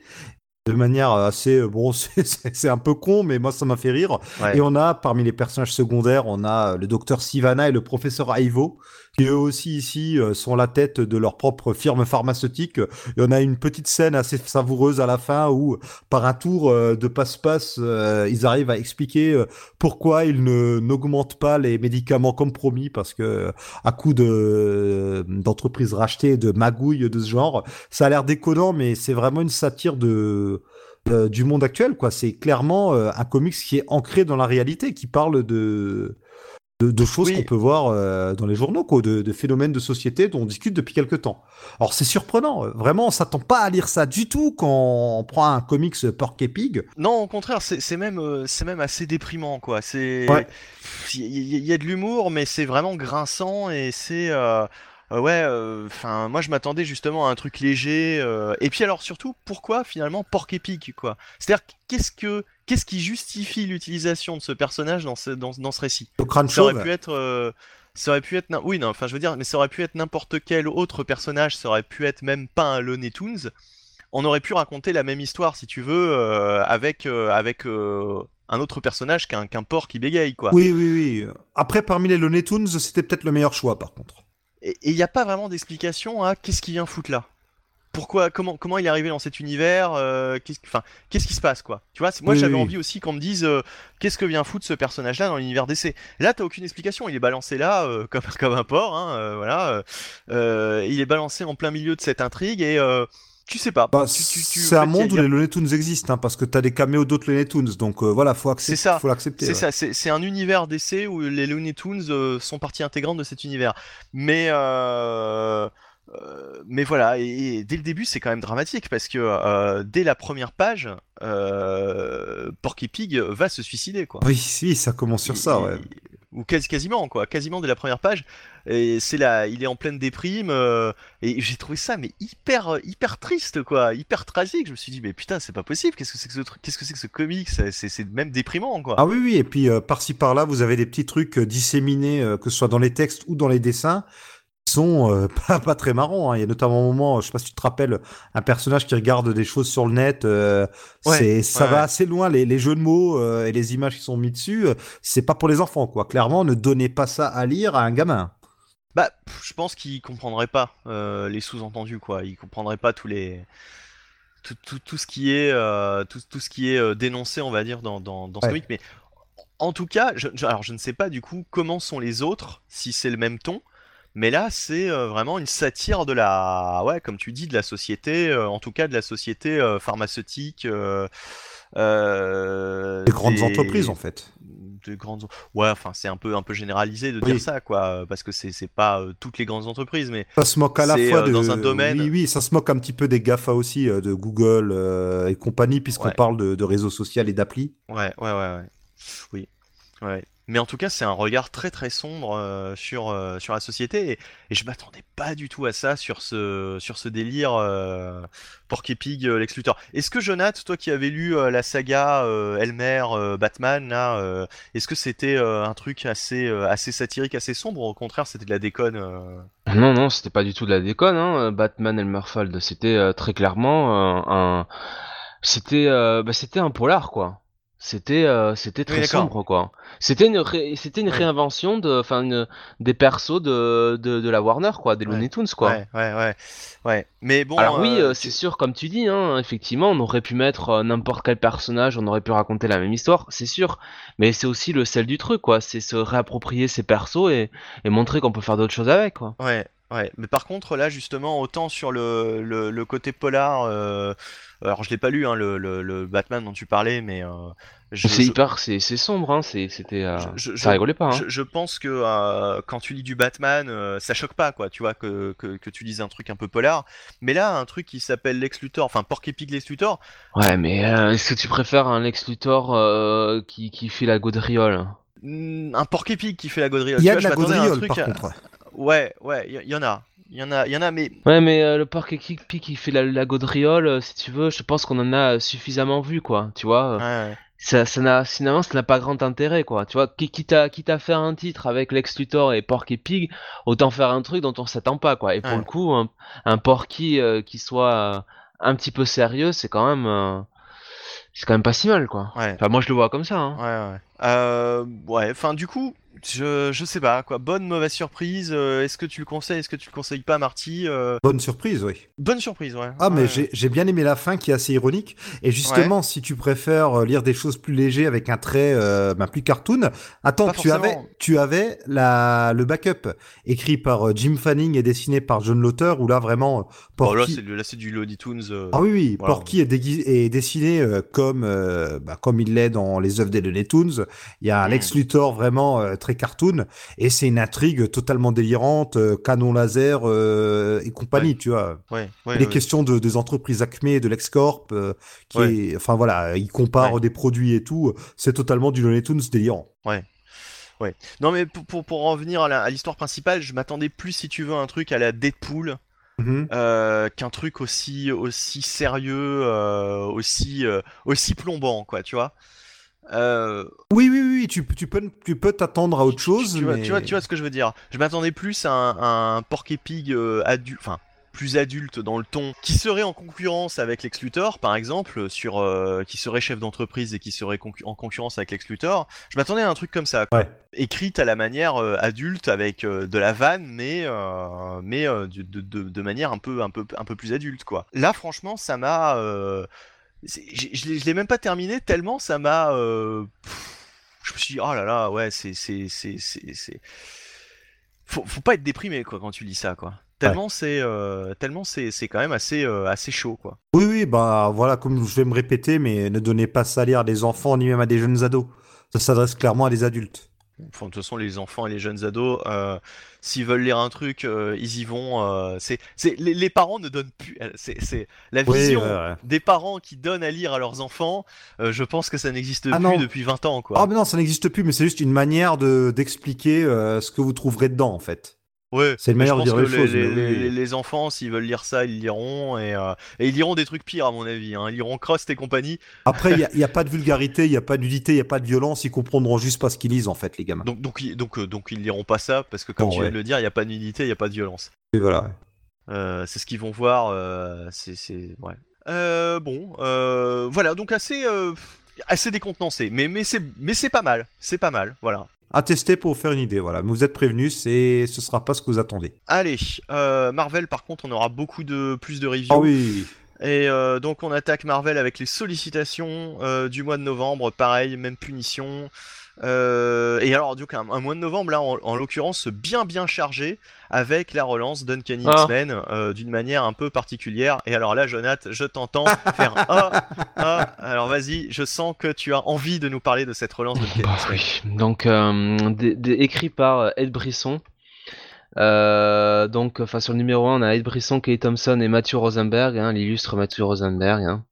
de manière assez bon c'est un peu con mais moi ça m'a fait rire. Et on a parmi les personnages secondaires on a le docteur Sivana et le professeur Ivo qui eux aussi ici euh, sont la tête de leur propre firme pharmaceutique. Et on a une petite scène assez savoureuse à la fin où, par un tour euh, de passe-passe, euh, ils arrivent à expliquer pourquoi ils ne n'augmentent pas les médicaments comme promis, parce que à coup de d'entreprises rachetées, de magouilles de ce genre, ça a l'air déconnant, mais c'est vraiment une satire de du monde actuel, quoi. C'est clairement un comics qui est ancré dans la réalité, qui parle de de, choses qu'on peut voir euh, dans les journaux, quoi, de, phénomènes de société dont on discute depuis quelques temps. Alors c'est surprenant, vraiment, on s'attend pas à lire ça du tout quand on prend un comics Pork et Pig. Non, au contraire, c'est même, euh, c'est même assez déprimant, quoi. C'est, il y, a de l'humour, mais c'est vraiment grinçant et c'est. Euh, ouais, enfin, moi je m'attendais justement à un truc léger. et puis alors surtout, pourquoi finalement Pork et Pig, quoi? C'est-à-dire, qu'est-ce que qu'est-ce qui justifie l'utilisation de ce personnage dans ce, dans, dans ce récit? Ça aurait pu être. Euh, ça aurait pu être. Oui, non, enfin, je veux dire, mais ça aurait pu être n'importe quel autre personnage, ça aurait pu être même pas un Looney Tunes. On aurait pu raconter la même histoire, si tu veux, euh, avec, euh, avec un autre personnage qu'un porc qui bégaye, quoi. Oui, oui, oui. Après, parmi les Looney Tunes, c'était peut-être le meilleur choix, par contre. Et il n'y a pas vraiment d'explication à qu'est-ce qui vient foutre là pourquoi, comment, comment il est arrivé dans cet univers euh, qu'est-ce, enfin, qu'est-ce qui se passe, quoi Tu vois, moi j'avais envie aussi qu'on me dise euh, qu'est-ce que vient foutre ce personnage-là dans l'univers DC. Là, t'as aucune explication. Il est balancé là euh, comme, comme un porc, hein, voilà. il est balancé en plein milieu de cette intrigue et tu sais pas. Bah, c'est un monde où les Looney Tunes existent, hein, parce que t'as des caméos d'autres Looney Tunes, donc voilà, faut, accepter, ça. faut l'accepter. C'est ça, c'est un univers DC où les Looney Tunes sont partie intégrante de cet univers. Mais euh, mais voilà, et, dès le début, c'est quand même dramatique parce que euh, dès la première page, euh, Porky Pig va se suicider, quoi. Oui, si, ça commence sur ça, ouais. Ou quasi, quasiment, quoi. Quasiment dès la première page. Et c'est là, il est en pleine déprime. et j'ai trouvé ça, mais hyper, hyper triste, quoi. Hyper tragique. Je me suis dit, mais putain, c'est pas possible. Qu'est-ce que c'est que ce truc Qu'est-ce que c'est que ce comics C'est même déprimant, quoi. Ah oui, oui. Et puis, par-ci par-là, vous avez des petits trucs disséminés, que ce soit dans les textes ou dans les dessins sont euh, pas, très marrants. Hein. Il y a notamment un moment, je sais pas si tu te rappelles, un personnage qui regarde des choses sur le net. Euh, c'est, ça va assez loin. Les, jeux de mots euh, et les images qui sont mis dessus, c'est pas pour les enfants, quoi. Clairement, ne donnez pas ça à lire à un gamin. Bah, je pense qu'il comprendrait pas les sous-entendus, quoi. Il comprendrait pas tous les tout, tout, tout ce qui est tout, tout, ce qui est dénoncé, on va dire, dans, dans, dans ce. Mais en tout cas, je, alors je ne sais pas du coup comment sont les autres, si c'est le même ton. Mais là, c'est euh, vraiment une satire de la, ouais, comme tu dis, de la société, euh, en tout cas de la société euh, pharmaceutique. des grandes entreprises, en fait. De grandes, ouais, enfin, c'est un peu, un peu généralisé de dire ça, quoi, parce que c'est, c'est pas toutes les grandes entreprises, mais ça se moque à la fois de... dans un domaine. Oui, oui, ça se moque un petit peu des Gafa aussi, de Google et compagnie, puisqu'on parle de, de réseaux sociaux et d'applis. Ouais, ouais, ouais, ouais. Oui. Ouais. Mais en tout cas, c'est un regard très très sombre euh, sur, euh, sur la société et, je m'attendais pas du tout à ça sur ce, sur ce délire Porky Pig, Lex. Est-ce que Jonathan, toi qui avais lu euh, la saga Elmer, Batman, est-ce que c'était un truc assez, assez satirique, assez sombre ou au contraire c'était de la déconne Non, non, c'était pas du tout de la déconne. Hein. Batman Elmerfald, c'était très clairement un, c'était, bah, un polar quoi. C'était, euh, c'était très sombre quoi. C'était une, ré- c'était une Ouais. réinvention de, enfin, une- des persos de, de, de la Warner quoi, des Ouais. Looney Tunes quoi. Ouais, ouais, ouais, ouais. Mais bon. Alors oui, euh, euh, c'est sûr, comme tu dis, hein, effectivement, on aurait pu mettre n'importe quel personnage, on aurait pu raconter la même histoire, c'est sûr. Mais c'est aussi le sel du truc, quoi. C'est se réapproprier ses persos et, et montrer qu'on peut faire d'autres choses avec, quoi. Ouais, ouais. Mais par contre, là, justement, autant sur le, le, le côté polar, alors je l'ai pas lu, hein, le, le, le Batman dont tu parlais, mais euh, je, C'est je- hyper, c'est c'est sombre, hein. C'est, c'était, euh, Je- ça rigolait pas, hein. je, je pense que euh, quand tu lis du Batman, euh, ça choque pas, quoi, tu vois, que, que, que tu lises un truc un peu polar. Mais là, un truc qui s'appelle Lex Luthor, enfin Porky Pig Lex Luthor, Ouais, mais euh, est-ce que tu préfères un Lex Luthor euh, qui, qui fait la gaudriole? Hmm, un Porky Pig qui fait la gaudriole. Il y a tu de vois, la gaudriole, truc par à- contre. Ouais, ouais, il y, y en a. Il y en a, il y en a, mais Ouais, mais euh, le parc qui, qui fait la, la gaudriole, euh, si tu veux, je pense qu'on en a suffisamment vu, quoi. Tu vois, euh, ouais, ouais. ça, ça n'a, finalement, ça n'a pas grand intérêt, quoi. Tu vois, qui- quitte à, quitte à faire un titre avec Lex Luthor et Porky Pig, autant faire un truc dont on s'attend pas, quoi. Et pour Ouais. le coup, un, un Porky euh, qui soit euh, un petit peu sérieux, c'est quand même, euh, c'est quand même pas si mal, quoi. ouais. Enfin, moi, je le vois comme ça, hein. Ouais, ouais. Euh, ouais, enfin, du coup, je, je sais pas, quoi. Bonne, mauvaise surprise. euh, est-ce que tu le conseilles, est-ce que tu le conseilles pas, Marty Euh, Bonne surprise, oui. Bonne surprise, ouais. Ah, mais Ouais. j'ai j'ai bien aimé la fin qui est assez ironique. Et justement, si tu préfères euh, lire des choses plus légères avec un trait euh, ben, plus cartoon, attends, Pas tu avais, forcément. tu avais la, le backup écrit par euh, Jim Fanning et dessiné par John Lauter, où là vraiment, euh, Bon, là, Porky- c'est du- là, c'est du Looney Tunes. euh, Ah oui, oui, Voilà. Porky est, dessiné euh, comme, euh, bah, comme il l'est dans les œuvres des Looney Tunes. Il y a un. Lex Luthor vraiment euh, très cartoon, et c'est une intrigue totalement délirante, euh, canon laser euh, et compagnie, tu vois. Ouais, ouais, les ouais. questions de, des entreprises Acme de LexCorp, euh, qui Ouais. est, enfin voilà, il compare Ouais. des produits et tout. C'est totalement du Looney Tunes délirant. Non, mais pour, pour, pour en revenir à l'histoire principale, je m'attendais plus, si tu veux, à un truc à la Deadpool Mhm. euh, qu'un truc aussi, aussi sérieux, euh, aussi, euh, aussi plombant, quoi, tu vois. Euh, Oui, oui, oui, tu, tu peux, tu peux t'attendre à autre chose. tu, vois, mais... tu, vois, tu vois ce que je veux dire. Je m'attendais plus à un, un Porky Pig euh, adulte, enfin plus adulte dans le ton, qui serait en concurrence avec Lex Luthor, par exemple, sur euh, qui serait chef d'entreprise et qui serait concu- en concurrence avec Lex Luthor. Je m'attendais à un truc comme ça, quoi. Ouais. écrite à la manière euh, adulte avec euh, de la vanne, mais mais de, de, manière un peu un peu un peu plus adulte, quoi. Là, franchement, ça m'a je je l'ai même pas terminé tellement ça m'a euh, je me suis dit oh là là ouais c'est faut, faut pas être déprimé quoi quand tu lis ça quoi tellement c'est euh, tellement c'est c'est quand même assez euh, assez chaud quoi Oui, oui, bah voilà, comme je vais me répéter, mais ne donnez pas ça à lire à des enfants ni même à des jeunes ados. Ça s'adresse clairement à des adultes. Enfin, de toute façon, les enfants et les jeunes ados, euh, s'ils veulent lire un truc, euh, ils y vont. euh, c'est, c'est, les, les parents ne donnent plus. C'est, la vision ouais. des parents qui donnent à lire à leurs enfants. je pense que ça n'existe Ah plus non. depuis 20 ans, quoi. Ah, mais non, ça n'existe plus, mais c'est juste une manière de d'expliquer ce que vous trouverez dedans, en fait. Ouais. c'est manière je de dire les choses, Les, les- oui. les- les enfants, s'ils veulent lire ça, ils liront et, euh, et ils liront des trucs pires, à mon avis. Hein. Ils liront Crost et compagnie. Après, il n'y a, il y a pas de vulgarité, il n'y a pas de nudité, il n'y a pas de violence, ils comprendront juste pas ce qu'ils lisent, en fait, les gamins. Donc, donc, ils- donc, euh, donc, ils liront pas ça parce que, comme Bon, tu viens de le dire, il n'y a pas de nudité, il n'y a pas de violence. Et voilà. Euh, c'est ce qu'ils vont voir. euh, c'est, ouais. Bon, voilà, donc assez, assez décontenancé, mais mais c'est, mais c'est pas mal, c'est pas mal, voilà. À tester pour vous faire une idée, voilà. Mais vous êtes prévenus, c'est, ce sera pas ce que vous attendez. Allez, euh, Marvel, par contre, on aura beaucoup de plus de reviews. Ah oui. Et euh, donc on attaque Marvel avec les sollicitations euh, du mois de novembre, pareil, même punition. Euh, et alors, du coup, un, un mois de novembre, là, en, en l'occurrence, bien bien chargé, avec la relance d'Uncanny Ah. X-Men euh, d'une manière un peu particulière. Et alors là, Jonath, je t'entends faire ah, ah. Alors vas-y, je sens que tu as envie de nous parler de cette relance Bah oui. Donc, euh, écrit par Ed Brisson. Donc, enfin, sur le numéro 1, on a Ed Brisson, Kay Thompson et Matthew Rosenberg, hein, l'illustre Matthew Rosenberg. hein.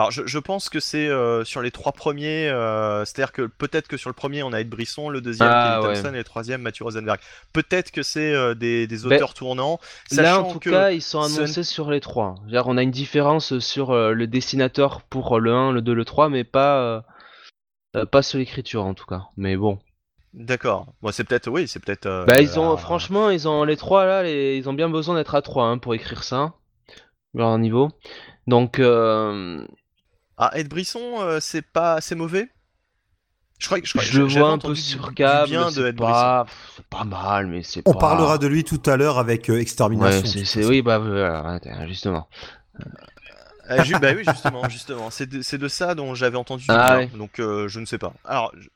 Alors je, je pense que c'est euh, sur les trois premiers, euh, c'est-à-dire que peut-être que sur le premier on a Ed Brisson, le deuxième Ah, Kevin ouais. Thompson et le troisième Mathieu Rosenberg. Peut-être que c'est euh, des, des Ben, auteurs tournants. Là, en tout que cas, ils sont annoncés sur les trois. On a une différence sur le dessinateur pour le 1, le 2, le 3, mais pas, pas sur l'écriture en tout cas. Mais bon. D'accord. Bon, c'est peut-être, oui, c'est peut-être. euh, Bah, ils ont, euh, franchement, ils ont les trois là, les- ils ont bien besoin d'être à 3 pour écrire ça, leur niveau. Donc, euh, Ah, Ed Brisson, euh, c'est pas, c'est mauvais? Je crois que je, crois- je le vois un peu sur câble. bien de C'est Ed Brisson. pas, c'est pas mal, mais c'est On pas. parlera de lui tout à l'heure avec euh, Extermination. Ouais, oui, bah voilà, justement. Euh, ju- bah oui, justement, justement. C'est de, c'est de ça dont j'avais entendu du Ah ouais. Donc euh, je ne sais pas. Alors, je,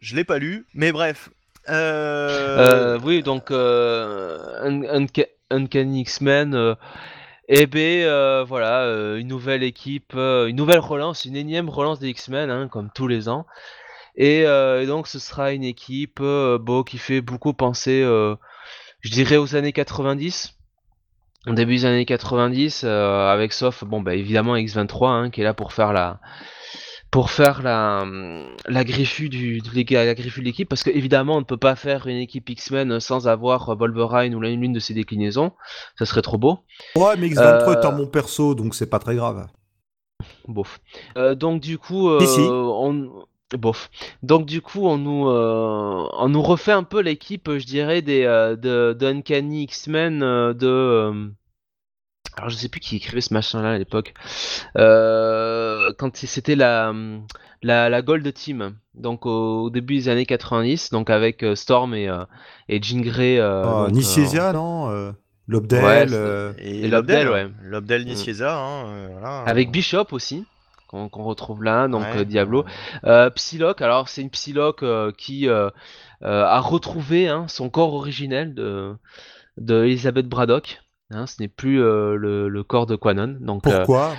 je- l'ai pas lu, mais bref. Euh... Euh, oui, donc euh, Un- Unca- Uncanny X-Men. Euh, eh ben euh, voilà, euh, une nouvelle équipe, euh, une nouvelle relance, une énième relance des X-Men, hein, comme tous les ans. Et, euh, et donc ce sera une équipe qui fait beaucoup penser, je dirais, aux années 90. Au début des années 90, euh, avec sauf, bon bah évidemment X23, hein, qui est là pour faire la, pour faire la, la griffu du, de la l'équipe, parce que évidemment on ne peut pas faire une équipe X-Men sans avoir Wolverine ou l'une de ses déclinaisons, ça serait trop beau. Ouais, mais X23 Euh, est un bon perso, donc c'est pas très grave. Bof. Euh, donc du coup, euh, on bof. Donc du coup, on nous euh, on nous refait un peu l'équipe, je dirais, des euh, de, de Uncanny X-Men euh, de euh, alors je sais plus qui écrivait ce machin-là à l'époque. Euh, quand c'était la la la Gold Team. Donc au, au début des années 90, donc avec euh, Storm et euh, et Jean Grey. donc, Nicieza, non euh, Lobdell, Ouais, euh, Et, Et Lobdell, Lobdell, ouais. Lobdell Mm. Hein, euh, voilà. avec Bishop aussi. Qu'on qu'on retrouve là, donc Ouais. euh, Diablo. Euh, Psylocke, alors c'est une Psylocke euh, qui euh, euh, a retrouvé hein, son corps originel de, de Elizabeth Braddock. Hein, ce n'est plus euh, le, le corps de Quanon. Donc, euh, Pourquoi?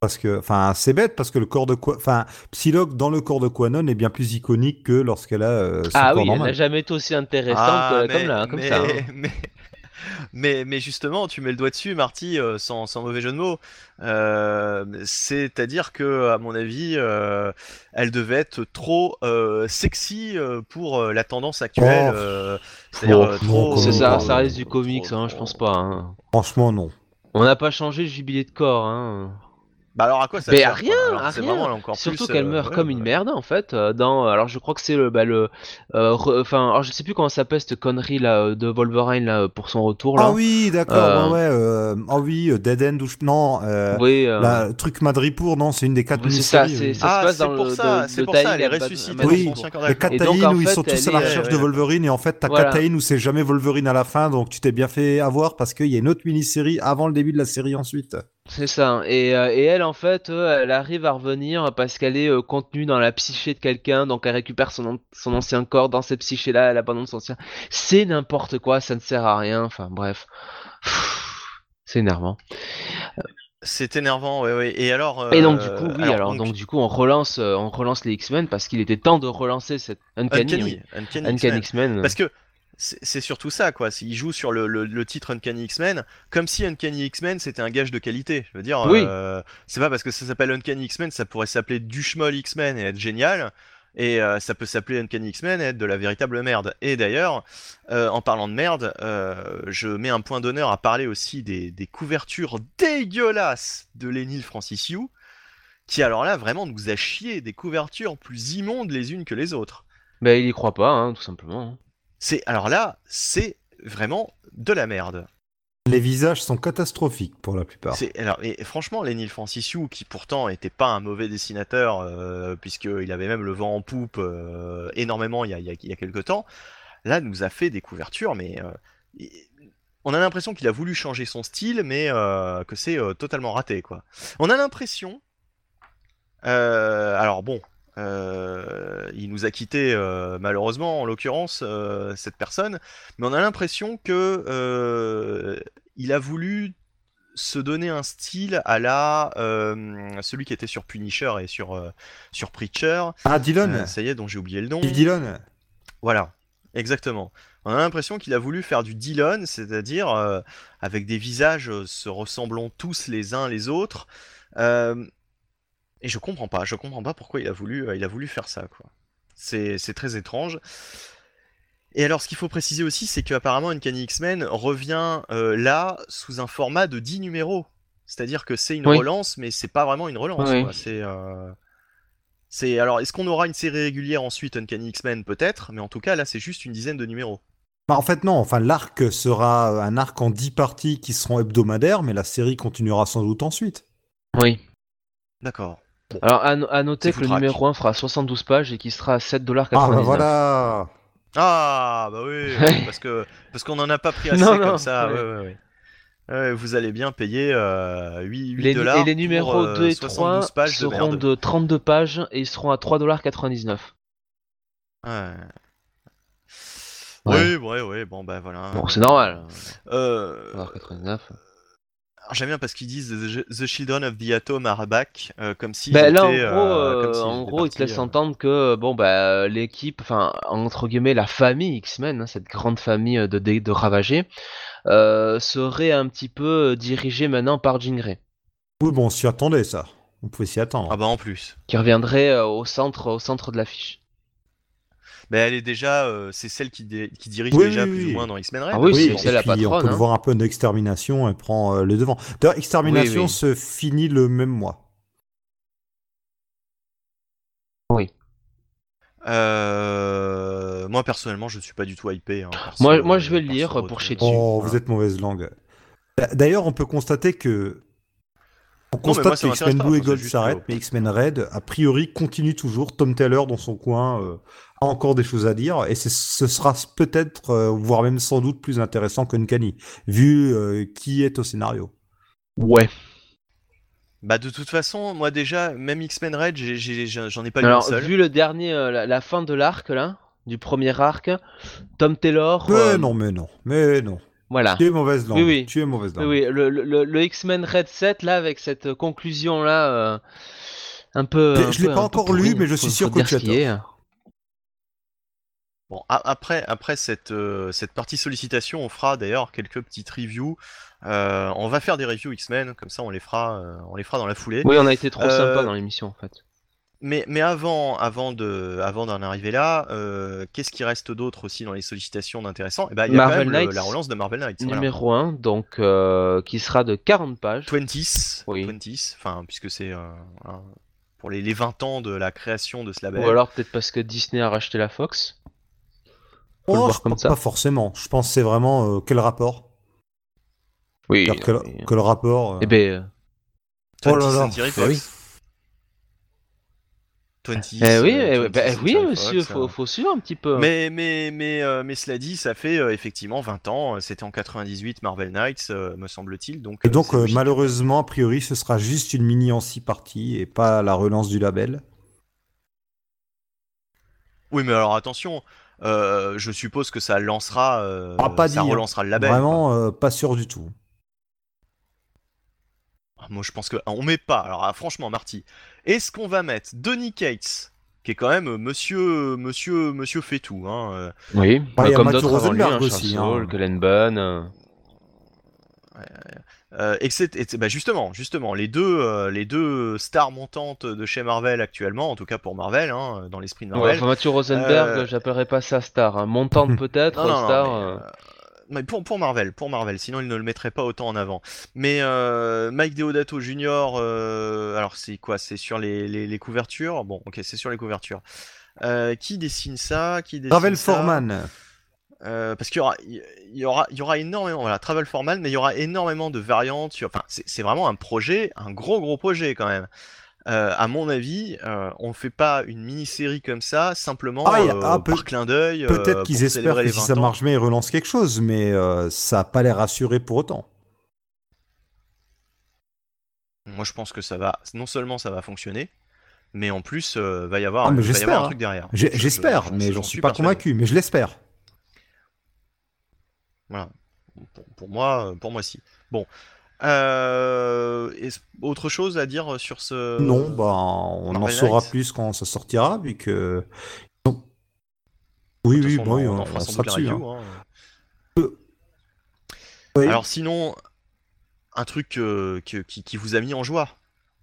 Parce que, enfin, c'est bête parce que le corps de quoi, enfin, Psylocke dans le corps de Quanon est bien plus iconique que lorsqu'elle a euh, son ah corps oui, elle n'a jamais été aussi intéressante Ah, euh, mais- comme, là, comme mais, ça. hein. Mais, mais, mais justement, tu mets le doigt dessus, Marty, euh, sans, sans mauvais jeu de mots. Euh, C'est-à-dire que, à mon avis, euh, elle devait être trop euh, sexy pour euh, la tendance actuelle. Oh. euh, C'est-à-dire trop. C'est ça, ça reste du comics, hein, je pense pas. hein. Franchement, non. On n'a pas changé le jubilé de corps. Hein. Bah alors à quoi ça Mais sert à rien, Alors, à c'est rien. vraiment encore Surtout plus, qu'elle euh, meurt ouais, comme ouais. une merde en fait. euh, dans, alors je crois que c'est le, bah, le, euh, enfin, alors je sais plus comment ça s'appelle cette connerie là euh, de Wolverine là pour son retour là. Ah oui, d'accord, Euh, ouais, ouais. euh, Ah oui, euh, Dead End ou je- non, euh, Oui, euh, la- le truc Madripour, non, c'est une des quatre Oui, c'est ça, miniséries, c'est- oui. ça se Ah, passe c'est dans pour le- ça, de- c'est pour ça, elle est ressuscitée Oui, son ancien corps Le d'accord. Et donc, Kataïn en où ils sont tous à la recherche euh, de. Wolverine et en fait t'as. Kataïn où c'est jamais Wolverine à la fin donc tu t'es bien fait avoir parce qu'il y a une autre mini-série avant le début de la série ensuite. C'est ça. Et, euh, et elle, en fait, euh, elle arrive à revenir parce qu'elle est euh, contenue dans la psyché de quelqu'un, donc elle récupère son, an- son ancien corps dans cette psyché-là, elle abandonne son ancien. C'est n'importe quoi, ça ne sert à rien. Enfin, bref. C'est énervant. C'est énervant, ouais, ouais. Et alors. Et donc, du coup, oui, alors, donc, du coup, on relance, on relance les X-Men parce qu'il était temps de relancer cette Uncanny, Uncanny, oui. Uncanny Uncanny X-Men. X-Men. Parce que c'est surtout ça, quoi. Il joue sur le, le- le titre Uncanny X-Men, comme si Uncanny X-Men c'était un gage de qualité. Je veux dire, Oui. euh, c'est pas parce que ça s'appelle Uncanny X-Men, ça pourrait s'appeler Duchemol X-Men et être génial. Et euh, ça peut s'appeler Uncanny X-Men et être de la véritable merde. Et d'ailleurs, euh, en parlant de merde, je mets un point d'honneur à parler aussi des, des couvertures dégueulasses de Lénil Francis qui alors là vraiment nous a chié des couvertures plus immondes les unes que les autres. Ben, il y croit pas, hein, tout simplement. C'est alors là, c'est vraiment de la merde. Les visages sont catastrophiques pour la plupart. C'est alors et franchement, Lenny Francissiou, qui pourtant était pas un mauvais dessinateur, euh, puisqu'il avait même le vent en poupe euh, énormément il y, a, il, y a, il y a quelques temps, là nous a fait des couvertures, mais euh, on a l'impression qu'il a voulu changer son style, mais que c'est totalement raté quoi. On a l'impression, alors bon. Euh, il nous a quitté euh, malheureusement en l'occurrence euh, cette personne mais on a l'impression que il a voulu se donner un style à la celui qui était sur Punisher et sur sur Preacher. Ah, Dylan ça y est, dont j'ai oublié le nom. Dylan Voilà, exactement. On a l'impression qu'il a voulu faire du Dylan, c'est-à-dire avec des visages se ressemblant tous les uns les autres. Euh, Et je comprends pas, je comprends pas pourquoi il a voulu, euh, il a voulu faire ça, quoi. C'est c'est très étrange. Et alors, ce qu'il faut préciser aussi, c'est qu'apparemment, Uncanny X-Men revient euh, là sous un format de 10 numéros. C'est-à-dire que c'est une Oui. relance, mais c'est pas vraiment une relance. Oui. quoi. C'est, euh, c'est alors, est-ce qu'on aura une série régulière ensuite, Uncanny X-Men? Peut-être, mais en tout cas là, c'est juste une dizaine de numéros. Bah, en fait, non. Enfin, l'arc sera un arc en 10 parties qui seront hebdomadaires, mais la série continuera sans doute ensuite. Oui. D'accord. Alors, à, à noter que le numéro 1 fera 72 pages et qu'il sera à 7,99$. Ah, bah voilà. Ah bah oui, parce que parce qu'on en a pas pris assez Non, comme non, ça. ouais. ouais, ouais, ouais. Ouais, vous allez bien payer euh, 8, 8 Les, dollars et les pour, numéros euh, 2 et 72 3 pages de seront de 32 pages et ils seront à 3,99$. Ouais. Ouais. Oui, ouais, ouais, bon bah voilà. Bon, c'est normal. Euh, 3,99$. J'aime bien parce qu'ils disent The, the Children of the Atom are back, euh, comme si. Ben là, en gros, euh, comme euh, en gros, ils te laissent euh, entendre que bon bah l'équipe, enfin entre guillemets la famille X-Men, hein, cette grande famille de, de, de ravagés, euh, serait un petit peu dirigée maintenant par Jean Grey, Oui, bon, on s'y attendait, ça. On pouvait s'y attendre. Ah bah en plus. qui reviendrait au centre, au centre de l'affiche. Mais elle est déjà, euh, c'est celle qui, dé- qui dirige Oui, déjà oui, plus oui. ou moins dans X-Men Red. Ah oui, Oui, c'est- la puis, On peut le hein. voir un peu d'extermination, elle prend euh, le devant. D'ailleurs, extermination Oui, oui. se finit le même mois. Euh, moi personnellement, je suis pas du tout hypé. hein, Moi- moi, je vais le lire pour chier dessus. Oh, Voilà. vous êtes mauvaise langue. D'ailleurs, on peut constater que. On constate moi, que X-Men pas, Blue et Gold s'arrêtent, mais X-Men Red, a priori, continue toujours. Tom Taylor, dans son coin, euh, encore des choses à dire, et ce sera peut-être, euh, voire même sans doute, plus intéressant qu'Uncanny, vu euh, qui est au scénario. Ouais. Bah de toute façon, moi déjà, même X-Men Red, j'en ai pas lu un Alors seul. vu le dernier, euh, la, la fin de l'arc là, du premier arc, Tom Taylor. Mais euh, non, mais non, mais non. Voilà. Tu es mauvaise langue. Oui, oui. Tu es mauvaise langue. oui, le, le, le X-Men Red 7 là avec cette conclusion là, euh, un peu. Un je l'ai pas encore lu, mais je suis sûr que tu as. Bon, après, après cette, euh, cette partie sollicitation, on fera d'ailleurs quelques petites reviews. Euh, on va faire des reviews X-Men, comme ça on les fera, euh, on les fera dans la foulée. Oui, on a été trop sympa dans l'émission en fait. Mais, mais avant, avant de, avant d'en arriver là, qu'est-ce qui reste d'autre aussi dans les sollicitations d'intéressant Eh ben, il y a Marvel quand même le- Knights. la relance de Marvel Knights. voilà. Numéro 1, donc qui sera de 40 pages. 20s, Oui. 20s, enfin puisque c'est voilà, pour les, les 20 ans de la création de ce label. Ou alors peut-être parce que Disney a racheté la Fox. Faut le Oh, voir je comme pense ça. Pas forcément. Je pense que c'est vraiment euh, quel rapport? Oui. Quel, quel rapport euh, Eh ben, euh, 20 Oh là là. Bah oui. Fox. 20 eh oui, euh, eh 20th bah, oui, Century monsieur, Fox, faut, euh. faut suivre un petit peu. Mais, mais, mais, euh, mais cela dit, ça fait euh, effectivement 20 ans. C'était en 98 Marvel Knights, euh, me semble-t-il. Donc, Et donc, euh, malheureusement, a priori, ce sera juste une mini en six parties et pas la relance du label. Oui, mais alors attention, euh, je suppose que ça lancera, euh, Ah, pas ça dit, hein. relancera le label. Vraiment, euh, pas sûr du tout. Ah, Moi, je pense que on met pas. Alors, ah, franchement, Marty, est-ce qu'on va mettre Donny Cates, qui est quand même euh, Monsieur, Monsieur, Monsieur fait tout, hein, Oui, Bah, bah, comme d'autres avant lui, hein, aussi, hein. Bunn. Euh. euh, et bah, justement, justement, les deux, euh, les deux stars montantes de chez Marvel actuellement, en tout cas pour Marvel, hein, dans l'esprit de Ouais, Marvel. enfin, Mathieu Rosenberg, Euh, j'appellerais pas ça star. hein. Montante peut-être, Non, non, star. mais, euh, mais pour, pour Marvel, pour Marvel, sinon il ne le mettrait pas autant en avant. Mais euh, Mike Deodato Jr., euh, alors c'est quoi? C'est sur les, les, les couvertures? Bon, ok, c'est sur les couvertures. Euh, qui dessine ça? Qui dessine ça? Foreman. Euh, parce qu'il y aura, il y aura, il y aura énormément, voilà, Travel Formal, mais il y aura énormément de variantes. Enfin, c'est vraiment un projet, un gros gros projet quand même. Euh, à mon avis, euh, on fait pas une mini-série comme ça simplement Ah, euh, ah, peut- par clin d'œil. Peut-être qu'ils espèrent que si 20 ça marche bien, ils relancent quelque chose, mais ça n'a pas l'air assuré pour autant. Moi, je pense que ça va. Non seulement ça va fonctionner, mais en plus, va y avoir, Ah, va y avoir un truc derrière. Je- J'espère, mais j'en suis pas convaincu, mais je l'espère. Voilà. Pour, pour moi, euh, pour moi, si. Bon. Euh, autre chose à dire sur ce. Non, bah, on en saura plus quand ça sortira, vu que. Non. Oui, oui, façon, bon, oui, on on, on sans sera dessus. hein. hein. Oui. Alors sinon, un truc euh, que- qui, qui vous a mis en joie.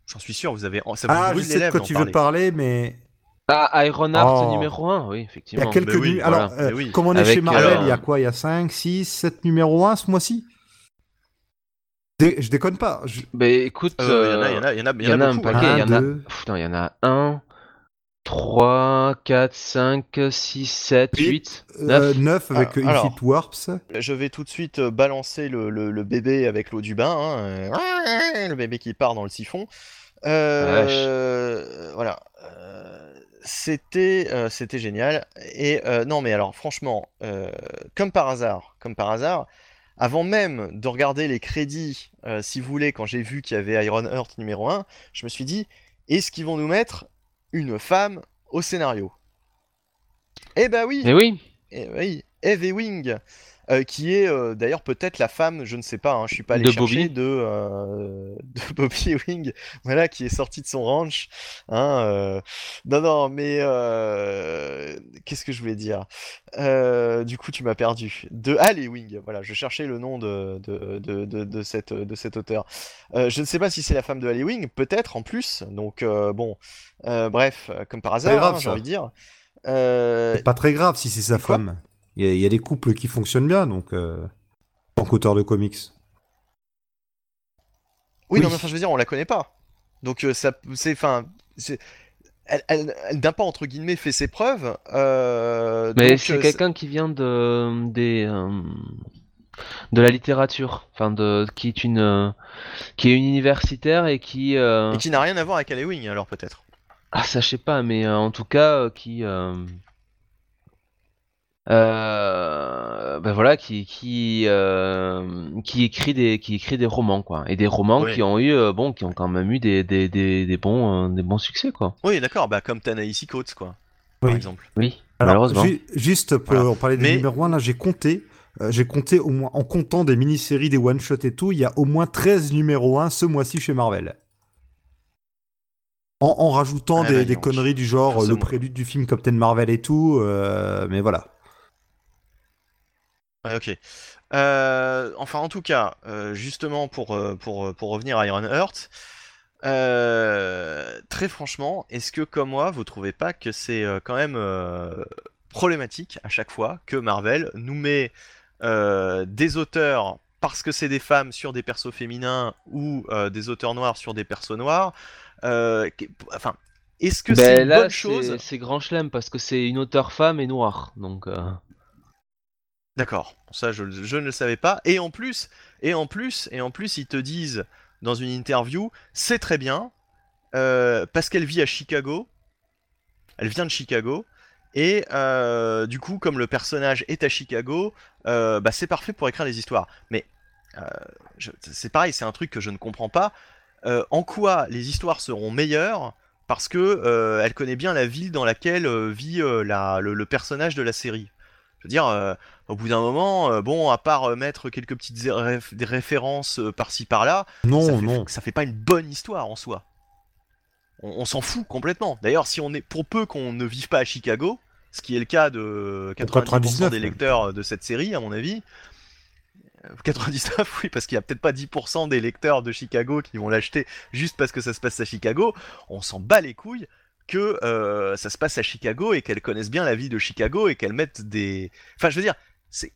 J'en suis sûr, vous avez. Ça vous Ah, je brûle les sais de quoi tu parler. veux parler, mais Ah, Ironheart Oh. numéro 1, oui, il y effectivement. a quelques mais oui, voilà. Alors, euh, Mais oui. comme on est Avec, chez Marvel, euh, il y a quoi Il y a 5, 6, 7 numéros 1 ce mois-ci? Dé- Je déconne pas. Je- Bah écoute, Euh, Il y en a, euh, y en a, il y en a, il y en a un paquet, il y en a. Un. Pff, non, il y en a 1, 3, 4, 5, 6, 7, Huit. 8, Euh, 9. 9 avec Ah, euh, alors. Warps. Je vais tout de suite euh, balancer le, le- le bébé avec l'eau du bain, hein, euh, le bébé qui part dans le siphon. Euh, voilà. C'était, euh, c'était génial. Et euh, non, mais alors franchement, euh, comme par hasard, comme par hasard, avant même de regarder les crédits, euh, si vous voulez, quand j'ai vu qu'il y avait Iron Heart numéro 1, je me suis dit, est-ce qu'ils vont nous mettre une femme au scénario? Eh ben oui, Mais oui, eh oui, Eve Ewing, euh, qui est euh, d'ailleurs peut-être la femme, je ne sais pas, hein, je suis pas allé De chercher Bobby. de, euh, de Bobby Ewing, voilà, qui est sorti de son ranch. Hein, euh, Non, non, mais euh, qu'est-ce que je voulais dire? Euh, Du coup, tu m'as perdu. De Al Ewing, voilà, je cherchais le nom de, de, de, de, de cette, de cet auteur. Euh, je ne sais pas si c'est la femme de Al Ewing, peut-être en plus. Donc euh, bon, euh, bref, comme par hasard, hein, j'ai envie de dire. Euh, C'est pas très grave si c'est sa quoi? femme. Il y, a- il y a des couples qui fonctionnent bien, donc euh, en tant qu'auteur de comics. Oui, non, Oui. mais enfin, je veux dire, on la connaît pas. Donc, euh, ça, c'est, enfin, elle, elle, elle n'a pas entre guillemets fait ses preuves. euh, mais c'est euh, quelqu'un qui vient de des euh, de la littérature, enfin de qui est une euh, qui est une universitaire et qui euh, et qui n'a rien à voir avec Al Ewing, alors peut-être. ah ça je sais pas, mais euh, en tout cas euh, qui euh, euh, ben voilà qui qui euh, qui écrit des qui écrit des romans quoi et des romans qui ont eu euh, bon qui ont quand même eu des des, des, des bons euh, des bons succès quoi. Oui, d'accord, bah comme Tanaïsi Coates, quoi, Oui. par exemple. Oui, Alors, malheureusement. ju- juste pour Voilà. parler des Mais- numéros 1, là, j'ai compté. euh, j'ai compté au moins, en comptant des mini-séries, des one-shots et tout, il y a au moins 13 numéros 1 ce mois-ci chez Marvel. En, en rajoutant Ah, des, bah, des conneries du genre le prélude du film Captain Marvel et tout, euh, mais voilà. Ouais, ok. Euh, enfin, en tout cas, euh, justement, pour, euh, pour, pour revenir à Iron Heart, très franchement, est-ce que, comme moi, vous trouvez pas que c'est quand même problématique à chaque fois que Marvel nous met des auteurs parce que c'est des femmes sur des persos féminins ou des auteurs noirs sur des persos noirs Enfin, est-ce que Ben c'est une là, bonne chose? c'est grand chelem parce que c'est une auteure femme et noire, donc. D'accord, ça je, ne le savais pas. Et en plus, et en plus, et en plus, ils te disent dans une interview, c'est très bien euh, parce qu'elle vit à Chicago. Elle vient de Chicago. Et euh, du coup, comme le personnage est à Chicago, euh, bah, c'est parfait pour écrire des histoires. Mais c'est pareil, c'est un truc que je ne comprends pas. En quoi les histoires seront meilleures parce que elle connaît bien la ville dans laquelle vit le personnage de la série? Je veux dire, euh, au bout d'un moment, euh, bon, à part euh, mettre quelques petites réf- des références par-ci par-là, Non, ça fait, non. ça fait pas une bonne histoire en soi. On, on s'en fout complètement. D'ailleurs, si on est pour peu qu'on ne vive pas à Chicago, ce qui est le cas de 90% 99, des même. lecteurs de cette série, à mon avis. euh, 99, oui, parce qu'il y a peut-être pas 10% des lecteurs de Chicago qui vont l'acheter juste parce que ça se passe à Chicago. On s'en bat les couilles que euh, ça se passe à Chicago et qu'elles connaissent bien la vie de Chicago et qu'elles mettent des. Enfin, je veux dire, c'est.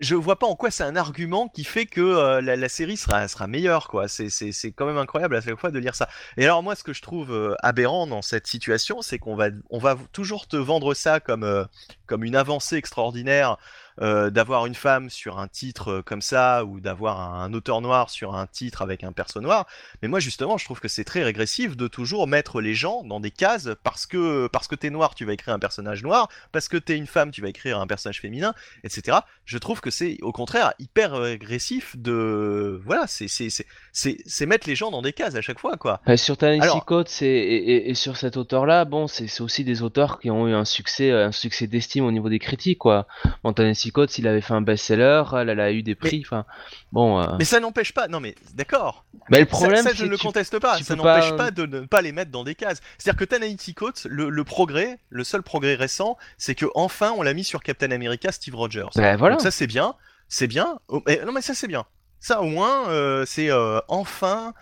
Je vois pas en quoi c'est un argument qui fait que euh, la, série sera, meilleure, quoi. C'est, quand même incroyable à chaque fois de lire ça. Et alors, moi, ce que je trouve euh, aberrant dans cette situation, c'est qu'on va, on va toujours te vendre ça comme, comme une avancée extraordinaire euh, d'avoir une femme sur un titre euh, comme ça ou d'avoir un, un auteur noir sur un titre avec un perso noir. Mais moi, justement, je trouve que c'est très régressif de toujours mettre les gens dans des cases parce que parce que t'es noir, tu vas écrire un personnage noir, parce que t'es une femme, tu vas écrire un personnage féminin, etc. Je trouve que c'est au contraire hyper régressif de voilà, c'est c'est c'est c'est c'est mettre les gens dans des cases à chaque fois, quoi. Bah, sur Ta-Nehisi Alors- Coates et, et, et- et sur cet auteur-là, bon, c'est aussi des auteurs qui ont eu un succès, un succès d'estime au niveau des critiques, quoi. Bon, Coates, il avait fait un best-seller, elle, elle a eu des prix, enfin, bon. euh, Mais ça n'empêche pas. Non, mais d'accord. bah, le Ça- problème, ça, je ne le conteste pas. Ça peux pas- n'empêche pas... de ne pas les mettre dans des cases. C'est-à-dire que Ta-Nehisi Coates, le, le progrès, le seul progrès récent, c'est que enfin on l'a mis sur Captain America Steve Rogers. Bah, voilà. Donc ça c'est bien, c'est bien. Oh, mais- non mais ça c'est bien. Ça au moins euh, c'est euh, enfin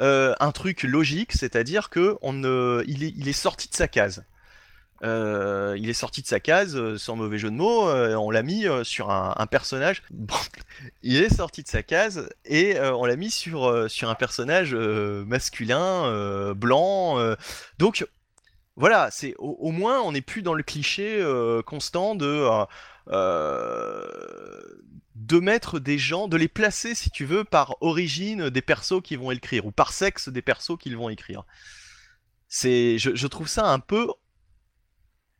euh, un truc logique, c'est-à-dire que on ne, il, est, il est sorti de sa case. Euh, il est sorti de sa case, euh, sans mauvais jeu de mots, euh, on l'a mis sur un, personnage. Bon, il est sorti de sa case et on l'a mis sur, sur un personnage masculin, blanc. donc voilà, c'est au, moins on n'est plus dans le cliché constant de de mettre des gens, de les placer si tu veux par origine des persos qui vont écrire ou par sexe des persos qu'ils vont écrire. C'est, je trouve ça un peu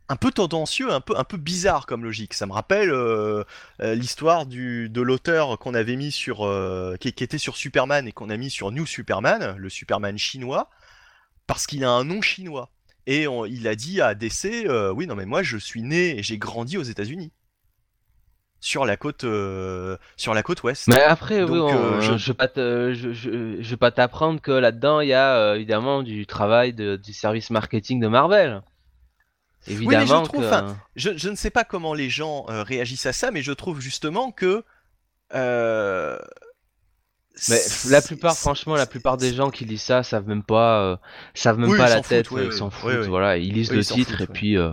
un peu tendancieux, un peu, un peu bizarre comme logique. Ça me rappelle euh, euh, l'histoire du, de l'auteur qu'on avait mis sur, euh, qui, qui était sur Superman et qu'on a mis sur New Superman, le Superman chinois, parce qu'il a un nom chinois. Et on- il a dit à DC, oui non mais moi je suis né et j'ai grandi aux États-Unis, sur la côte, sur la côte ouest. Mais après, oui, on- je- je... vais pas te- je, je- je vais pas t'apprendre que là-dedans, il y a évidemment du travail de- du service marketing de Marvel. Mais je Évidemment trouve, que... enfin, Je, je ne sais pas comment les gens euh, réagissent à ça, mais je trouve justement que euh, Mais la plupart, franchement, la plupart des gens qui lisent ça savent même pas, euh, savent même Oui, pas la foutent, tête, oui, ils oui, s'en foutent, oui. voilà, ils lisent Oui, le ils titre foutent, et puis, euh,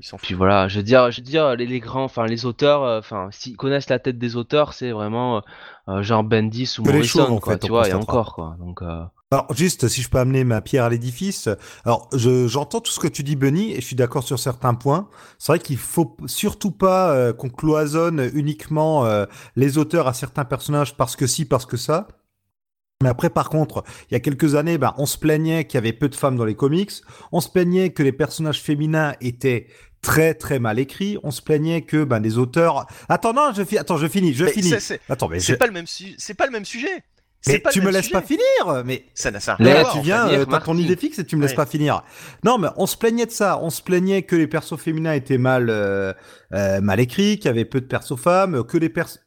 ils puis voilà. Je veux dire, je veux dire, les, les grands, enfin les auteurs, euh, enfin s'ils connaissent la tête des auteurs, c'est vraiment euh, euh, genre Bendis ou Morrison, quoi, fait, tu vois, et encore quoi. Donc, euh, Alors juste, si je peux amener ma pierre à l'édifice, alors je j'entends tout ce que tu dis, Benny, et je suis d'accord sur certains points. C'est vrai qu'il faut surtout pas euh, qu'on cloisonne uniquement euh, les auteurs à certains personnages parce que si, parce que ça. Mais après, par contre, il y a quelques années, ben, on se plaignait qu'il y avait peu de femmes dans les comics. On se plaignait que les personnages féminins étaient très très mal écrits. On se plaignait que ben, les auteurs. Attends, non, je fi- attends, je finis, je Mais finis. Attends, mais, C'est je- pas le même su- c'est pas le même sujet. Mais pas tu me laisses sujet. pas finir. Mais Ça n'a ça Là, voir, tu en viens, fait. euh, t'as ton idée fixe et tu me laisses Ouais. pas finir. Non, mais on se plaignait de ça. On se plaignait que les persos féminins étaient mal, euh, euh, mal écrits, qu'il y avait peu de persos femmes, que les persos.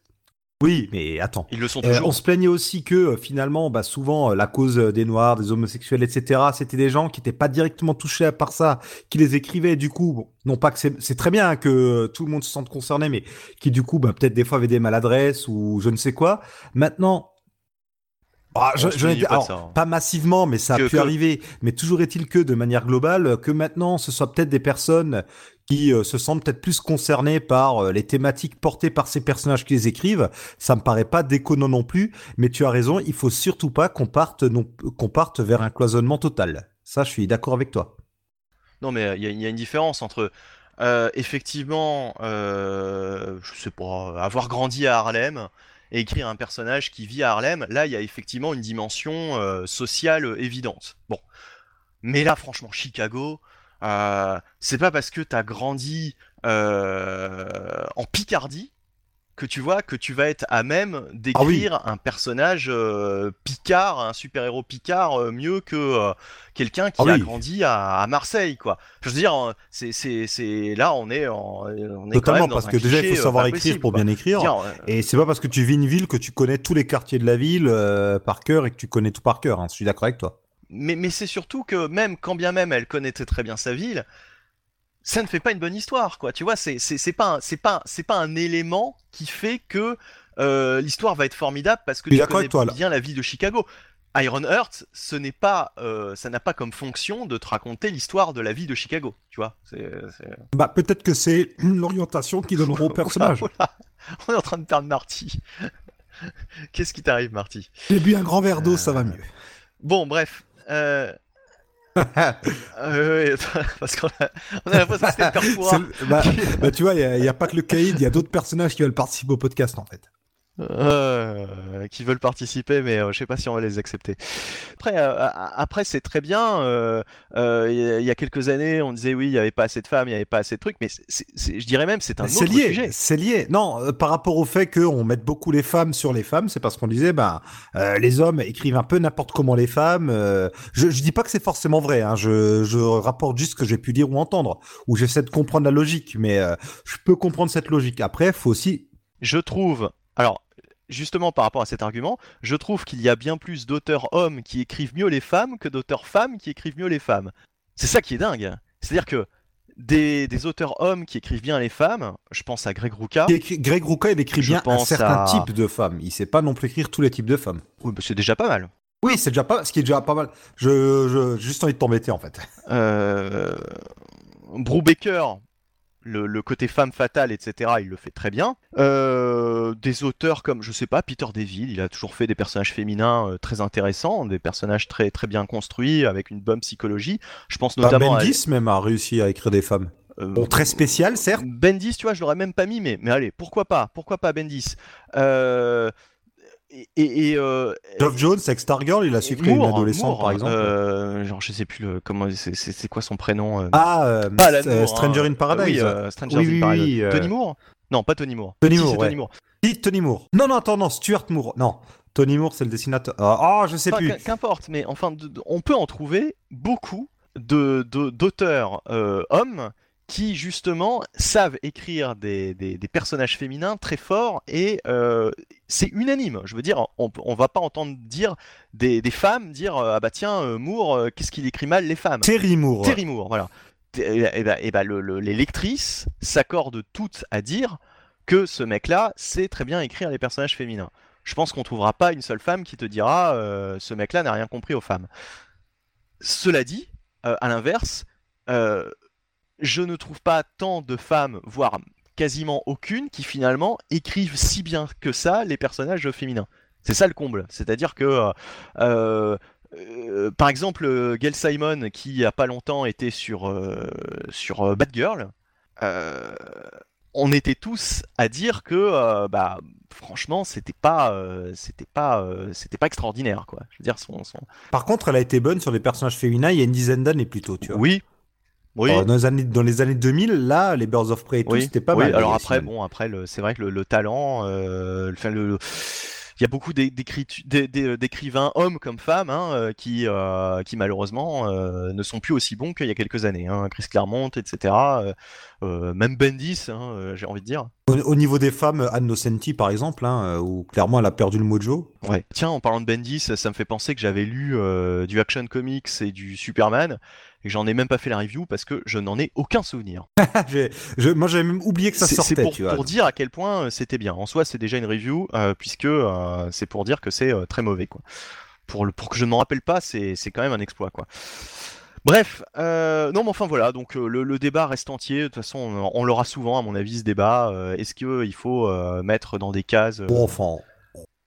Oui, mais attends. Ils le sont Euh, toujours. on se plaignait aussi que finalement, bah, souvent, la cause des noirs, des homosexuels, etc., c'était des gens qui n'étaient pas directement touchés par ça, qui les écrivaient. Du coup, bon, non pas que c'est c'est très bien que tout le monde se sente concerné, mais qui du coup, bah, peut-être des fois avaient des maladresses ou je ne sais quoi. Maintenant. Ah, je, pas de alors, ça, hein. pas massivement, mais ça a Que- pu que- arriver. Mais toujours est-il que, de manière globale, euh, que maintenant, ce soit peut-être des personnes qui euh, se sentent peut-être plus concernées par euh, les thématiques portées par ces personnages qui les écrivent. Ça me paraît pas déconnant non plus, mais tu as raison, il faut surtout pas qu'on parte, non, qu'on parte vers un cloisonnement total. Ça, je suis d'accord avec toi. Non, mais il y, a- il y a une différence entre euh, effectivement, euh, je sais pas, avoir grandi à Harlem et écrire un personnage qui vit à Harlem. Là, il y a effectivement une dimension euh, sociale euh, évidente. Bon, mais là, franchement, Chicago, euh, c'est pas parce que t'as grandi en Picardie que tu vois que tu vas être à même d'écrire un personnage euh, Picard, un super-héros Picard euh, mieux que euh, quelqu'un qui Ah a oui. grandi à, à Marseille, quoi. Je veux dire, c'est, c'est, là, on est, en, on est quand Totalement, même dans parce un que déjà, il faut savoir écrire possible, pour quoi. bien écrire. Dire, Et c'est pas parce que tu vis une ville que tu connais tous les quartiers de la ville par cœur et que tu connais tout par cœur. hein. Je suis d'accord avec toi. mais, mais c'est surtout que même quand bien même elle connaissait très bien sa ville, ça ne fait pas une bonne histoire, quoi. Tu vois, c'est, pas, c'est pas, c'est pas un élément qui fait que euh, l'histoire va être formidable parce que tu connais toi, bien la vie de Chicago. Iron Heart, ce n'est pas, euh, ça n'a pas comme fonction de te raconter l'histoire de la vie de Chicago, tu vois. C'est- Bah, peut-être que c'est l'orientation qu'ils donneront au personnage. Oula, on est en train de perdre Marty. Qu'est-ce qui t'arrive, Marty? J'ai bu un grand verre d'eau, Euh, ça va mieux. Bon, bref. Euh... euh, ouais, parce qu'on a, on a l'impression que c'était le- bah, bah, tu vois, il n'y a, pas que le caïd, il y a d'autres personnages qui veulent participer au podcast en fait. Euh, qui veulent participer, mais euh, je sais pas si on va les accepter. Après, euh, après c'est très bien. euh, Il y, a- il y a quelques années, on disait oui, il y avait pas assez de femmes, il y avait pas assez de trucs, mais je dirais même c'est un C'est autre lié, sujet. c'est lié. Non, par rapport au fait qu'on mette beaucoup les femmes sur les femmes, c'est parce qu'on disait, ben, les hommes écrivent un peu n'importe comment les femmes. je, je dis pas que c'est forcément vrai. Hein, je, je rapporte juste ce que j'ai pu lire ou entendre, ou j'essaie de comprendre la logique, mais je peux comprendre cette logique. Après, faut aussi. Je trouve, alors justement par rapport à cet argument, je trouve qu'il y a bien plus d'auteurs hommes qui écrivent mieux les femmes que d'auteurs femmes qui écrivent mieux les femmes. C'est ça qui est dingue. C'est-à-dire que des, des auteurs hommes qui écrivent bien les femmes, je pense à Greg Rucka, Greg Rucka, il écrit bien un certain à- type de femmes. Il sait pas non plus écrire tous les types de femmes. oui, bah, c'est déjà pas mal. Oui, c'est déjà pas, ce qui est déjà pas mal. Je, juste envie de t'embêter en fait. Euh, Brubaker, le, le côté femme fatale, etc., il le fait très bien. Euh, des auteurs comme, je sais pas, Peter Deville, il a toujours fait des personnages féminins euh, très intéressants, des personnages très, très bien construits, avec une bonne psychologie. Je pense Bah, notamment à... Bendis même a réussi à écrire des femmes. euh, Bon, très spécial, certes. Bendis, tu vois, je l'aurais même pas mis, mais, mais allez, pourquoi pas Pourquoi pas Bendis? Euh, Et, et, euh, Geoff Jones avec Stargirl, il a su créer une adolescente par exemple. euh, genre, je sais plus le, comment, c'est- quoi son prénom euh, Ah, euh, Moore, Stranger hein. in Paradise. Oui, Stranger Oui, in oui, Paradise. Tony Moore? Non, pas Tony Moore. Tony Si, Moore, ouais. Tony Moore. Si, Tony Moore. Non, non, attends, non, Stuart Moore. Non, Tony Moore, c'est le dessinateur. Ah, oh, je sais Enfin, plus. qu'im- Qu'importe, mais enfin, de- de- on peut en trouver beaucoup de de- d'auteurs euh, hommes qui justement savent écrire des, des- des personnages féminins très forts et euh, c'est unanime. Je veux dire, on, on va pas entendre dire des, des femmes dire euh, ah bah tiens euh, Moore, qu'est-ce qu'il écrit mal les femmes? Terry Moore. Terry Moore, voilà. Et, et ben- et ben, le- le- les lectrices s'accordent toutes à dire que ce mec-là sait très bien écrire les personnages féminins. Je pense qu'on trouvera pas une seule femme qui te dira euh, ce mec-là n'a rien compris aux femmes. Cela dit, euh, à l'inverse, euh, je ne trouve pas tant de femmes, voire quasiment aucune, qui finalement écrivent si bien que ça les personnages féminins. C'est ça le comble. C'est-à-dire que, euh, euh, par exemple, Gail Simon, qui il y a pas longtemps était sur, euh, sur euh, Batgirl, euh, on était tous à dire que, bah, franchement, c'était pas, c'était pas, c'était pas extraordinaire, quoi. Je veux dire, son, son... Par contre, elle a été bonne sur les personnages féminins il y a une dizaine d'années plutôt, tu vois. oui, oui. Alors, dans, les années, dans les années 2000, là, les Birds of Prey et tout, c'était pas oui, mal. alors après, bon, après, c'est vrai que le, le talent, euh, enfin, le, le- il y a beaucoup d'écrivains, hommes comme femmes, hein, euh, qui, euh, qui malheureusement euh, ne sont plus aussi bons qu'il y a quelques années. Hein. Chris Claremont, etc. euh, même Bendis, hein, j'ai envie de dire. Au, au niveau des femmes, Anne Nocenti, par exemple, où clairement elle a perdu le mojo. Ouais. Tiens, en parlant de Bendis, ça me fait penser que j'avais lu du Action Comics et du Superman, et j'en ai même pas fait la review parce que je n'en ai aucun souvenir. Je- moi, j'avais même oublié que ça sortait, C'est pour, tu vois. pour dire à quel point euh, c'était bien. En soi, c'est déjà une review, euh, puisque euh, c'est pour dire que c'est très mauvais. Quoi. Pour, le, pour que je ne m'en rappelle pas, c'est quand même un exploit. Quoi. Bref, euh, non mais enfin voilà, donc euh, le, le débat reste entier, de toute façon on, on l'aura souvent à mon avis ce débat, Euh, est-ce qu'il faut mettre dans des cases... Bon, enfin,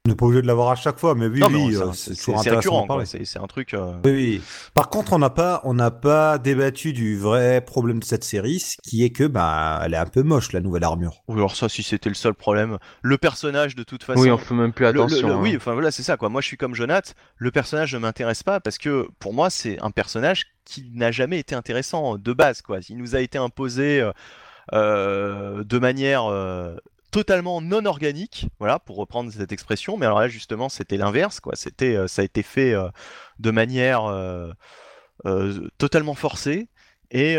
on n'est pas obligé de l'avoir à chaque fois, mais oui, oui, c'est- euh, c'est toujours intéressant c'est un truc... euh, Oui, oui. Par contre, on n'a pas, on n'a pas débattu du vrai problème de cette série, ce qui est que, bah, elle est un peu moche la nouvelle armure. Oui, alors ça, si c'était le seul problème, le personnage de toute façon... Oui, on fait même plus Le- le- attention. le- hein. oui, enfin voilà, c'est ça quoi. Moi, je suis comme Jonath. Le personnage ne m'intéresse pas parce que pour moi, c'est un personnage qui n'a jamais été intéressant de base quoi. Il nous a été imposé euh, euh, de manière euh, totalement non organique, voilà, pour reprendre cette expression. Mais alors là, justement, c'était l'inverse quoi. C'était, euh, ça a été fait euh, de manière euh, totalement forcée. Et,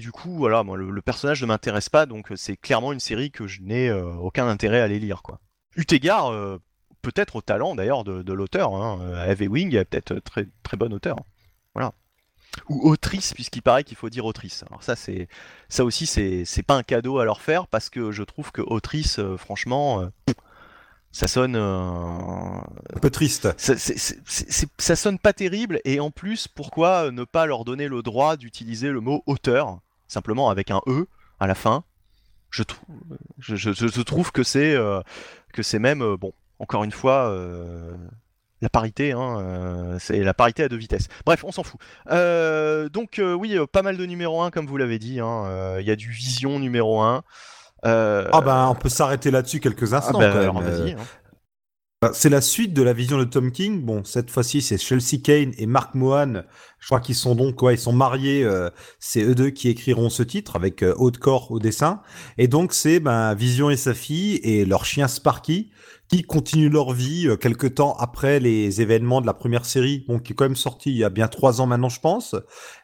du coup, voilà, moi, le, personnage ne m'intéresse pas, donc c'est clairement une série que je n'ai aucun intérêt à aller lire, quoi. Eu égard, peut-être au talent d'ailleurs de, l'auteur. Hein. Wing est peut-être très très bon auteur. Voilà. Ou autrice, puisqu'il paraît qu'il faut dire autrice. Alors ça, c'est ça aussi, c'est c'est pas un cadeau à leur faire parce que je trouve que autrice, euh, franchement, euh, ça sonne. euh, Un peu triste. ça, sonne pas terrible et en plus pourquoi ne pas leur donner le droit d'utiliser le mot auteur simplement avec un e à la fin? Je, trou- je, je- je- je trouve que c'est que c'est même bon encore une fois la parité hein, euh, c'est la parité à deux vitesses bref on s'en fout Euh, donc euh, oui pas mal de numéro 1 comme vous l'avez dit hein. Il y a du vision numéro 1 euh, Ah ben, on peut s'arrêter là-dessus quelques ah instants bah, vas-y, Euh, hein. bah, C'est la suite de la vision de Tom King. Bon, cette fois-ci, c'est Chelsea Kane et Mark Mohan. Je crois qu'ils sont donc, ouais, ils sont mariés. euh, c'est eux deux qui écriront ce titre avec euh, haut de corps au dessin. Et donc, c'est ben, Vision et sa fille et leur chien Sparky continuent leur vie euh, quelque temps après les événements de la première série, bon, qui est quand même sorti il y a bien trois ans maintenant, je pense.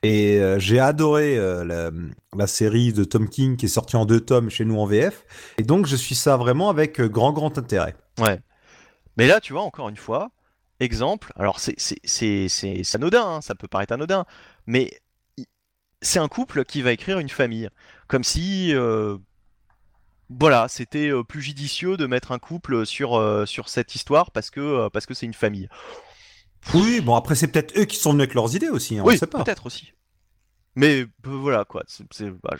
Et euh, j'ai adoré euh, la, série de Tom King qui est sortie en deux tomes chez nous en VF. Et donc, je suis ça vraiment avec euh, grand, grand intérêt. Ouais. Mais là, tu vois, encore une fois, exemple, alors c'est anodin, hein, ça peut paraître anodin, mais c'est un couple qui va écrire une famille. Comme si, voilà, c'était euh, plus judicieux de mettre un couple sur, euh, sur cette histoire parce que euh, parce que c'est une famille. Oui, bon après c'est peut-être eux qui sont venus avec leurs idées aussi, hein, on oui, sait pas. peut-être aussi. Mais voilà quoi. c'est- bah,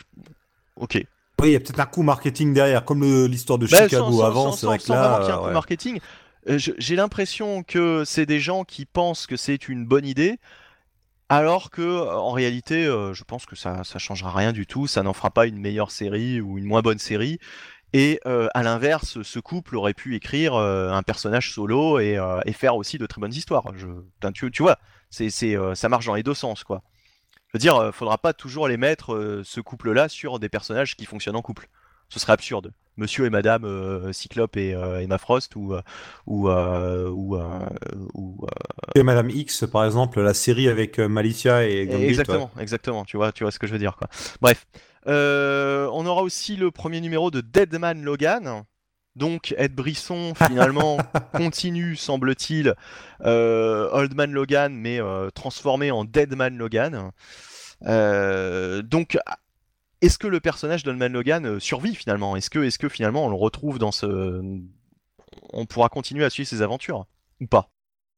Ok. Oui, il y a peut-être un coup marketing derrière, comme l'histoire de Bah, Chicago sans- sans- avant, c'est vrai que là. vraiment qu'il y ait un coup marketing. J'ai l'impression que c'est des gens qui pensent que c'est une bonne idée, alors que euh, en réalité, euh, je pense que ça ça changera rien du tout. Ça n'en fera pas une meilleure série ou une moins bonne série. Et euh, à l'inverse, ce couple aurait pu écrire un personnage solo et, faire aussi de très bonnes histoires. Je, tu, tu vois, ça marche dans les deux sens, quoi. Je veux dire, euh, faudra pas toujours les mettre, ce couple-là, sur des personnages qui fonctionnent en couple. Ce serait absurde. Monsieur et Madame Cyclope et Emma Frost ou ou Et Madame X, par exemple, la série avec euh, Malicia et Gambit. exactement, exactement. Tu vois, tu vois ce que je veux dire, quoi. Bref, Euh, on aura aussi le premier numéro de Deadman Logan. Donc Ed Brisson finalement continue, semble-t-il, euh, Old Man Logan, mais euh, transformé en Deadman Logan. Donc, est-ce que le personnage d'Old Man Logan survit finalement? Est-ce que, est-ce que finalement on le retrouve dans ce, on pourra continuer à suivre ses aventures? Ou pas?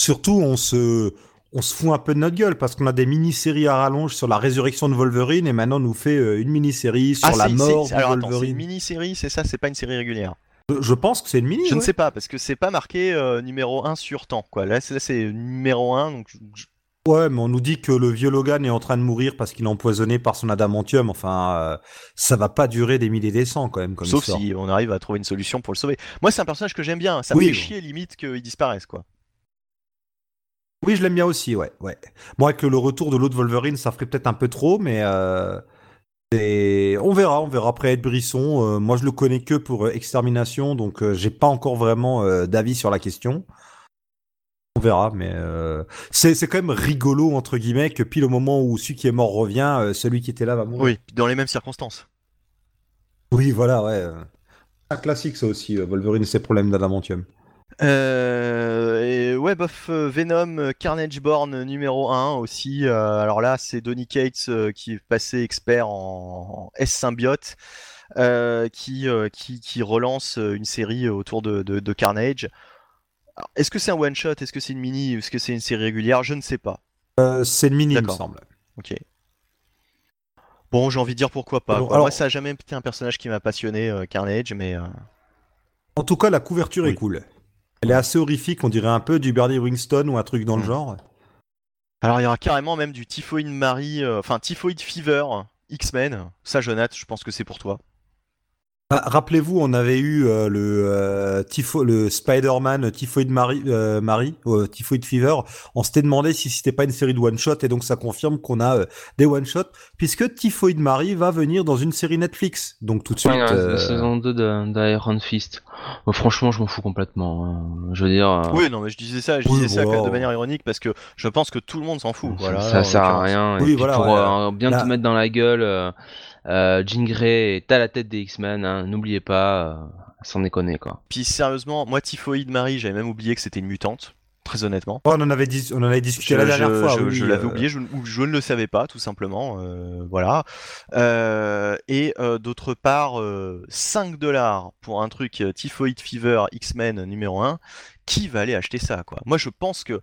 Surtout, on se, on se fout un peu de notre gueule parce qu'on a des mini-séries à rallonge sur la résurrection de Wolverine et maintenant on nous fait euh, une mini-série sur la Ah, c'est- mort de alors attends, c'est une Wolverine. mini-série, c'est ça, c'est pas une série régulière? Je- Je pense que c'est une mini. Je ne sais pas, parce que c'est pas marqué euh, numéro 1 sur temps, quoi. Là, c'est numéro 1, donc je- je- Ouais, mais on nous dit que le vieux Logan est en train de mourir parce qu'il est empoisonné par son adamantium. Enfin, euh, ça va pas durer des milliers des cents quand même. Comme sauf si on arrive à trouver une solution pour le sauver. Moi, c'est un personnage que j'aime bien, ça me Oui, fait bon. chier limite qu'il disparaisse, quoi. Oui, je l'aime bien aussi, ouais, ouais. Bon, avec le, retour de l'autre Wolverine, ça ferait peut-être un peu trop, mais euh, c'est- on verra, on verra après Ed Brisson. Euh, moi, je le connais que pour euh, Extermination, donc j'ai pas encore vraiment d'avis sur la question. On verra, mais c'est c'est quand même rigolo entre guillemets que pile au moment où celui qui est mort revient, celui qui était là va mourir. Oui, dans les mêmes circonstances. Oui, voilà, ouais. Un classique ça aussi, Wolverine et ses problèmes d'adamantium. Euh, et ouais, bof, euh, Venom, Carnage Born numéro 1 aussi. euh, alors là, c'est Donny Cates euh, qui est passé expert en, en S-symbiote, qui, qui, qui relance une série autour de, de, de Carnage. Est-ce que c'est un one-shot? Est-ce que c'est une mini? Est-ce que c'est une série régulière? Je ne sais pas. C'est le mini, il me semble. Ok. Bon, j'ai envie de dire pourquoi pas. Alors- quoi. alors- Moi, ça a jamais été un personnage qui m'a passionné, Carnage, mais. En tout cas, la couverture est cool. Elle est assez horrifique, on dirait un peu du Bernie Winston ou un truc dans le Mm. genre. Alors, il y aura carrément même du Typhoid Marie, euh, enfin Typhoid Fever, X-Men. Ça, Jonathan, je pense que c'est pour toi. Ah, Rappelez-vous, on avait eu euh, le, euh, typho- le Spider-Man Typhoid Marie, euh, Marie euh, Typhoid Fever. On s'était demandé si c'était pas une série de one-shot et donc ça confirme qu'on a euh, des one-shots puisque Typhoid Marie va venir dans une série Netflix. Donc tout de suite. Ouais, euh, la saison 2 de- d'Iron Fist. Bon, franchement, je m'en fous complètement. hein. Je veux dire. euh, Oui, non, mais je disais ça, je Oui, disais ça de manière ironique parce que je pense que tout le monde s'en fout. ça- Voilà, ça sert à rien. Oui, puis voilà, pour ouais. euh, bien te mettre dans la gueule, euh, euh, Jean Grey est à la tête des X-Men. hein. N'oubliez pas, euh, sans déconner quoi. Puis sérieusement, moi, Typhoid Marie, j'avais même oublié que c'était une mutante, très honnêtement. on en avait, dis- on en avait discuté Je, la dernière je- fois. je- oui, je l'avais euh, oublié, je, ne le savais pas, tout simplement. euh, voilà. Euh, et euh, d'autre part, euh, 5 dollars pour un truc euh, Typhoid Fever X-Men numéro 1. Qui va aller acheter ça, quoi? Moi, je pense que.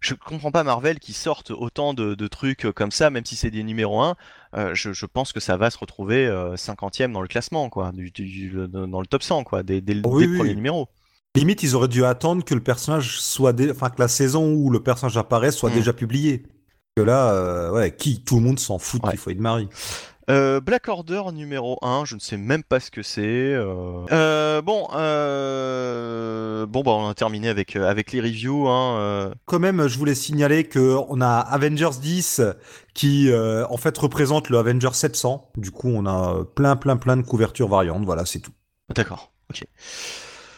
Je comprends pas Marvel qui sortent autant de, de trucs comme ça, même si c'est des numéros 1. Euh, je, je pense que ça va se retrouver euh, 50e dans le classement, quoi, du, du- dans le top 100, quoi, dès, dès le- Oui, dès le oui. premier numéro. Limite, ils auraient dû attendre que le personnage soit, dé- enfin que la saison où le personnage apparaît soit Mm. déjà publiée. Que là, euh, ouais, qui tout le monde s'en fout Ouais. Typhoid Marie. Euh, Black Order numéro 1, je ne sais même pas ce que c'est. euh. Euh, bon, euh, bon bah on a terminé avec, euh, avec les reviews. Hein. Quand même, je voulais signaler que on a Avengers 10 qui euh, en fait représente le Avengers 700. Du coup, on a plein, plein, plein de couvertures variantes. Voilà, c'est tout. D'accord, ok.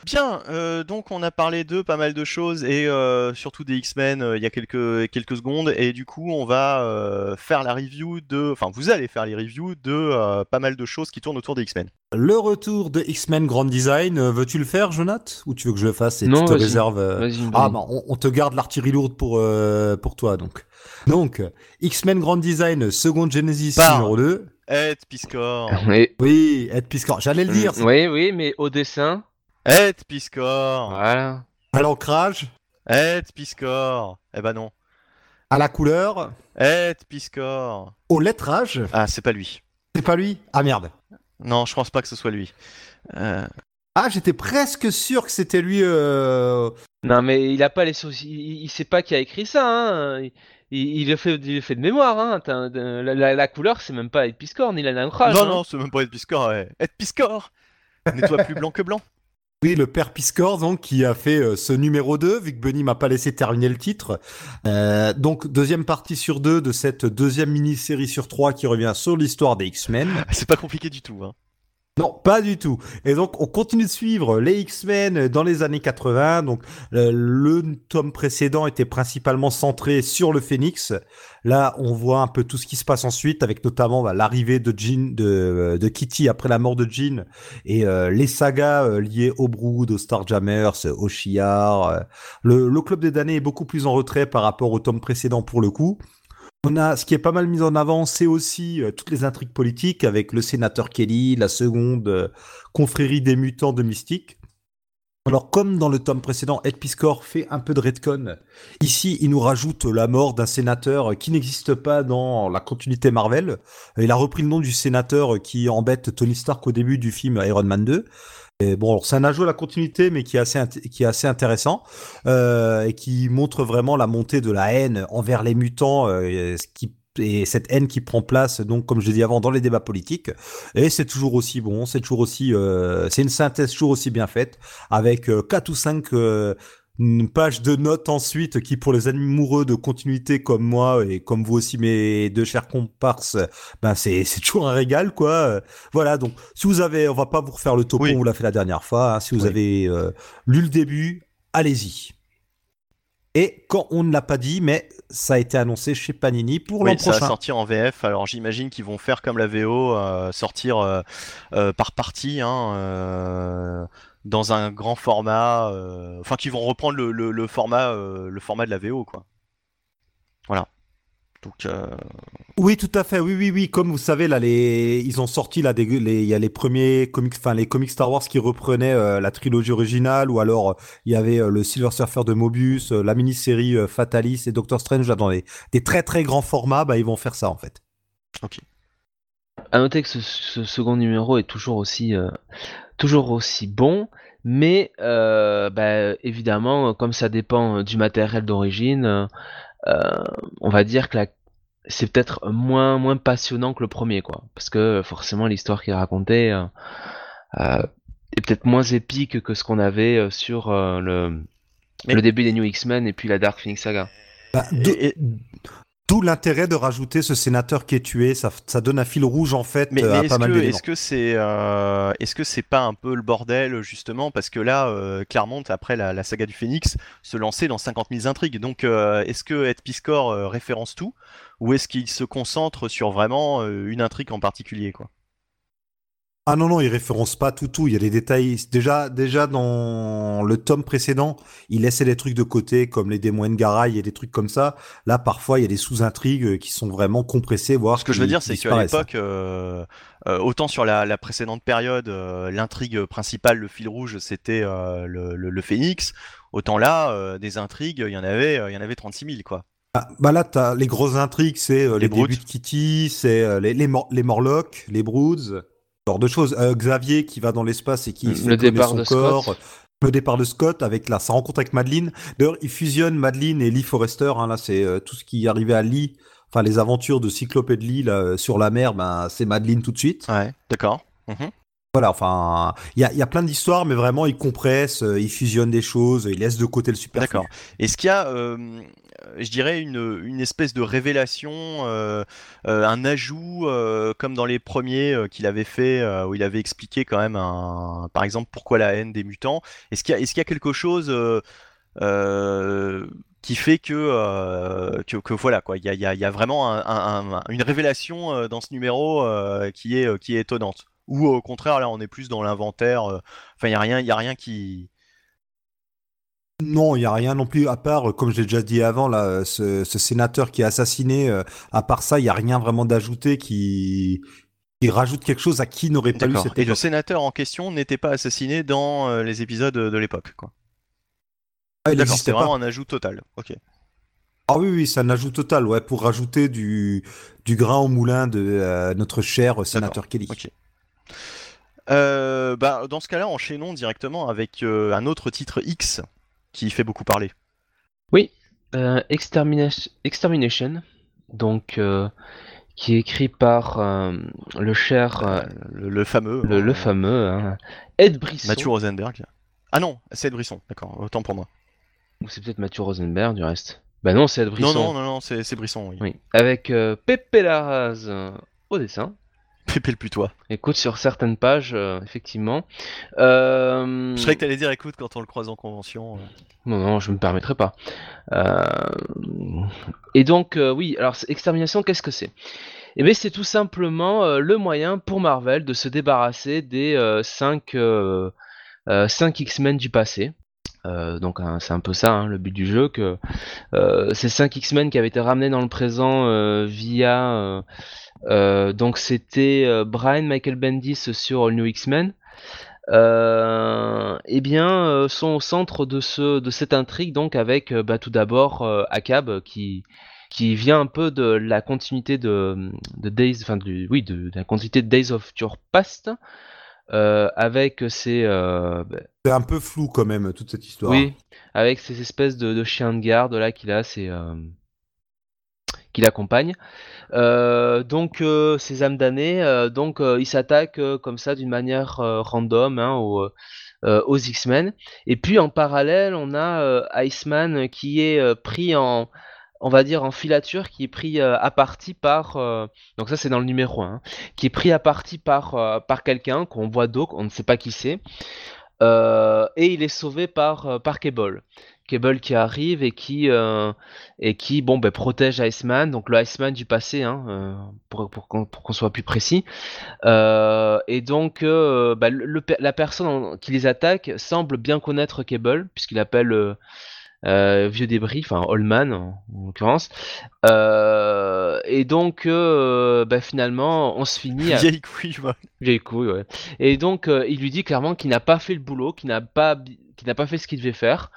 Bien, euh, donc on a parlé de pas mal de choses et euh, surtout des X-Men euh, il y a quelques, quelques secondes et du coup on va euh, faire la review de, enfin vous allez faire les reviews de euh, pas mal de choses qui tournent autour des X-Men. Le retour de X-Men Grand Design, veux-tu le faire, Jonath? Ou tu veux que je le fasse et Non, tu te vas-y. réserves euh. Ah bah on, on te garde l'artillerie lourde pour euh, pour toi donc. Donc X-Men Grand Design Second Genesis Par- numéro 2. Ed Piscor Oui. Oui, Ed Piscor, j'allais le dire. Mm, Oui, oui, mais au dessin, Ed Piscor voilà. À l'ancrage. Ed Piscor Eh ben non. À la couleur, Ed Piscor au lettrage, Ah, c'est pas lui. c'est pas lui? Ah merde. Non, je pense pas que ce soit lui. Euh, Ah, j'étais presque sûr que c'était lui. euh, Non, mais il a pas les soucis. Il, il sait pas qui a écrit ça. Hein. Il, il- le fait, il le fait de mémoire. Hein. La, la- la couleur, c'est même pas Ed Piscorn, il a l'ancrage. Non, hein. non, c'est même pas Ed Piscor. ouais. Ed Piscor Nettoie plus blanc que blanc. Oui, le père Piscor, donc, qui a fait euh, ce numéro 2, vu que Benny m'a pas laissé terminer le titre. Euh, donc, deuxième partie sur deux de cette deuxième mini-série sur trois qui revient sur l'histoire des X-Men. C'est pas compliqué du tout. Hein. Non, pas du tout. Et donc, on continue de suivre les X-Men dans les années 80. Donc, euh, le tome précédent était principalement centré sur le Phénix. Là, on voit un peu tout ce qui se passe ensuite, avec notamment bah, l'arrivée de Jean, de, de Kitty après la mort de Jean, et euh, les sagas euh, liées au Brood, aux Starjammers, au Shi'ar. euh. Le, le Club des damnés est beaucoup plus en retrait par rapport au tome précédent pour le coup. On a ce qui est pas mal mis en avant, c'est aussi euh, toutes les intrigues politiques avec le sénateur Kelly, la seconde euh, confrérie des mutants de Mystique. Alors comme dans le tome précédent, Ed Piscor fait un peu de retcon. Ici, il nous rajoute la mort d'un sénateur qui n'existe pas dans la continuité Marvel. Il a repris le nom du sénateur qui embête Tony Stark au début du film Iron Man 2. Et bon, c'est un ajout à la continuité, mais qui est assez, qui est assez intéressant euh, et qui montre vraiment la montée de la haine envers les mutants, euh, et ce qui et cette haine qui prend place, donc comme je l'ai dit avant, dans les débats politiques. Et c'est toujours aussi bon, c'est toujours aussi, euh, c'est une synthèse toujours aussi bien faite, avec euh, quatre ou cinq euh, une page de notes ensuite qui pour les amoureux de continuité comme moi et comme vous aussi mes deux chers comparses ben c'est c'est toujours un régal quoi voilà donc si vous avez on va pas vous refaire le topo Oui. on vous l'a fait la dernière fois hein. si vous Oui. avez euh, lu le début allez-y et quand on ne l'a pas dit mais ça a été annoncé chez Panini pour l'an Oui, ça va prochain sortir en VF. Alors j'imagine qu'ils vont faire comme la VO, euh, sortir euh, par partie, hein, dans un grand format. euh, Enfin, qu'ils vont reprendre le, le- le format, euh, le format de la VO, quoi. Voilà. Donc, euh, Oui, tout à fait. Oui, oui, oui. Comme vous savez, là, les, ils ont sorti là, des, les, il y a les premiers comics, enfin les comics Star Wars qui reprenaient euh, la trilogie originale, ou alors euh, il y avait euh, le Silver Surfer de Mobius, euh, la mini-série euh, Fatalis et Doctor Strange là, dans des, des très très grands formats. Bah, ils vont faire ça en fait. À noter que ce, ce second numéro est toujours aussi, euh, toujours aussi bon, mais euh, bah, évidemment, comme ça dépend du matériel d'origine, euh, euh, on va dire que la- c'est peut-être moins, moins passionnant que le premier, quoi. Parce que forcément, l'histoire qui est racontée euh, euh, est peut-être moins épique que ce qu'on avait euh, sur euh, le, Mais- le début des New X-Men et puis la Dark Phoenix Saga. Bah, d'où- et- et- D'où l'intérêt de rajouter ce sénateur qui est tué. Ça, ça donne un fil rouge en fait Mais, mais à est-ce pas mal que d'éléments. est-ce que c'est euh, est-ce que c'est pas un peu le bordel justement? Parce que là euh, Claremont après la, la saga du Phénix se lançait dans 50 000 intrigues donc euh, est-ce que Ed Piscor euh, référence tout? Ou est-ce qu'il se concentre sur vraiment une intrigue en particulier quoi? Ah non, non, il référence pas tout, tout. Il y a des détails. Déjà, déjà dans le tome précédent, il laissait des trucs de côté, comme les démons Ngarai et des trucs comme ça. Là, parfois, il y a des sous-intrigues euh, qui sont vraiment compressées, voire Ce que je veux dire, c'est qu'à l'époque, euh, euh, autant sur la, la précédente période, euh, l'intrigue principale, le fil rouge, c'était le, le, le Phénix, autant là, des intrigues, il y en avait, il y en avait 36 000, quoi. Ah, bah là, t'as les grosses intrigues, c'est les, Les débuts de Kitty, c'est les, les, Mor- les Morlocks, les Broods, genre de choses. Euh, Xavier qui va dans l'espace et qui Le fait cloner départ son de corps. Scott. Le départ de Scott avec la, sa rencontre avec Madeline. D'ailleurs, il fusionne Madeline et Lee Forrester. Hein, là, c'est euh, tout ce qui arrivait à Lee. Enfin, les aventures de Cyclope et de Lee là, euh, sur la mer, ben, c'est Madeline tout de suite. Ouais, d'accord. Mhm. Voilà, enfin, il y a, il y a plein d'histoires, mais vraiment, il compresse, euh, il fusionne des choses, il laisse de côté le super. D'accord. Est-ce qu'il y a, euh, je dirais, une, une espèce de révélation, euh, euh, un ajout, comme dans les premiers qu'il avait fait, où il avait expliqué quand même, un, par exemple, pourquoi la haine des mutants? Est-ce qu'il y, qu'il y a quelque chose qui fait que, euh, que, que voilà, quoi, il y a, y a- il y a vraiment un- un- un- une révélation dans ce numéro euh, qui, est, qui est étonnante? Ou au contraire, là, on est plus dans l'inventaire, euh, enfin, il n'y a rien, il y a rien qui... Non, il y a rien non plus à part, euh, comme j'ai déjà dit avant, là, euh, ce, ce sénateur qui est assassiné. euh, à part ça, il y a rien vraiment d'ajouté qui qui rajoute quelque chose à qui n'aurait pas D'accord. cette Et le sénateur en question n'était pas assassiné dans euh, les épisodes de l'époque, quoi. Ah, il D'accord, vraiment un ajout total. Ok. Ah oui, oui, c'est un ajout total, ouais, pour rajouter du, du grain au moulin de euh, notre cher sénateur Kelly. Euh, bah, dans ce cas-là, enchaînons directement avec euh, un autre titre X qui fait beaucoup parler. Euh, Extermination, Extermination, donc euh, qui est écrit par le cher, Le, le fameux. le, le fameux hein, Ed Brisson. Mathieu Rosenberg. Ah non, c'est Ed Brisson, d'accord, autant pour moi. Ou c'est peut-être Mathieu Rosenberg du reste. Bah non, c'est Ed Brisson. Non, non, non, non, c'est Brisson, oui. Oui. Avec Pepe Larraz au dessin. Pépé le putois. Écoute sur certaines pages, euh, effectivement. Euh, Je croyais que t'allais dire, écoute, quand on le croise en convention. euh, Non, non, je me permettrai pas. Euh, Et donc, euh, oui, alors extermination, qu'est-ce que c'est? Eh bien, c'est tout simplement euh, le moyen pour Marvel de se débarrasser des 5 X-Men du passé. Euh, donc hein, c'est un peu ça hein, le but du jeu que euh, ces 5 X-Men qui avaient été ramenés dans le présent euh, via donc c'était euh, Brian Michael Bendis sur All New X-Men euh, eh bien, euh, sont au centre de, ce, de cette intrigue, donc avec euh, bah, tout d'abord euh, Akab euh, qui, qui vient un peu de la continuité de, de Days, enfin du, oui, de, de la continuité de Days of Your Past, euh, avec ses, euh, bah, C'est un peu flou quand même, toute cette histoire. oui, avec ces espèces de, de chiens de garde là qu'il a, c'est euh, qui l'accompagnent. Euh, donc euh, ces âmes damnées, euh, donc ils s'attaquent euh, comme ça d'une manière random hein, aux, aux X-Men. Et puis en parallèle, on a Iceman qui est pris en on va dire en filature, qui est pris à partie par donc ça c'est dans le numéro 1, qui est pris à partie par par quelqu'un qu'on voit d'eau, on ne sait pas qui c'est. Et il est sauvé par, par Cable. Cable qui arrive et qui, euh, et qui bon, ben, protège Iceman, donc le Iceman du passé, hein, euh, pour, pour qu'on soit plus précis. Euh, et donc, euh, le- pe- la personne qui les attaque semble bien connaître Cable, puisqu'il appelle Vieux Débris, enfin Allman en, en l'occurrence. Et donc, bah, finalement, on se finit. à- Vieille couille, moi. Vieille couille, ouais. Et donc, il lui dit clairement qu'il n'a pas fait le boulot, qu'il n'a pas, qu'il n'a pas fait ce qu'il devait faire.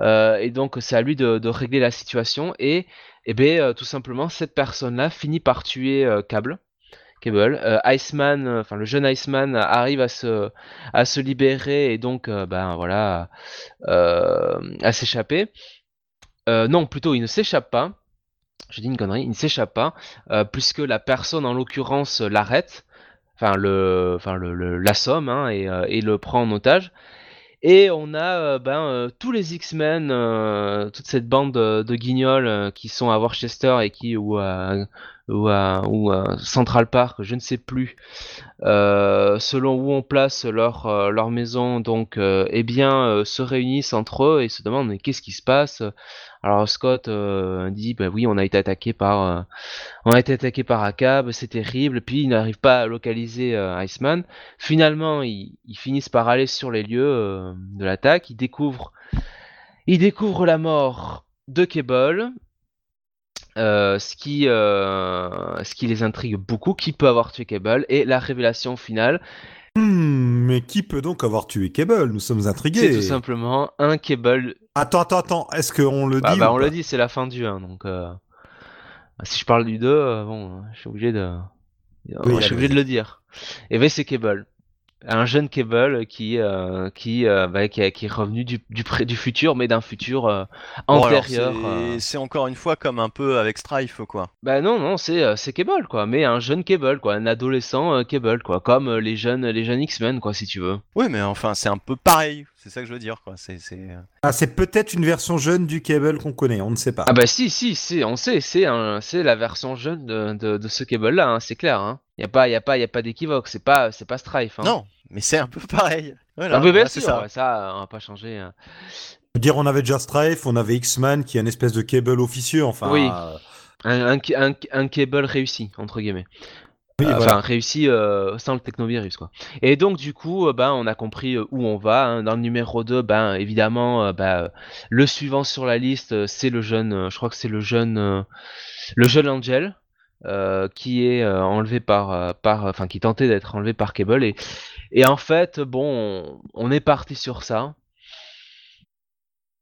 Euh, et donc, c'est à lui de, régler la situation. Et, et ben, euh, tout simplement, cette personne-là finit par tuer euh, Cable. Cable. Iceman, enfin le jeune Iceman arrive à se, à se libérer et donc, ben voilà, à s'échapper. Non, plutôt, il ne s'échappe pas. Je dis une connerie, il ne s'échappe pas, puisque la personne en l'occurrence l'arrête, enfin le, enfin le, hein, et, et le prend en otage. Et on a euh, ben, euh, tous les X-Men, euh, toute cette bande de, guignols qui sont à Worcester et qui ou à, ou à, Central Park, je ne sais plus, selon où on place leur, leur maison, donc eh bien se réunissent entre eux et se demandent mais qu'est-ce qui se passe? Alors Scott euh, dit bah oui on a été attaqué par euh, on a été attaqué par Akab, c'est terrible, puis ils n'arrivent pas à localiser euh, Iceman. Finalement, ils, ils finissent par aller sur les lieux euh, de l'attaque. Ils découvrent, ils découvrent la mort de Cable, ce, qui, ce qui les intrigue beaucoup. Qui peut avoir tué Cable Et la révélation finale, Hmm, mais qui peut donc avoir tué Cable Nous sommes c'est intrigués. tout simplement un Cable. Attends, attends, attends. Est-ce qu'on le Bah, dit bah, on l'a dit, c'est la fin du 1. Donc, euh, si je parle du 2, euh, bon, je suis obligé de, Oui, je suis obligé de le dire. Et ben c'est Cable. Un jeune Cable qui, euh, qui, euh, bah, qui, qui est revenu du, du, futur, mais d'un futur euh, Bon, antérieur. c'est- euh. c'est encore une fois comme un peu avec Strife, quoi. Bah non, non, c'est c'est Cable, quoi. Mais un jeune Cable, quoi. Un adolescent euh, Cable, quoi. Comme les jeunes, les jeunes X-Men, quoi, si tu veux. Oui, mais enfin, c'est un peu pareil. C'est ça que je veux dire, quoi. C'est, c'est... Ah, c'est peut-être une version jeune du Cable qu'on connaît, on ne sait pas. Ah bah si, si, c'est, on sait, c'est c'est la version jeune de, de, de ce Cable-là, hein, c'est clair. Hein. Y a pas, y a pas, y a pas d'équivoque. C'est pas, c'est pas Strife. Hein. Non, mais c'est un peu pareil. Voilà, Ah, mais bien sûr, ça. ouais, ça, on va pas changer. hein. Je veux dire, on avait déjà Strife, on avait X-Man qui est une espèce de Cable officieux, enfin. Oui. euh, Un, un, un, un Cable réussi, entre guillemets. oui, Euh, voilà. Enfin, réussi euh, sans le technovirus, quoi. Et donc, du coup, euh, ben, on a compris euh, où on va. hein. Dans le numéro 2, ben, évidemment, euh, ben, le suivant sur la liste, c'est le jeune, euh, je crois que c'est le jeune, euh, le jeune Angel, euh, qui est euh, enlevé par, euh, par, enfin, qui tentait d'être enlevé par Cable. Et, et en fait, bon, on, est parti sur ça.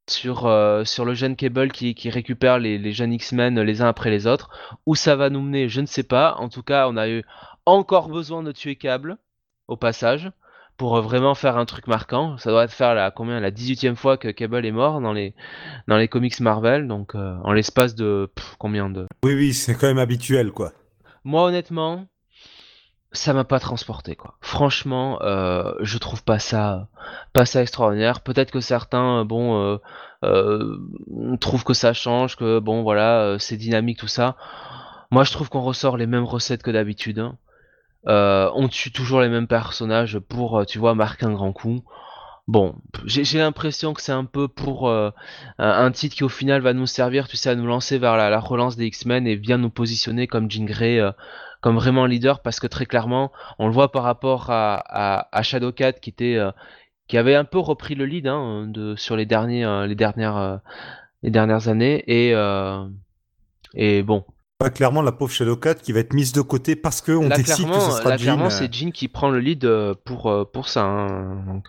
sur, sur le jeune Cable qui, qui récupère les, les jeunes X-Men les uns après les autres. Où ça va nous mener, je ne sais pas. En tout cas, on a eu encore besoin de tuer Cable au passage pour vraiment faire un truc marquant. Ça doit être faire la combien la 18e fois que Cable est mort dans les dans les comics Marvel, donc en l'espace de combien de Oui oui, c'est quand même habituel quoi. Moi honnêtement, ça m'a pas transporté quoi. Franchement, euh, je trouve pas ça pas ça extraordinaire. Peut-être que certains bon euh, euh, trouvent que ça change, que bon voilà c'est dynamique tout ça. Moi je trouve qu'on ressort les mêmes recettes que d'habitude. Hein. On tue toujours les mêmes personnages pour tu vois marquer un grand coup. Bon, j'ai l'impression que c'est un peu pour un titre qui au final va nous servir, tu sais, à nous lancer vers la, la relance des X-Men et bien nous positionner comme Jean Grey comme vraiment leader parce que très clairement, on le voit par rapport à, à, Shadowcat qui était euh, qui avait un peu repris le lead hein, de, sur les derniers euh, les dernières euh, les dernières années et et bon. Clairement, la pauvre Shadowcat qui va être mise de côté parce que on décide que ce sera là, Clairement, c'est Jean qui prend le lead pour pour ça. Hein, donc,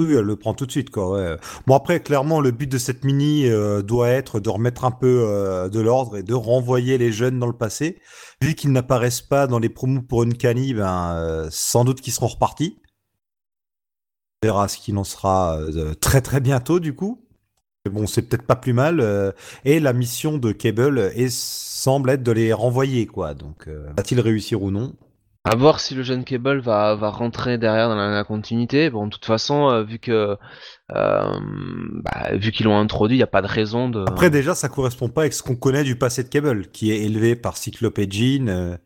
oui, elle le prend tout de suite, quoi. Ouais. Bon, après, clairement, le but de cette mini euh, doit être de remettre un peu euh, de l'ordre et de renvoyer les jeunes dans le passé. Vu qu'ils n'apparaissent pas dans les promos pour Uncanny, ben, euh, sans doute qu'ils seront repartis. On verra ce qu'il en sera très très bientôt, du coup. Mais bon, c'est peut-être pas plus mal. et la mission de Cable est, semble être de les renvoyer, quoi. Donc, va-t-il réussir ou non? À voir si le jeune Cable va, va rentrer derrière dans la, continuité. Bon, de toute façon, euh, vu que euh, bah, vu qu'ils l'ont introduit, il n'y a pas de raison de. Après, déjà, ça correspond pas avec ce qu'on connaît du passé de Cable, qui est élevé par Cyclope et Jean. Euh...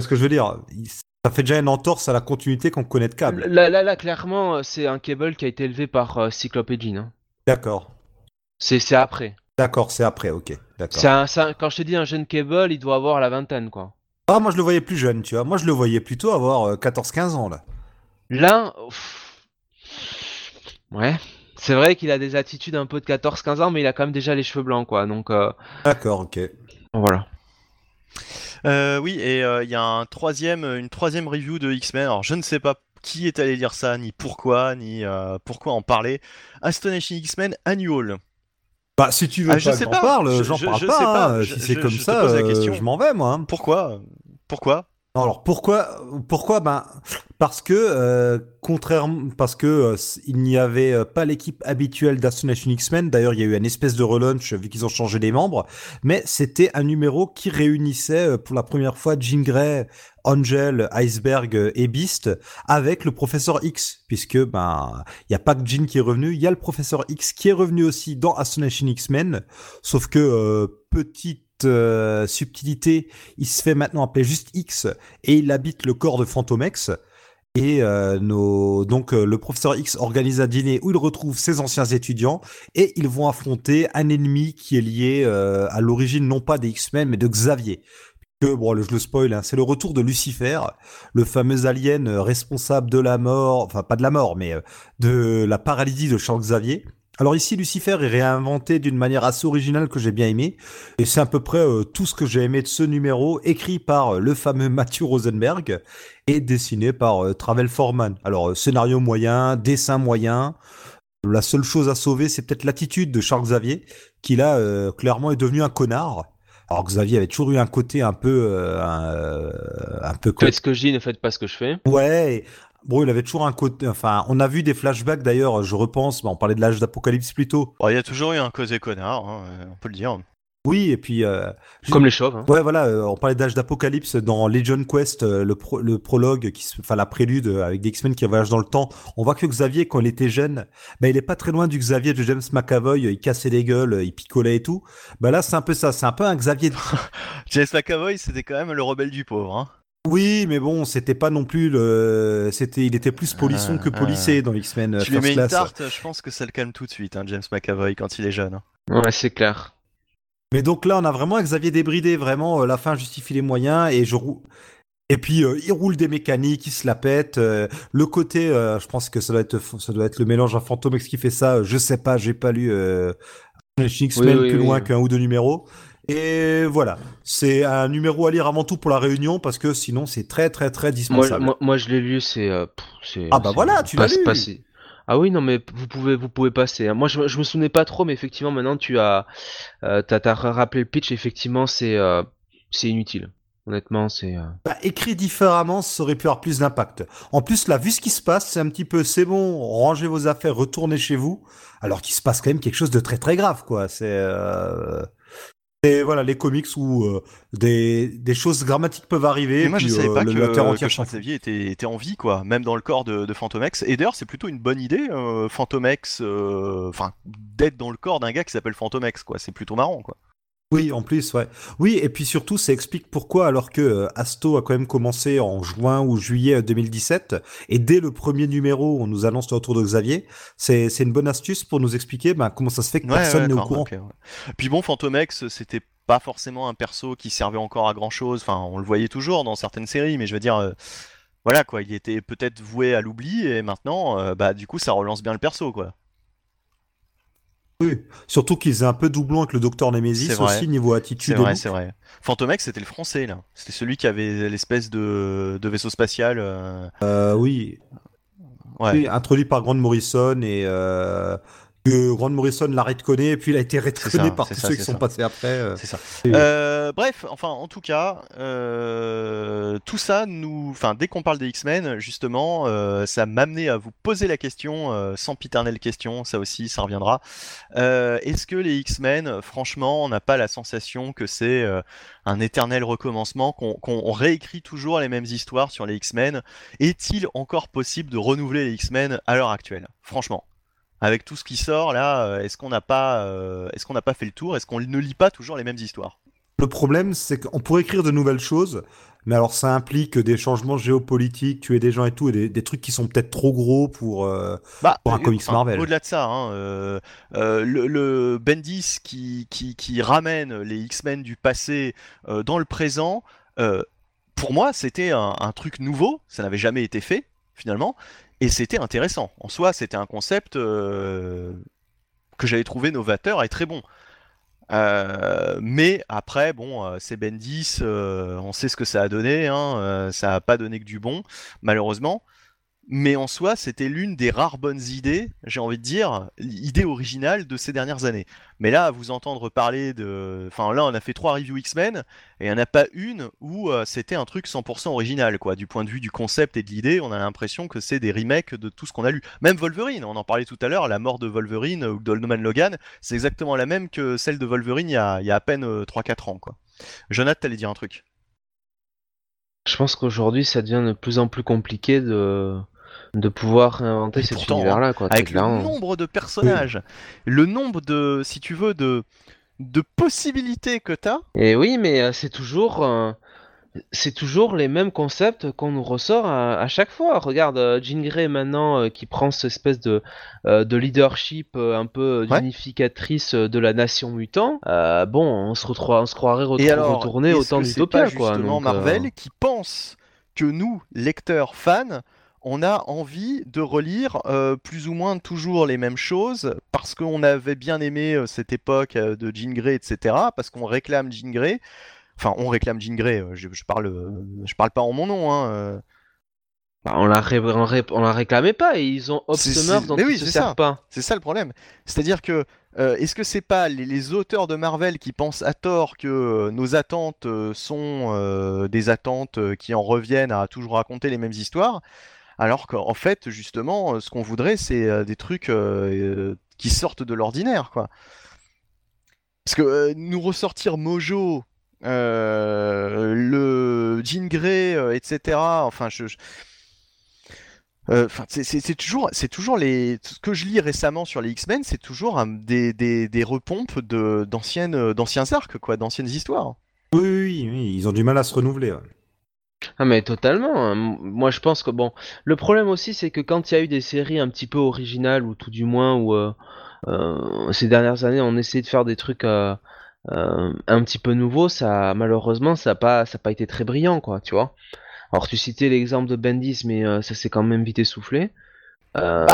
ce que je veux dire? Ça fait déjà une entorse à la continuité qu'on connaît de Cable. Là, là, là clairement, c'est un Cable qui a été élevé par euh, Cyclope et Jean. Hein. D'accord. C'est après. D'accord, c'est après, ok. D'accord. quand je te dis un jeune Cable, il doit avoir la vingtaine, quoi. Ah, moi je le voyais plus jeune, tu vois. Moi je le voyais plutôt avoir 14-15 euh, ans là. Là, ouais. C'est vrai qu'il a des attitudes un peu de 14-15 ans, mais il a quand même déjà les cheveux blancs, quoi. Donc. Euh, D'accord, ok. Voilà. Euh, oui, et il y a un troisième, une troisième review de X-Men. Alors je ne sais pas qui est allé lire ça, ni pourquoi, ni pourquoi en parler. Astonishing X-Men Annual. Bah, si tu veux ah, je pas parle, j'en parle pas. Hein. si c'est comme ça, euh, je m'en vais, moi. Hein. Pourquoi? Pourquoi? Alors pourquoi pourquoi ben parce que euh, contrairement parce que euh, il n'y avait euh, pas l'équipe habituelle d'Astonishing X-Men. D'ailleurs, il y a eu une espèce de relaunch vu qu'ils ont changé les membres, mais c'était un numéro qui réunissait pour la première fois Jean Grey, Angel, Iceberg et Beast avec le professeur X. Puisque ben il y a pas que Jean qui est revenu, il y a le professeur X qui est revenu aussi dans Astonishing X-Men, sauf que petite euh, subtilité, il se fait maintenant appeler juste X et il habite le corps de Phantomex. Et euh, donc euh, le professeur X organise un dîner où il retrouve ses anciens étudiants et ils vont affronter un ennemi qui est lié à l'origine non pas des X-Men mais de Xavier. Que, bon, je le spoil, hein, c'est le retour de Lucifer, le fameux alien responsable de la mort, enfin pas de la mort, mais de la paralysie de Charles Xavier. Alors ici, Lucifer est réinventé d'une manière assez originale que j'ai bien aimé. Et c'est à peu près euh, tout ce que j'ai aimé de ce numéro, écrit par euh, le fameux Matthew Rosenberg et dessiné par euh, Travel Foreman. Alors, scénario moyen, dessin moyen. La seule chose à sauver, c'est peut-être l'attitude de Charles Xavier, qui là, clairement, est devenu un connard. Alors Xavier avait toujours eu un côté un peu, un, un peu. Faites ce que je dis, ne faites pas ce que je fais? Ouais, Bon, il avait toujours un côté. Enfin, on a vu des flashbacks d'ailleurs, je repense, on parlait de l'âge d'Apocalypse plus tôt. il y a toujours eu un côté connard, hein, on peut le dire. Oui, et puis. Euh, Comme les chauves. Hein. Ouais, voilà, euh, on parlait d'âge d'Apocalypse dans Legion Quest, euh, le, le prologue, qui, enfin la prélude avec des X-Men qui voyagent dans le temps. On voit que Xavier, quand il était jeune, bah, il est pas très loin du Xavier de James McAvoy, il cassait les gueules, il picolait et tout. Bah là, c'est un peu ça, c'est un peu un Xavier. James McAvoy, c'était quand même le rebelle du pauvre. Hein. Oui, mais bon, c'était pas non plus le. C'était, il était plus polisson que ah, polissé ah. dans X-Men. Tu lui mets une tarte, je pense que ça le calme tout de suite, hein, James McAvoy, quand il est jeune. Hein. Ouais, c'est clair. Mais donc là, on a vraiment Xavier débridé, vraiment, euh, la fin justifie les moyens, et je Et puis euh, il roule des mécaniques, il se la pète. Euh, le côté, je pense que ça doit être, ça doit être le mélange à Phantom qui fait ça? je sais pas, j'ai pas lu X-Men plus loin qu'un ou deux numéros. Et voilà, c'est un numéro à lire avant tout pour la réunion parce que sinon c'est très très très dispensable. Moi, moi, je l'ai lu, c'est. Euh, ah bah voilà, tu l'as lu. Ah oui, non, mais vous pouvez, vous pouvez passer. hein. Moi, je, je me souvenais pas trop, mais effectivement, maintenant, tu as, euh, t'as, t'as rappelé le pitch. Effectivement, c'est, euh, c'est inutile. Honnêtement, c'est. euh, Bah, écrit différemment, ça aurait pu avoir plus d'impact. En plus, là, vu ce qui se passe, c'est un petit peu, c'est bon, rangez vos affaires, retournez chez vous, alors qu'il se passe quand même quelque chose de très très grave, quoi. C'est, c'est, voilà, les comics où euh, des, des choses grammatiques peuvent arriver. Mais moi, je puis, savais euh, pas le- que, Terre que Charles Xavier était, était en vie, quoi, même dans le corps de, de Fantomex. Et d'ailleurs, c'est plutôt une bonne idée, euh, Fantomex, euh, enfin, d'être dans le corps d'un gars qui s'appelle Fantomex, quoi. C'est plutôt marrant, quoi. Oui, en plus, ouais. Oui, et puis surtout, ça explique pourquoi, alors que euh, Asto a quand même commencé en juin ou juillet 2017, et dès le premier numéro, on nous annonce le retour de Xavier, c'est une bonne astuce pour nous expliquer ben, comment ça se fait que Ouais, personne ouais, n'est au courant. ouais. Puis bon, Fantomex, c'était pas forcément un perso qui servait encore à grand chose. Enfin, on le voyait toujours dans certaines séries, mais je veux dire, euh, voilà quoi, il était peut-être voué à l'oubli et maintenant, euh, bah du coup, ça relance bien le perso, quoi. Oui. Surtout qu'ils aient un peu doublon avec le docteur Nemesis C'est aussi, niveau C'est attitude. et vrai, c'est vrai. Fantomex, c'était le français là. C'était celui qui avait l'espèce de, de vaisseau spatial. euh, Euh, oui. Ouais. Oui, introduit par Grant Morrison et euh, que Grant Morrison l'a retconné et puis il a été retconné par tous ça, ceux qui sont passés après. euh. C'est ça. Et- Euh, bref, enfin, en tout cas, euh, tout ça nous, enfin, dès qu'on parle des X-Men, justement, euh, ça m'a amené à vous poser la question, euh, sans piternelle question, ça aussi, ça reviendra. Euh, Est-ce que les X-Men, franchement, on n'a pas la sensation que c'est euh, un éternel recommencement, qu'on qu'on réécrit toujours les mêmes histoires sur les X-Men? Est-il encore possible de renouveler les X-Men à l'heure actuelle? Franchement. Avec tout ce qui sort là, euh, est-ce qu'on n'a pas, euh, est-ce qu'on n'a pas fait le tour? Est-ce qu'on ne lit pas toujours les mêmes histoires? Le problème, c'est qu'on pourrait écrire de nouvelles choses, mais alors ça implique des changements géopolitiques, tuer des gens et tout, et des, des trucs qui sont peut-être trop gros pour. euh, Bah, Pour un comics enfin, Marvel. Au-delà de ça, hein, euh, euh, le, le Bendis qui, qui, qui ramène les X-Men du passé dans le présent, pour moi, c'était un, un truc nouveau. Ça n'avait jamais été fait, finalement. Et c'était intéressant. En soi, c'était un concept euh, que j'avais trouvé novateur et très bon. Euh, mais après, bon, euh, c'est Bendis, euh, on sait ce que ça a donné, hein, ça n'a pas donné que du bon, malheureusement. Mais en soi, c'était l'une des rares bonnes idées, j'ai envie de dire, idée originale de ces dernières années. Mais là, à vous entendre parler de. Enfin, là, on a fait trois reviews X-Men, et il n'y en a pas une où euh, c'était un truc 100% original, quoi. Du point de vue du concept et de l'idée, on a l'impression que c'est des remakes de tout ce qu'on a lu. Même Wolverine, on en parlait tout à l'heure, la mort de Wolverine ou d'Old Man Logan, c'est exactement la même que celle de Wolverine il y a, il y a à peine euh, 3-4 ans, quoi. Jonathan, t'allais dire un truc? Je pense qu'aujourd'hui, ça devient de plus en plus compliqué de, de pouvoir inventer Et cet pourtant, univers-là, quoi. avec le clairement. nombre de personnages, le nombre de, si tu veux, de, de possibilités que t'as. Et oui, mais euh, c'est toujours, euh, c'est toujours les mêmes concepts qu'on nous ressort à, à chaque fois. Regarde, euh, Jean Grey maintenant euh, qui prend cette espèce de, euh, de leadership euh, un peu Ouais. unificatrice de la nation mutant. Bon, on se, retrouve, on se croirait retrouver Et alors, retourner au temps d'Utopia, quoi. justement donc, Marvel qui pense que nous, lecteurs, fans, on a envie de relire euh, plus ou moins toujours les mêmes choses parce qu'on avait bien aimé euh, cette époque euh, de Jean Grey, etc. Parce qu'on réclame Jean Grey. Enfin, on réclame Jean Grey. Je, je parle, je parle pas en mon nom. Hein, bah, on, la ré- on, ré- on la réclamait pas et ils ont Optimer dont ils oui, se c'est servent ça. pas. C'est ça le problème. C'est-à-dire que euh, est-ce que c'est pas les, les auteurs de Marvel qui pensent à tort que euh, nos attentes euh, sont des attentes qui en reviennent à toujours raconter les mêmes histoires, alors qu'en fait justement ce qu'on voudrait c'est des trucs qui sortent de l'ordinaire quoi. Parce que nous ressortir Mojo, le Jean Grey, etc. Enfin c'est- toujours, c'est toujours les. Ce que je lis récemment sur les X-Men, c'est toujours des, des, des repompes de d'anciennes, d'anciens arcs, quoi, d'anciennes histoires. Oui, oui, oui, ils ont du mal à se renouveler. Ah mais totalement. hein. M- Moi je pense que bon, le problème aussi c'est que quand il y a eu des séries un petit peu originales ou tout du moins où euh, euh, ces dernières années on essayait de faire des trucs euh, euh, un petit peu nouveaux, ça malheureusement ça a pas ça a pas été très brillant quoi, tu vois. Alors tu citais l'exemple de Bendis mais euh, ça s'est quand même vite essoufflé. Euh,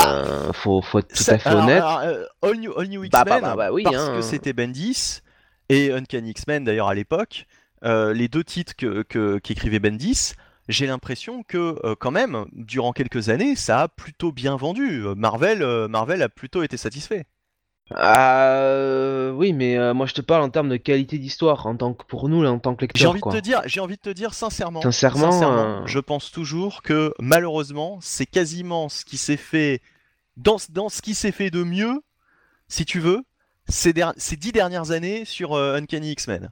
faut faut être tout Ça- à fait alors- honnête. alors, euh, All New, All New Bah, X-Men, bah, bah, bah, oui, parce hein. que c'était Bendis et Uncanny X-Men d'ailleurs à l'époque, euh, les deux titres que, que- qu'écrivait Bendis, j'ai l'impression que quand même, durant quelques années, ça a plutôt bien vendu. Marvel, Marvel a plutôt été satisfait. Ah oui, mais moi je te parle en termes de qualité d'histoire, en tant que pour nous, en tant que lecteur. J'ai envie de te dire, j'ai envie de te dire sincèrement, sincèrement, je pense toujours que malheureusement, c'est quasiment ce qui s'est fait dans, dans ce qui s'est fait de mieux, si tu veux, ces, ces dix dernières années sur Uncanny X-Men.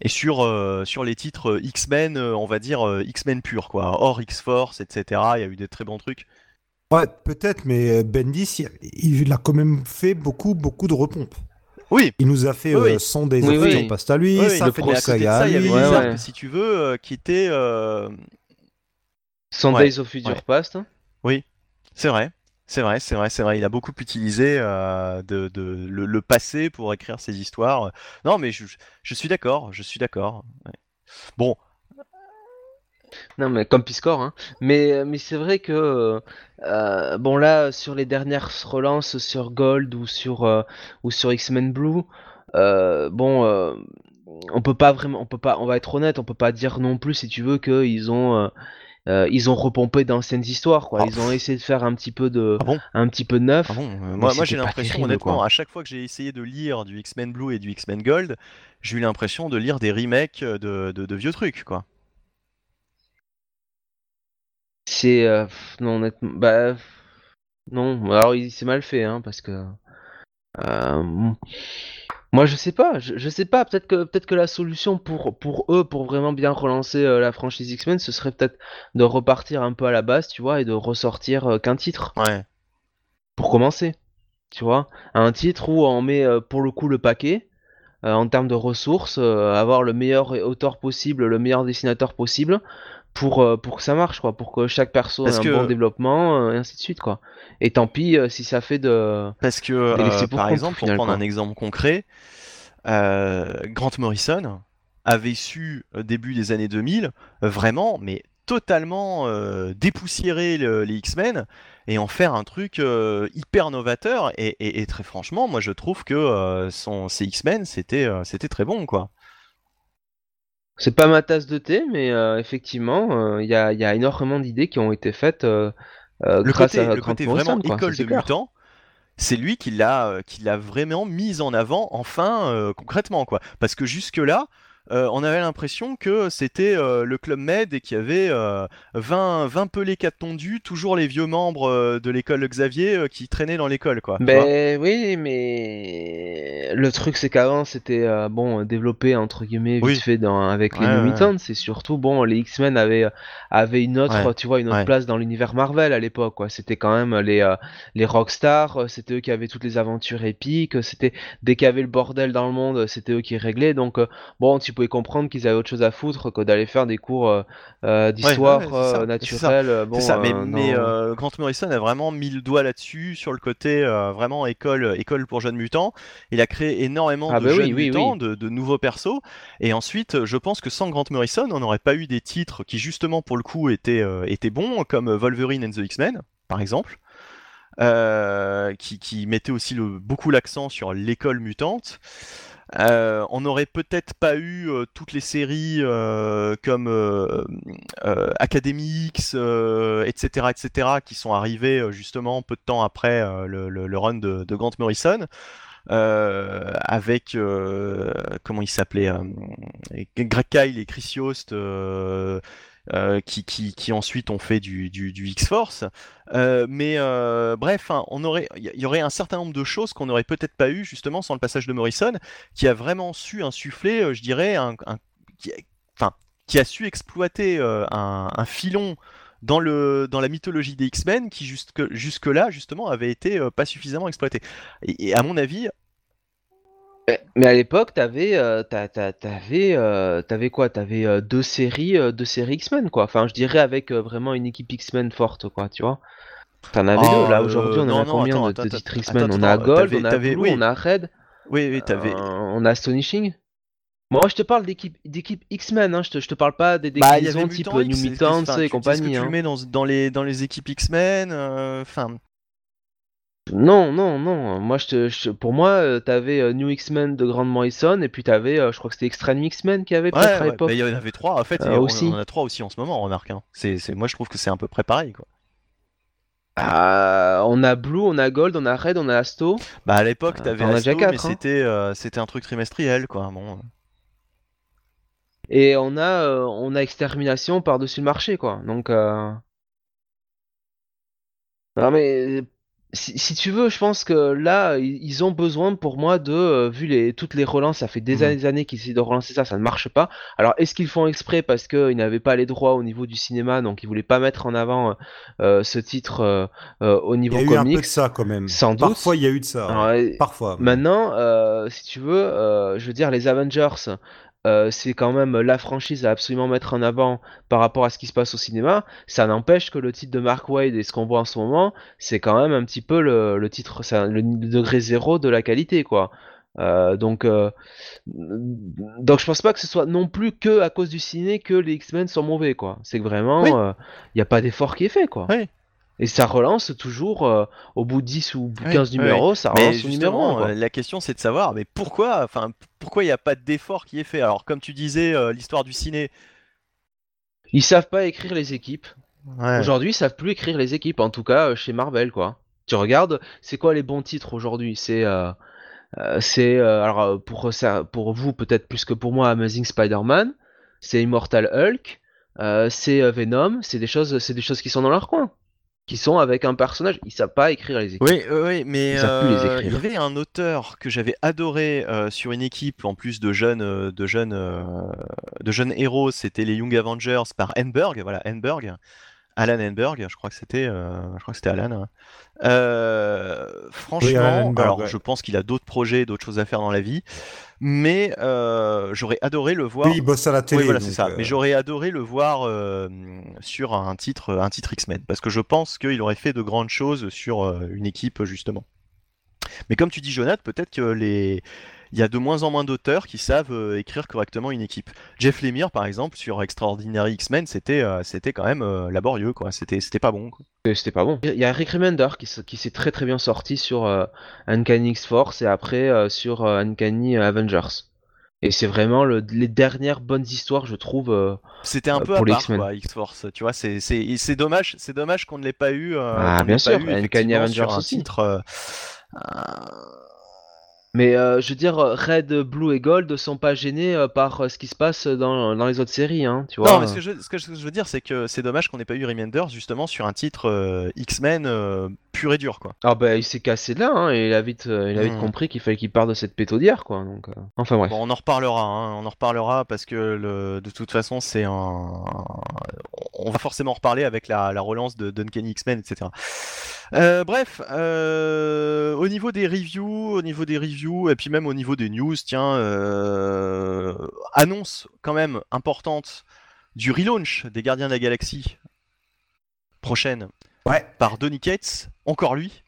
Et sur, sur les titres X-Men, on va dire X-Men pur, quoi. Hors X-Force, etc. Il y a eu des très bons trucs. Ouais, peut-être, mais Bendis, il, a quand même fait beaucoup, beaucoup de repompes. Oui. Il nous a fait oui, euh, des oui, passe à lui, ça fait de saga. Il y avait si tu veux, qui était. Euh... Days of Future Past. Oui, c'est vrai. C'est vrai, c'est vrai, c'est vrai. Il a beaucoup utilisé euh, le, passé pour écrire ses histoires. Non, mais je, suis d'accord, je suis d'accord. Bon. Non, mais comme Piscor, hein. Mais, mais c'est vrai que euh, bon là, sur les dernières relances sur Gold ou sur euh, sur X-Men Blue, bon, on peut pas vraiment, on peut pas, on va être honnête, on peut pas dire non plus si tu veux qu'ils ont euh, ils ont repompé d'anciennes histoires, quoi. Ah. Ils ont essayé de faire un petit peu de, ah un petit peu de neuf. Ah euh, moi, moi j'ai l'impression, honnêtement, à chaque fois que j'ai essayé de lire du X-Men Blue et du X-Men Gold, j'ai eu l'impression de lire des remakes de, de, vieux trucs, quoi. C'est euh, non honnêtement, bah non. Alors c'est mal fait, hein, parce que moi, je sais pas, je, sais pas. Peut-être que peut-être que la solution pour pour eux, pour vraiment bien relancer euh, la franchise X-Men, ce serait peut-être de repartir un peu à la base, tu vois, et de ressortir euh, qu'un titre. Ouais. Pour commencer, tu vois, un titre où on met euh, pour le coup le paquet en termes de ressources, avoir le meilleur auteur possible, le meilleur dessinateur possible, pour, euh, pour que ça marche, quoi, pour que chaque perso ait un bon développement, euh, et ainsi de suite, quoi. Et tant pis euh, si ça fait de. Parce que, par exemple, pour prendre un exemple concret, Grant Morrison avait su, début des années 2000, vraiment, mais totalement dépoussiérer les X-Men et en faire un truc hyper novateur. Et, très franchement, moi je trouve que son, ces X-Men, c'était c'était très bon, quoi. C'est pas ma tasse de thé, mais euh, effectivement, il euh, y, a, énormément d'idées qui ont été faites euh, le grâce côté, à le côté vraiment école de mutants. C'est lui qui l'a, qui l'a vraiment mise en avant, enfin concrètement quoi. Parce que jusque là, euh, on avait l'impression que c'était euh, le Club Med et qu'il y avait 20, 20 pelés tondus, toujours les vieux membres euh, de l'école Xavier qui traînaient dans l'école, quoi. Ben oui, mais le truc c'est qu'avant c'était bon développé entre guillemets vite fait dans, avec les New C'est surtout bon les X-Men avaient avaient une autre, tu vois, une autre place dans l'univers Marvel à l'époque, quoi. C'était quand même les les rockstars, c'était eux qui avaient toutes les aventures épiques. C'était dès qu'il y avait le bordel dans le monde, c'était eux qui réglaient. Donc bon, tu pouvais comprendre qu'ils avaient autre chose à foutre que d'aller faire des cours euh, euh, d'histoire naturelle. C'est ça, mais, euh, Grant Morrison a vraiment mis le doigt là-dessus, sur le côté vraiment école, école pour jeunes mutants. Il a créé énormément ah de bah jeunes mutants, De, nouveaux persos. Et ensuite, je pense que sans Grant Morrison, on n'aurait pas eu des titres qui, justement, pour le coup, étaient, étaient bons, comme Wolverine and the X-Men, par exemple. qui, qui mettait aussi le, beaucoup l'accent sur l'école mutante. Euh, on n'aurait peut-être pas eu euh, toutes les séries euh, comme Academy X, etc., etc., qui sont arrivées justement peu de temps après le, run de, Grant Morrison. avec comment il s'appelait Greg Kyle et Chris Yost euh, qui, qui, qui, ensuite ont fait du, du, X-Force. Euh, mais euh, bref, hein, aurait, il y aurait un certain nombre de choses qu'on n'aurait peut-être pas eu justement sans le passage de Morrison, qui a vraiment su insuffler, je dirais, un, qui, qui a su exploiter un, filon dans, le, dans la mythologie des X-Men qui jusque, jusque là justement avait été pas suffisamment exploité. et, à mon avis, mais à l'époque, t'avais, euh, t'avais, euh, t'avais quoi? T'avais euh, deux séries, euh, deux séries X-Men, quoi. Enfin, je dirais avec euh, vraiment une équipe X-Men forte, quoi, tu vois. T'en avais deux. Là, aujourd'hui, on en a combien de, titres X-Men? On a Gold, on a Blue, on a Red, Oui, oui, t'avais. on a Astonishing. Moi, je te parle d'équipe, d'équipe X-Men, hein. Je te, je te parle pas des Bah, il y déclinaisons avait type Mutant New X, Mutants enfin, et tu, tu- est-ce que compagnie, tu le hein. mets dans, dans les, dans les équipes X-Men? Enfin, Non, non, non. Moi, je te, je- pour moi, euh, t'avais euh, New X-Men de Grant Morrison et puis t'avais, euh, je crois que c'était Extreme X-Men qui avait peut-être Ouais, à ouais, l'époque. bah, il y en avait trois. En fait, Euh, et on, aussi. on en a trois aussi en ce moment, remarque. hein. C'est, c'est, moi, je trouve que c'est à peu près pareil, quoi. Ah, on a Blue, on a Gold, on a Red, on a Asto. Bah, à l'époque, Ah, t'avais t'en as Asto, déjà quatre, mais hein. c'était, euh, c'était un truc trimestriel, quoi. Bon. Et on a, euh, on a Extermination par-dessus le marché, quoi. Donc, euh... non mais si, si tu veux, je pense que là, ils ont besoin pour moi de, euh, vu les, toutes les relances, ça fait des Mhm. années, des années qu'ils essaient de relancer ça, ça ne marche pas. Alors, est-ce qu'ils font exprès parce qu'ils n'avaient pas les droits au niveau du cinéma, donc ils voulaient pas mettre en avant euh, euh, ce titre euh, au Il y niveau a eu un peu comics de ça quand même. Sans doute. Parfois, il y a eu de ça. Alors, Parfois. Maintenant, si tu veux, je veux dire, les Avengers, euh, c'est quand même la franchise à absolument mettre en avant par rapport à ce qui se passe au cinéma. Ça n'empêche que le titre de Mark Wade et ce qu'on voit en ce moment, c'est quand même un petit peu le, le titre, le degré zéro de la qualité, quoi. Euh, donc, euh, donc je pense pas que ce soit non plus que à cause du ciné que les X-Men sont mauvais, quoi. C'est que vraiment, Oui. il n'y a pas d'effort qui est fait, quoi. Oui. Et ça relance toujours, euh, au bout de 10 ou Oui, 15 oui, numéros, ça relance numéro justement, 1, quoi. euh, la question c'est de savoir, mais pourquoi, enfin, pourquoi il n'y a pas d'effort qui est fait? Alors, comme tu disais, euh, l'histoire du ciné. Ils savent pas écrire les équipes. Ouais. Aujourd'hui, ils savent plus écrire les équipes, en tout cas euh, chez Marvel, quoi. Tu regardes, c'est quoi les bons titres aujourd'hui? C'est, c'est euh, alors pour ça, pour vous peut-être plus que pour moi, Amazing Spider-Man, c'est Immortal Hulk, euh, c'est euh, Venom, c'est des choses, c'est des choses qui sont dans leur coin, qui sont avec un personnage. Ils savent pas écrire les équipes. Oui, oui, oui, mais euh, il y avait un auteur que j'avais adoré euh, sur une équipe en plus de jeunes, euh, de jeunes, euh, de jeunes héros. C'était les Young Avengers par Enberg, voilà Enberg, Alan Enberg. Je crois que c'était, euh, je crois que c'était Alan. hein. Euh, franchement, Alan Enberg, alors ouais. je pense qu'il a d'autres projets, d'autres choses à faire dans la vie, mais euh, j'aurais adoré le voir. Oui, il bosse à la télé. Oui, voilà, donc, c'est ça. euh, Mais j'aurais adoré le voir euh, sur un titre, un titre X-Men, parce que je pense qu'il aurait fait de grandes choses sur une équipe justement. Mais comme tu dis, Jonathan, peut-être que les, il y a de moins en moins d'auteurs qui savent euh, écrire correctement une équipe. Jeff Lemire, par exemple, sur Extraordinary X-Men, c'était, euh, c'était quand même euh, laborieux, quoi. C'était, c'était pas bon. C'était pas bon. Il y a Rick Remender qui, s'est très très bien sorti sur Uncanny X-Force et après sur Uncanny Avengers. Et c'est vraiment le- les dernières bonnes histoires, je trouve. euh, C'était un peu à part, quoi, X-Force. Tu vois, c'est, c'est, c'est dommage, c'est dommage qu'on ne l'ait pas eu. euh, Ah, bien sûr, eu, Uncanny Avengers sur un aussi. titre. euh, Mais euh, je veux dire, Red, Blue et Gold sont pas gênés euh, par euh, ce qui se passe dans, dans les autres séries, hein, tu vois. Non, mais ce que, je, ce que je veux dire, c'est que c'est dommage qu'on n'ait pas eu Remenders justement sur un titre euh, X-Men euh, pur et dur, quoi. Ah bah il s'est cassé de là, hein, et il a vite, euh, il a vite Hmm. compris qu'il fallait qu'il parte de cette pétaudière, quoi. Donc, euh, Enfin bref. Bon, on en reparlera, hein, on en reparlera parce que le, de toute façon, c'est un. On va forcément en reparler avec la, la relance de Duncan X-Men, etc. Euh, bref, euh, au niveau des reviews, au niveau des reviews, et puis même au niveau des news, tiens, euh, annonce quand même importante du relaunch des Gardiens de la Galaxie prochaine Ouais, par Donny Cates, encore lui?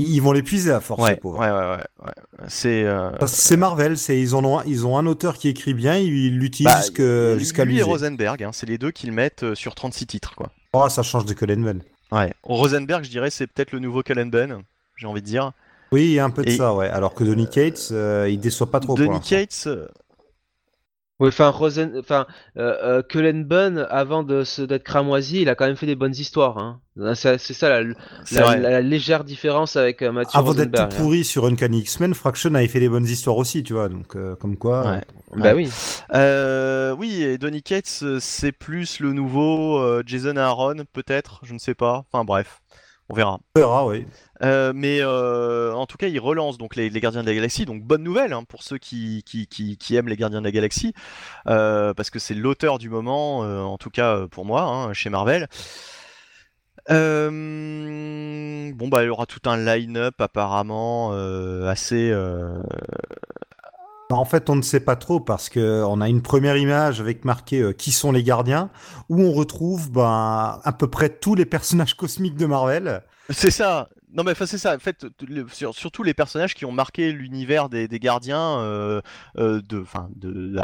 ils vont l'épuiser à force, Ouais, ouais, pauvres. ouais, ouais, ouais. C'est. euh, C'est Marvel, c'est ils en ont un, ils ont un auteur qui écrit bien, ils l'utilisent bah, jusque- jusqu'à lui et. Rosenberg, hein, c'est les deux qui le mettent euh, sur 36 titres, quoi. Oh, ça change de Cullen Bunn. Ouais. Rosenberg, je dirais, c'est peut-être le nouveau Cullen Bunn, j'ai envie de dire. Oui, il y a un peu de Et- ça, ouais. Alors que Donny Cates, euh, il déçoit pas trop. Donny. Cates, euh, Ouais, enfin, Rosen... enfin, euh, euh, Cullen Bunn, avant de se d'être cramoisi, il a quand même fait des bonnes histoires. Hein. C'est c'est ça la, c'est la, vrai. la légère différence avec euh, Mathieu Avant d'être tout hein. pourri sur Uncanny X-Men, Fraction avait fait des bonnes histoires aussi, tu vois. Donc, euh, comme quoi. Ouais. Bah oui. Euh, oui, et Donny Cates, euh, c'est plus le nouveau euh, Jason Aaron, peut-être, je ne sais pas. Enfin bref, on verra. On verra, oui. Euh, mais euh, en tout cas, il relance donc les, les Gardiens de la Galaxie. Donc bonne nouvelle hein, pour ceux qui, qui, qui, qui aiment les Gardiens de la Galaxie, euh, parce que c'est l'auteur du moment, en tout cas pour moi, hein, chez Marvel. Bon bah il y aura tout un line-up apparemment assez. Euh, Bah, En fait, on ne sait pas trop parce que on a une première image avec marqué euh, qui sont les gardiens, où on retrouve ben, à peu près tous les personnages cosmiques de Marvel. C'est ça. Non mais enfin c'est ça. En fait, le- sur- surtout les personnages qui ont marqué l'univers des, des gardiens euh, euh, de, enfin de,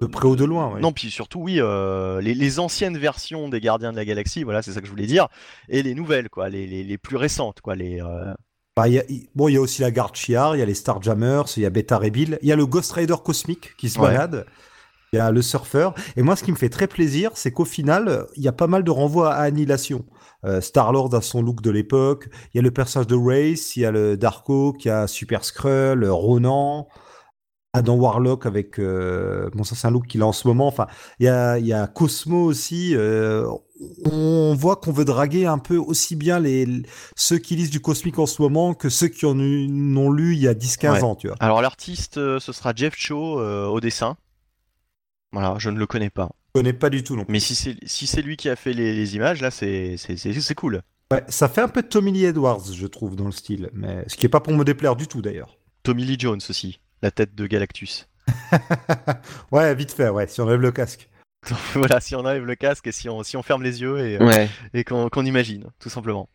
De près ou de loin, oui. Non, puis surtout, oui, euh, les, les anciennes versions des Gardiens de la Galaxie, voilà, c'est ça que je voulais dire, et les nouvelles, quoi, les, les, les plus récentes, quoi, les. euh, Bah, y a- bon, il y a aussi la Garde Shi'ar, il y a les Starjammers, il y a Beta Ray Bill, il y a le Ghost Rider cosmique qui se Ouais. balade, il y a le surfeur. Et moi, ce qui me fait très plaisir, c'est qu'au final, il y a pas mal de renvois à Annihilation. Euh, Star-Lord a son look de l'époque, il y a le personnage de Race, il y a le Darko, qui a Super Skrull, Ronan, Adam Warlock avec... euh, bon, ça c'est un look qu'il a en ce moment. Enfin, il y a, il y a Cosmo aussi. euh, on voit qu'on veut draguer un peu aussi bien les, ceux qui lisent du cosmique en ce moment que ceux qui en n'ont lu il y a 10-15 Ouais. ans, tu vois. Alors, l'artiste, euh, ce sera Jeff Cho euh, au dessin. Voilà, je ne le connais pas. Je connais pas du tout non plus. Mais si c'est si c'est lui qui a fait les, les images, là, c'est c'est- c'est- c'est cool. Ouais, ça fait un peu Tommy Lee Edwards, je trouve, dans le style. Mais ce qui est pas pour me déplaire du tout, d'ailleurs. Tommy Lee Jones aussi, la tête de Galactus. ouais, vite fait, ouais, si on enlève le casque. voilà, si on enlève le casque et si on, si on ferme les yeux et, Ouais. et qu'on qu'on imagine, tout simplement.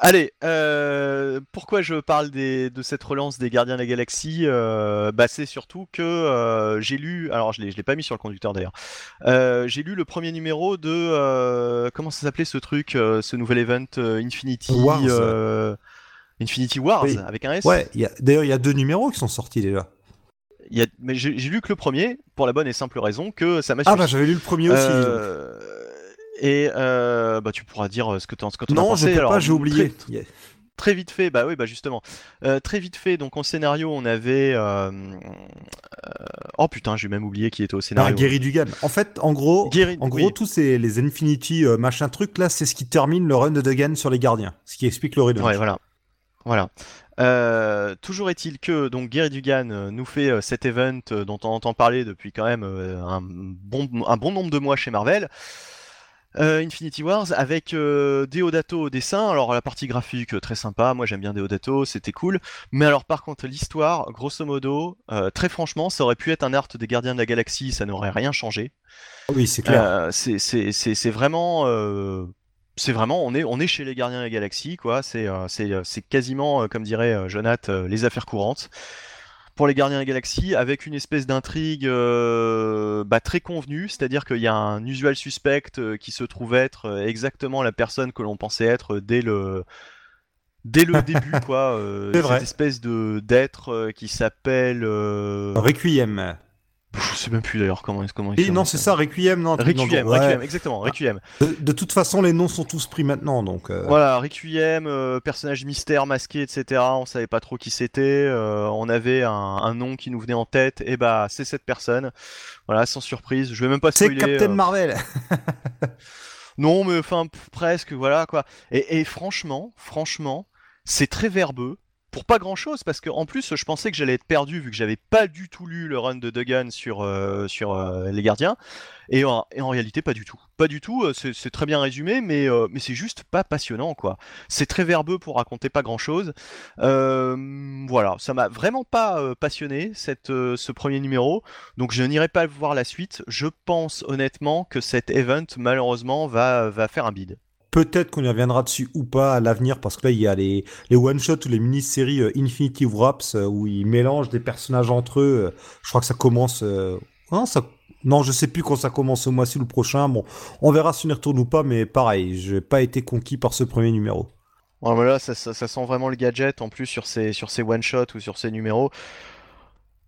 Allez, euh, pourquoi je parle des- de cette relance des Gardiens de la Galaxie Euh, bah, C'est surtout que euh, j'ai lu, alors je ne l'ai pas mis sur le conducteur d'ailleurs, Euh, j'ai lu le premier numéro de, euh, comment ça s'appelait ce truc, euh, ce nouvel event euh, Infinity Wars. Euh, Infinity Wars, Oui. avec un S Ouais, d'ailleurs, il y a deux numéros qui sont sortis déjà. Il y a- mais j'ai lu que le premier, pour la bonne et simple raison que ça m'a Ah, bah j'avais lu le premier aussi. Euh, et euh, bah, tu pourras dire ce que tu en, ce que as Non, pensé. je peux Alors, pas, j'ai oublié. Très, Yeah. très vite fait, bah oui, bah justement. Euh, très vite fait, donc en scénario, on avait. euh, euh, oh putain, j'ai même oublié qui était au Ah, scénario. Gary Dugan. En fait, en gros, Gary- en oui. gros, tous ces les Infinity euh, machin truc là, c'est ce qui termine le run de Dugan sur les gardiens, ce qui explique le relaunch. Ouais, voilà. Voilà. Euh, toujours est-il que donc Gary Dugan euh, nous fait euh, cet event euh, dont on entend parler depuis quand même un, bon, un bon nombre de mois chez Marvel. Infinity Wars avec Deodato au dessin. Alors la partie graphique très sympa, moi j'aime bien Deodato, c'était cool. Mais alors par contre l'histoire, grosso modo, très franchement, ça aurait pu être un art des Gardiens de la Galaxie, ça n'aurait rien changé. Oui, c'est clair. C'est- vraiment, c'est vraiment, on est, on est chez les Gardiens de la Galaxie, quoi. C'est euh, c'est euh, quasiment, euh, comme dirait Jonath, euh, les affaires courantes pour les Gardiens de la Galaxie, avec une espèce d'intrigue euh, bah, très convenue, c'est-à-dire qu'il y a un usual suspect qui se trouve être exactement la personne que l'on pensait être dès le dès le début, quoi. euh, C'est cette espèce de d'être euh, qui s'appelle, euh, Requiem. Je sais même plus d'ailleurs comment comment il Et non, c'est ça, Requiem, non. Requiem. Ouais. Requiem, exactement, Requiem. De, de toute façon, les noms sont tous pris maintenant, donc. euh, Voilà, Requiem, euh, personnage mystère, masqué, etc. On savait pas trop qui c'était. euh, on avait un, un nom qui nous venait en tête. Et bah, c'est cette personne. Voilà, sans surprise. Je vais même pas C'est. Captain euh, Marvel. Non, mais enfin, presque, voilà quoi. Et, et franchement, franchement, c'est très verbeux. Pas grand chose, parce que en plus, je pensais que j'allais être perdu vu que j'avais pas du tout lu le run de Duggan sur, euh, euh, les gardiens. Et en, réalité, pas du tout. Pas du tout, euh, c'est très bien résumé, mais, mais c'est juste pas passionnant, quoi. C'est très verbeux pour raconter pas grand chose. voilà, ça m'a vraiment pas passionné, ce premier numéro. Donc je n'irai pas voir la suite. Je pense honnêtement que cet event, malheureusement, va, va faire un bid. Peut-être qu'on y reviendra dessus ou pas à l'avenir, parce que là, il y a les, les one-shots ou les mini-séries euh, Infinity Wraps euh, où ils mélangent des personnages entre eux. Euh, Je crois que ça commence. Non, ça... non, je sais plus quand ça commence au mois-ci ou le prochain. Bon, on verra si on y retourne ou pas, mais pareil, j'ai pas été conquis par ce premier numéro. Voilà, ça, ça- ça sent vraiment le gadget en plus sur ces, sur ces one-shots ou sur ces numéros.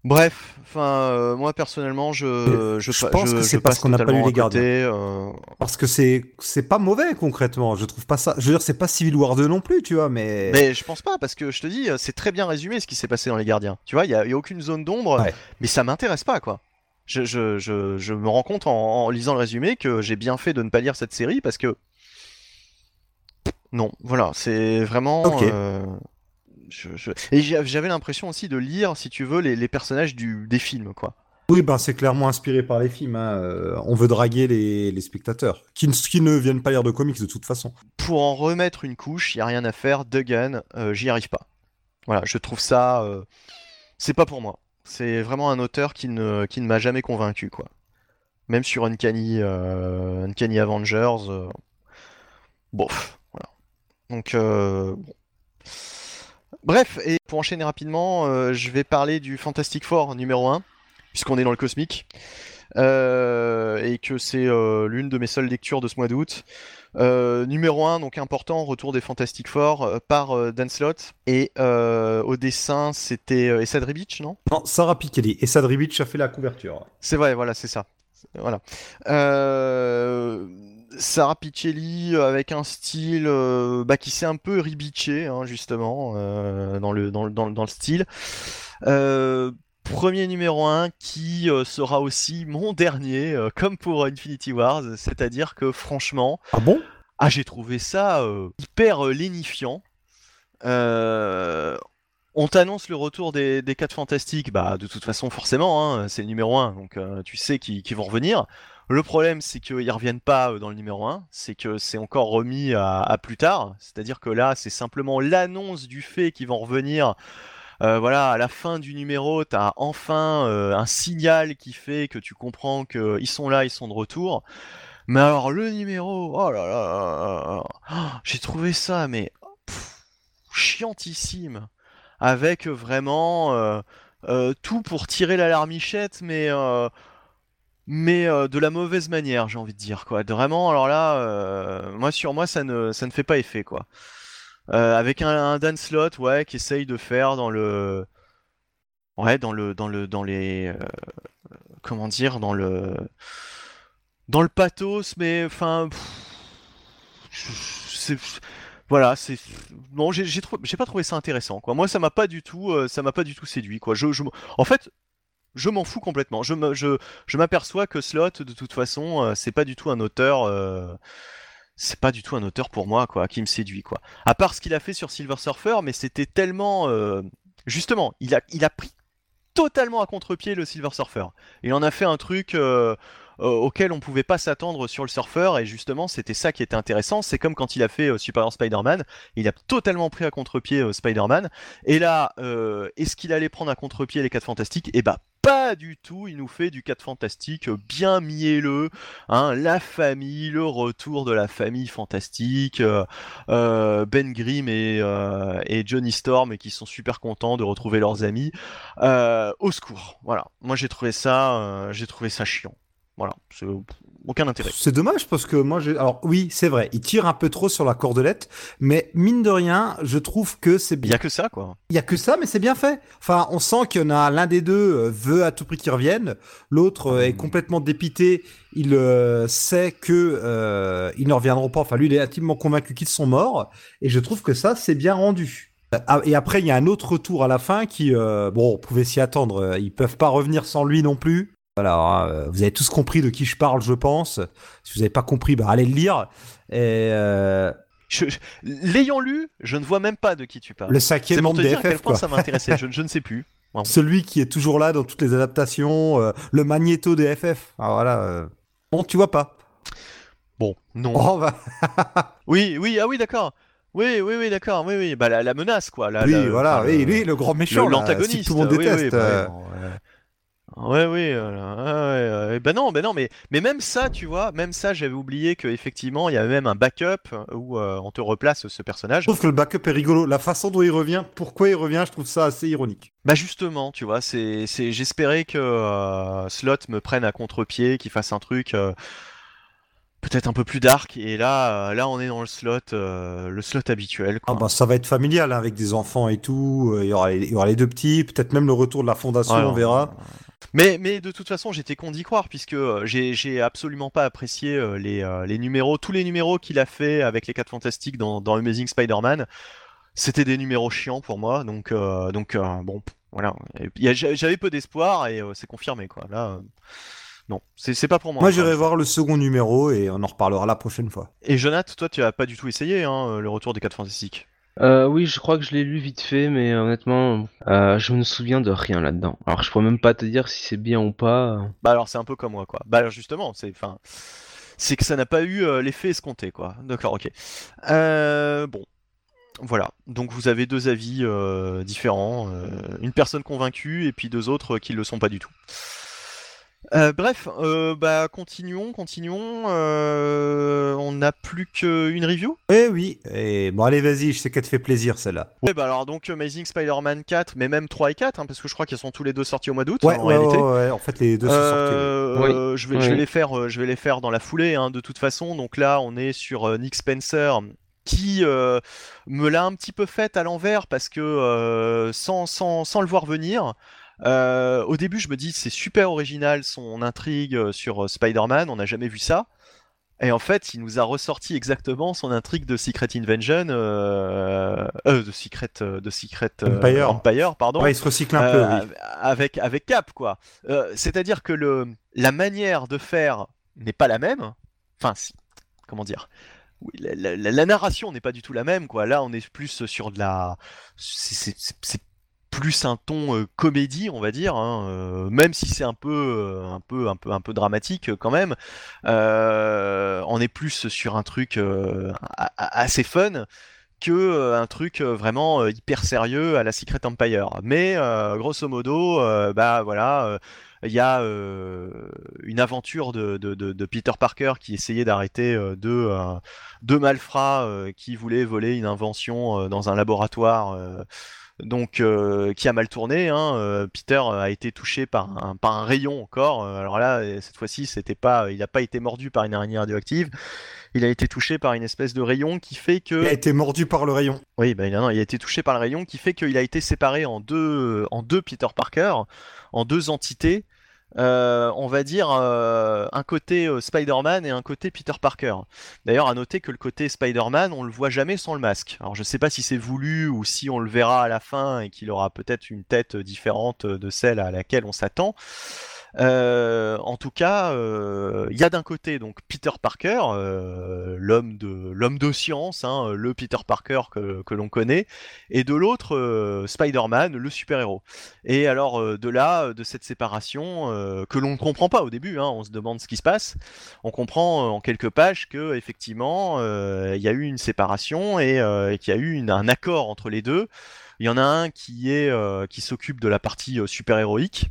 Bref, enfin, euh, moi personnellement, je, je, pense je- que c'est parce qu'on n'a pas lu les côté, euh, Parce que c'est c'est pas mauvais concrètement. Je trouve pas ça. Je veux dire, c'est pas Civil War 2 non plus, tu vois, mais. Mais je pense pas, parce que je te dis, c'est très bien résumé ce qui s'est passé dans les gardiens. Tu vois, il y a, il y a aucune zone d'ombre, Ouais. mais ça m'intéresse pas, quoi. Je, je, je, je me rends compte en, en lisant le résumé que j'ai bien fait de ne pas lire cette série parce que. Non, voilà, c'est vraiment. Euh, je- je- Et j'avais l'impression aussi de lire, si tu veux, les, les personnages du, des films, quoi. Oui, ben c'est clairement inspiré par les films. hein. Euh, On veut draguer les, les spectateurs, qui ne, qui ne viennent pas lire de comics de toute façon. Pour en remettre une couche, il n'y a rien à faire. Duggan, euh, j'y arrive pas. Voilà, je trouve ça. euh, C'est pas pour moi. C'est vraiment un auteur qui ne, qui ne m'a jamais convaincu, quoi. Même sur Uncanny, Uncanny Avengers. Bof, voilà. Donc, euh, bon. Bref, et pour enchaîner rapidement, euh, je vais parler du Fantastic Four numéro 1, puisqu'on est dans le cosmique. et que c'est l'une de mes seules lectures de ce mois d'août. numéro 1, donc important, retour des Fantastic Four par Dan Slott. Et au dessin, c'était Essad Ribic, non? Non, Sarah Pikeli. Essad Ribic a fait la couverture. C'est vrai, voilà, c'est ça. Voilà. Sarah Piccelli avec un style bah, qui s'est un peu ribiché, hein, justement, dans, le, dans, dans, dans, le style. premier numéro 1 qui sera aussi mon dernier, comme pour Infinity Wars, c'est-à-dire que franchement, ah bon? ah, j'ai trouvé ça hyper lénifiant. On t'annonce le retour des, des 4 fantastiques, bah de toute façon forcément, hein, c'est le numéro 1, donc tu sais qu'ils vont revenir. Le problème, c'est qu'ils reviennent pas euh, dans le numéro 1, c'est que c'est encore remis à, plus tard. C'est-à-dire que là, c'est simplement l'annonce du fait qu'ils vont revenir. Euh, voilà, à la fin du numéro, tu as enfin euh, un signal qui fait que tu comprends qu'ils sont là, ils sont de retour. Mais alors, le numéro, oh là là, là, j'ai trouvé ça, mais chiantissime. Avec vraiment tout pour tirer la larmichette, mais mais euh, de la mauvaise manière, j'ai envie de dire quoi. Vraiment, alors là, euh, moi sur moi ça ne ça ne fait pas effet quoi. Euh, avec un, Dan Slot, ouais, qui essaye de faire dans le, ouais, dans le dans le dans les, comment dire, dans le dans le pathos, mais enfin, voilà, c'est non, j'ai j'ai pas trouvé ça intéressant quoi. Moi ça m'a pas du tout ça m'a pas du tout séduit quoi. Je, je... en fait je m'en fous complètement. Je, m'aperçois que Slot, de toute façon, euh, c'est pas du tout un auteur. Euh, c'est pas du tout un auteur pour moi, quoi, qui me séduit, quoi. À part ce qu'il a fait sur Silver Surfer, mais c'était tellement. Euh, justement, il a, il a pris totalement à contre-pied le Silver Surfer. Il en a fait un truc auquel on pouvait pas s'attendre sur le surfer et justement c'était ça qui était intéressant c'est comme quand il a fait Super Spider-Man il a totalement pris à contre-pied Spider-Man et là est-ce qu'il allait prendre à contre-pied les 4 fantastiques? Et eh bah pas du tout, il nous fait du 4 fantastique bien mielleux, hein, la famille, le retour de la famille fantastique, euh, euh, Ben Grimm euh, et, Johnny Storm qui sont super contents de retrouver leurs amis. au secours, voilà. Moi j'ai trouvé ça, j'ai trouvé ça chiant. Voilà, aucun intérêt. C'est dommage parce que moi, j'ai. Alors oui, c'est vrai, il tire un peu trop sur la cordelette, mais mine de rien, je trouve que c'est bien. Il y a que ça, quoi. Il y a que ça, mais c'est bien fait. Enfin, on sent qu'il y en a l'un des deux euh, veut à tout prix qu'ils reviennent, l'autre euh, est hmm. complètement dépité. Il euh, sait que ils ne reviendront pas. Enfin, lui, il est intimement convaincu qu'ils sont morts, et je trouve que ça, c'est bien rendu. Ah, et après, il y a un autre retour à la fin qui, bon, on pouvait s'y attendre. Ils peuvent pas revenir sans lui non plus. Voilà, hein, euh, vous avez tous compris de qui je parle, je pense. Si vous n'avez pas compris, bah, allez le lire. Et euh, L'ayant lu, je ne vois même pas de qui tu parles. Le cinquième membre des FF, quoi. ça m'intéressait, je, je, ne sais plus. Celui qui est toujours là dans toutes les adaptations, euh, le magnéto des FF. Ah, voilà. Bon, tu vois pas. Bon, non. Oh, bah. oui, oui, ah oui, d'accord. Oui, oui, oui, d'accord. Oui, oui. Bah, la, menace, quoi. oui, voilà. oui, oui, le grand méchant. L'antagoniste. Tout le monde déteste. Bah Ouais, oui, euh, ben non, ben non, mais, mais même ça, tu vois, même ça, j'avais oublié qu'effectivement, il y avait même un backup où euh, on te replace ce personnage. Je trouve que le backup est rigolo. La façon dont il revient, pourquoi il revient, je trouve ça assez ironique. Bah justement, tu vois, c'est, c'est, j'espérais que euh, Slot me prenne à contre-pied, qu'il fasse un truc peut-être un peu plus dark et là là on est dans le slot le slot habituel Ah bah ça va être familial hein, avec des enfants et tout il y, aura, il y aura les deux petits peut-être même le retour de la fondation on verra mais, mais de toute façon, j'étais con d'y croire, puisque euh, j'ai absolument pas apprécié euh, les, euh, les, numéros, tous les numéros qu'il a fait avec les 4 Fantastiques dans, dans Amazing Spider-Man. C'était des numéros chiants pour moi, donc, donc bon, voilà. J'avais peu d'espoir et c'est confirmé, quoi. Là. Non, c'est pas pour moi. Moi, j'irai voir le second numéro et on en reparlera la prochaine fois. Et Jonathan, toi, tu as pas du tout essayé hein, le retour des 4 Fantastiques euh, oui, je crois que je l'ai lu vite fait, mais honnêtement, euh, je me souviens de rien là-dedans. Alors, je pourrais même pas te dire si c'est bien ou pas. Bah alors, c'est un peu comme moi, quoi. Bah alors, justement, c'est, enfin, c'est que ça n'a pas eu euh, l'effet escompté, quoi. D'accord, ok. bon, voilà. Donc, vous avez deux avis différents, une personne convaincue et puis deux autres qui le sont pas du tout. Euh, bref, euh, bah continuons, continuons. Euh, on n'a plus qu'une review. Eh oui. Et bon, allez, vas-y. Je sais qu'elle te fait plaisir celle-là. Ouais, bah alors donc Amazing Spider-Man 4, mais même 3 et 4, hein, parce que je crois qu'ils sont tous les deux sortis au mois d'août Ouais, en ouais, réalité. ouais, ouais, En fait, les deux sont sortis. Euh, je, vais, je, vais les faire, je vais les faire dans la foulée, hein, de toute façon. Donc là, on est sur euh, Nick Spencer qui euh, me l'a un petit peu fait à l'envers parce que euh, sans, sans, sans le voir venir. Euh, au début, je me dis c'est super original son intrigue euh, sur euh, Spider-Man, on n'a jamais vu ça. Et en fait, il nous a ressorti exactement son intrigue de Secret Invasion, euh, euh, de Secret, de Secret Empire. Empire, pardon. Ouais, il se recycle un peu, oui. avec avec Cap quoi. C'est-à-dire que le la manière de faire n'est pas la même. Enfin, si, comment dire? Oui, la, la- la- la narration n'est pas du tout la même quoi. Là, on est plus sur de la, c'est plus un ton euh, comédie, on va dire, hein, euh, même si c'est un peu, euh, un peu, un peu, un peu dramatique quand même. On est plus sur un truc assez fun que un truc vraiment hyper sérieux à la Secret Empire. Mais grosso modo, bah voilà, il y a une aventure de, Peter Parker qui essayait d'arrêter deux, deux malfrats qui voulaient voler une invention dans un laboratoire. Euh, donc, euh, qui a mal tourné. Hein. euh, Peter a été touché par un, par un rayon encore. euh, alors là, euh, cette fois-ci, c'était pas, il n'a pas été mordu par une araignée radioactive. Il a été touché par une espèce de rayon qui fait que Il a été mordu par le rayon. oui, bah, non, il a été touché par le rayon qui fait qu'il a été séparé en deux, en deux Peter Parker, en deux entités. Euh, on va dire euh, un côté euh, Spider-Man et un côté Peter Parker. D'ailleurs, à noter que le côté Spider-Man, on le voit jamais sans le masque. Alors, je sais pas si c'est voulu ou si on le verra à la fin et qu'il aura peut-être une tête différente de celle à laquelle on s'attend. Euh, en tout cas, euh, il y a d'un côté donc Peter Parker, euh, l'homme de l'homme de science, hein, le Peter Parker que, que l'on connaît, et de l'autre euh, Spider-Man, le super-héros. Et alors euh, de là, euh, de cette séparation euh, que l'on ne comprend pas au début, hein, on se demande ce qui se passe. On comprend euh, en quelques pages que effectivement euh, il y a eu une séparation et, euh, et qu'il y a eu un accord entre les deux. Il y en a un qui est euh, qui s'occupe de la partie euh, super-héroïque.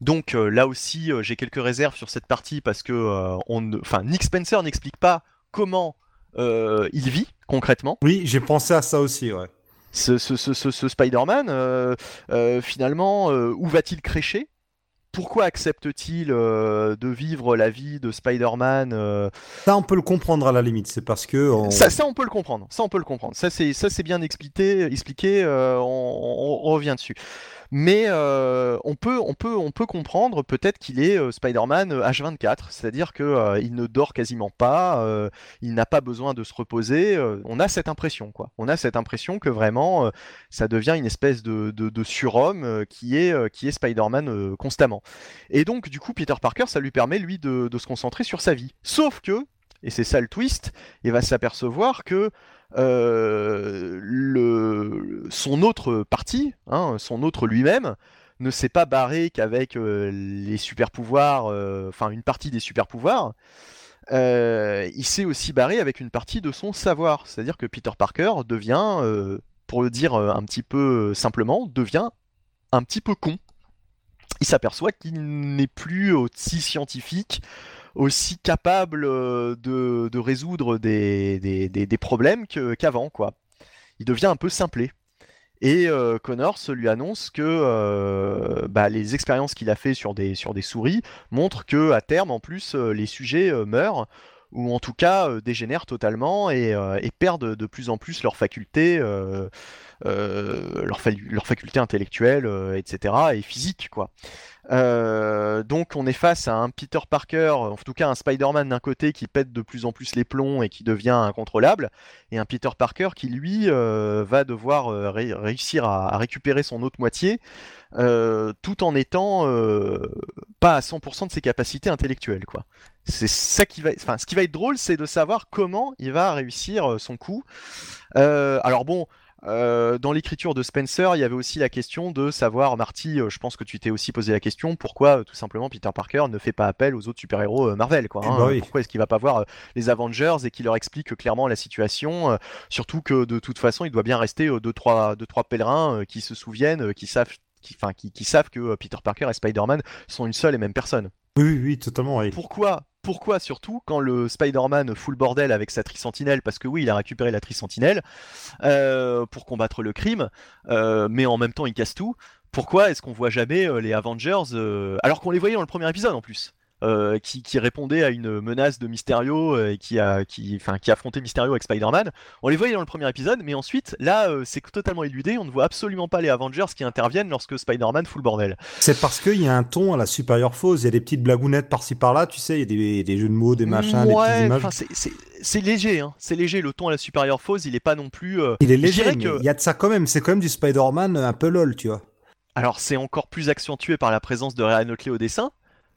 Donc euh, là aussi, euh, j'ai quelques réserves sur cette partie parce que euh, on, enfin, Nick Spencer n'explique pas comment il vit concrètement. Oui, j'ai pensé à ça aussi, ouais. Ce, ce- ce- ce- ce Spider-Man, finalement, où va-t-il crécher? Pourquoi accepte-t-il euh, de vivre la vie de Spider-Man euh, Ça, on peut le comprendre à la limite. C'est parce que. on- ça, ça, on peut le comprendre. Ça, on peut le comprendre. Ça, c'est, ça, c'est bien expliqué. expliqué euh, on, on- on revient dessus. Mais euh, on peut, comprendre peut-être qu'il est euh, Spider-Man euh, H24, c'est-à-dire que euh, il ne dort quasiment pas, il n'a pas besoin de se reposer. on a cette impression, quoi. On a cette impression que vraiment, ça devient une espèce de, surhomme qui est, Spider-Man constamment. Et donc, du coup, Peter Parker, ça lui permet lui de, de se concentrer sur sa vie. Sauf que et c'est ça le twist, il va s'apercevoir que le, son autre partie, hein, son autre lui-même, ne s'est pas barré qu'avec euh, les super pouvoirs, euh, enfin une partie des super pouvoirs. Euh, il s'est aussi barré avec une partie de son savoir, c'est-à-dire que Peter Parker devient, euh, pour le dire euh, un petit peu simplement, devient un petit peu con. Il s'aperçoit qu'il n'est plus aussi scientifique, aussi capable euh, de, de résoudre des, des, des- problèmes qu'avant, quoi. Il devient un peu simplé. Et euh, Connors lui annonce que euh, bah, les expériences qu'il a fait sur des, sur des souris montrent que à terme, en plus, les sujets meurent ou en tout cas dégénèrent totalement et, et perdent de plus en plus leurs facultés, euh, leurs fa- leurs facultés intellectuelles, euh, etc. et physiques, quoi. Euh, donc on est face à un Peter Parker, en tout cas un Spider-Man d'un côté qui pète de plus en plus les plombs et qui devient incontrôlable, et un Peter Parker qui lui va devoir ré- réussir à, récupérer son autre moitié, tout en étant pas à 100% de ses capacités intellectuelles, quoi. Ça qui va, enfin, ce qui va être drôle, c'est de savoir comment il va réussir son coup. Alors bon. Euh, dans l'écriture de Spencer, il y avait aussi la question de savoir, Marty, euh, je pense que tu t'es aussi posé la question, pourquoi euh, tout simplement Peter Parker ne fait pas appel aux autres super-héros Marvel, quoi. Eh hein. bah oui. Pourquoi est-ce qu'il va pas voir les Avengers et qu'il leur explique clairement la situation, surtout que de toute façon, il doit bien rester deux trois deux trois pèlerins qui se souviennent, qui savent, qui, qui, qui savent que Peter Parker et Spider-Man sont une seule et même personne. Oui, oui, oui, totalement, oui. Pourquoi pourquoi surtout quand le Spider-Man full bordel avec sa tricentinelle, parce que oui, il a récupéré la tricentinelle euh, pour combattre le crime, euh, mais en même temps il casse tout. Pourquoi est-ce qu'on voit jamais euh, les Avengers euh, alors qu'on les voyait dans le premier épisode en plus? Euh, qui, qui répondait à une menace de Mysterio euh, et qui a qui enfin qui affrontait Mysterio avec Spider-Man. On les voyait dans le premier épisode, mais ensuite là euh, c'est totalement éludé. On ne voit absolument pas les Avengers qui interviennent lorsque Spider-Man fout le bordel. C'est parce qu'il y a un ton à la Superior Force, il y a des petites blagounettes par-ci par-là, tu sais, il y a des, des jeux de mots, des machins, des petites Ouais, images. c'est- léger, hein. c'est léger. Le ton à la Superior Foes, il est pas non plus. euh, Il est léger, mais que- il y a de ça quand même. C'est quand même du Spider-Man un peu lol, tu vois. Alors c'est encore plus accentué par la présence de Ryan Otley au dessin,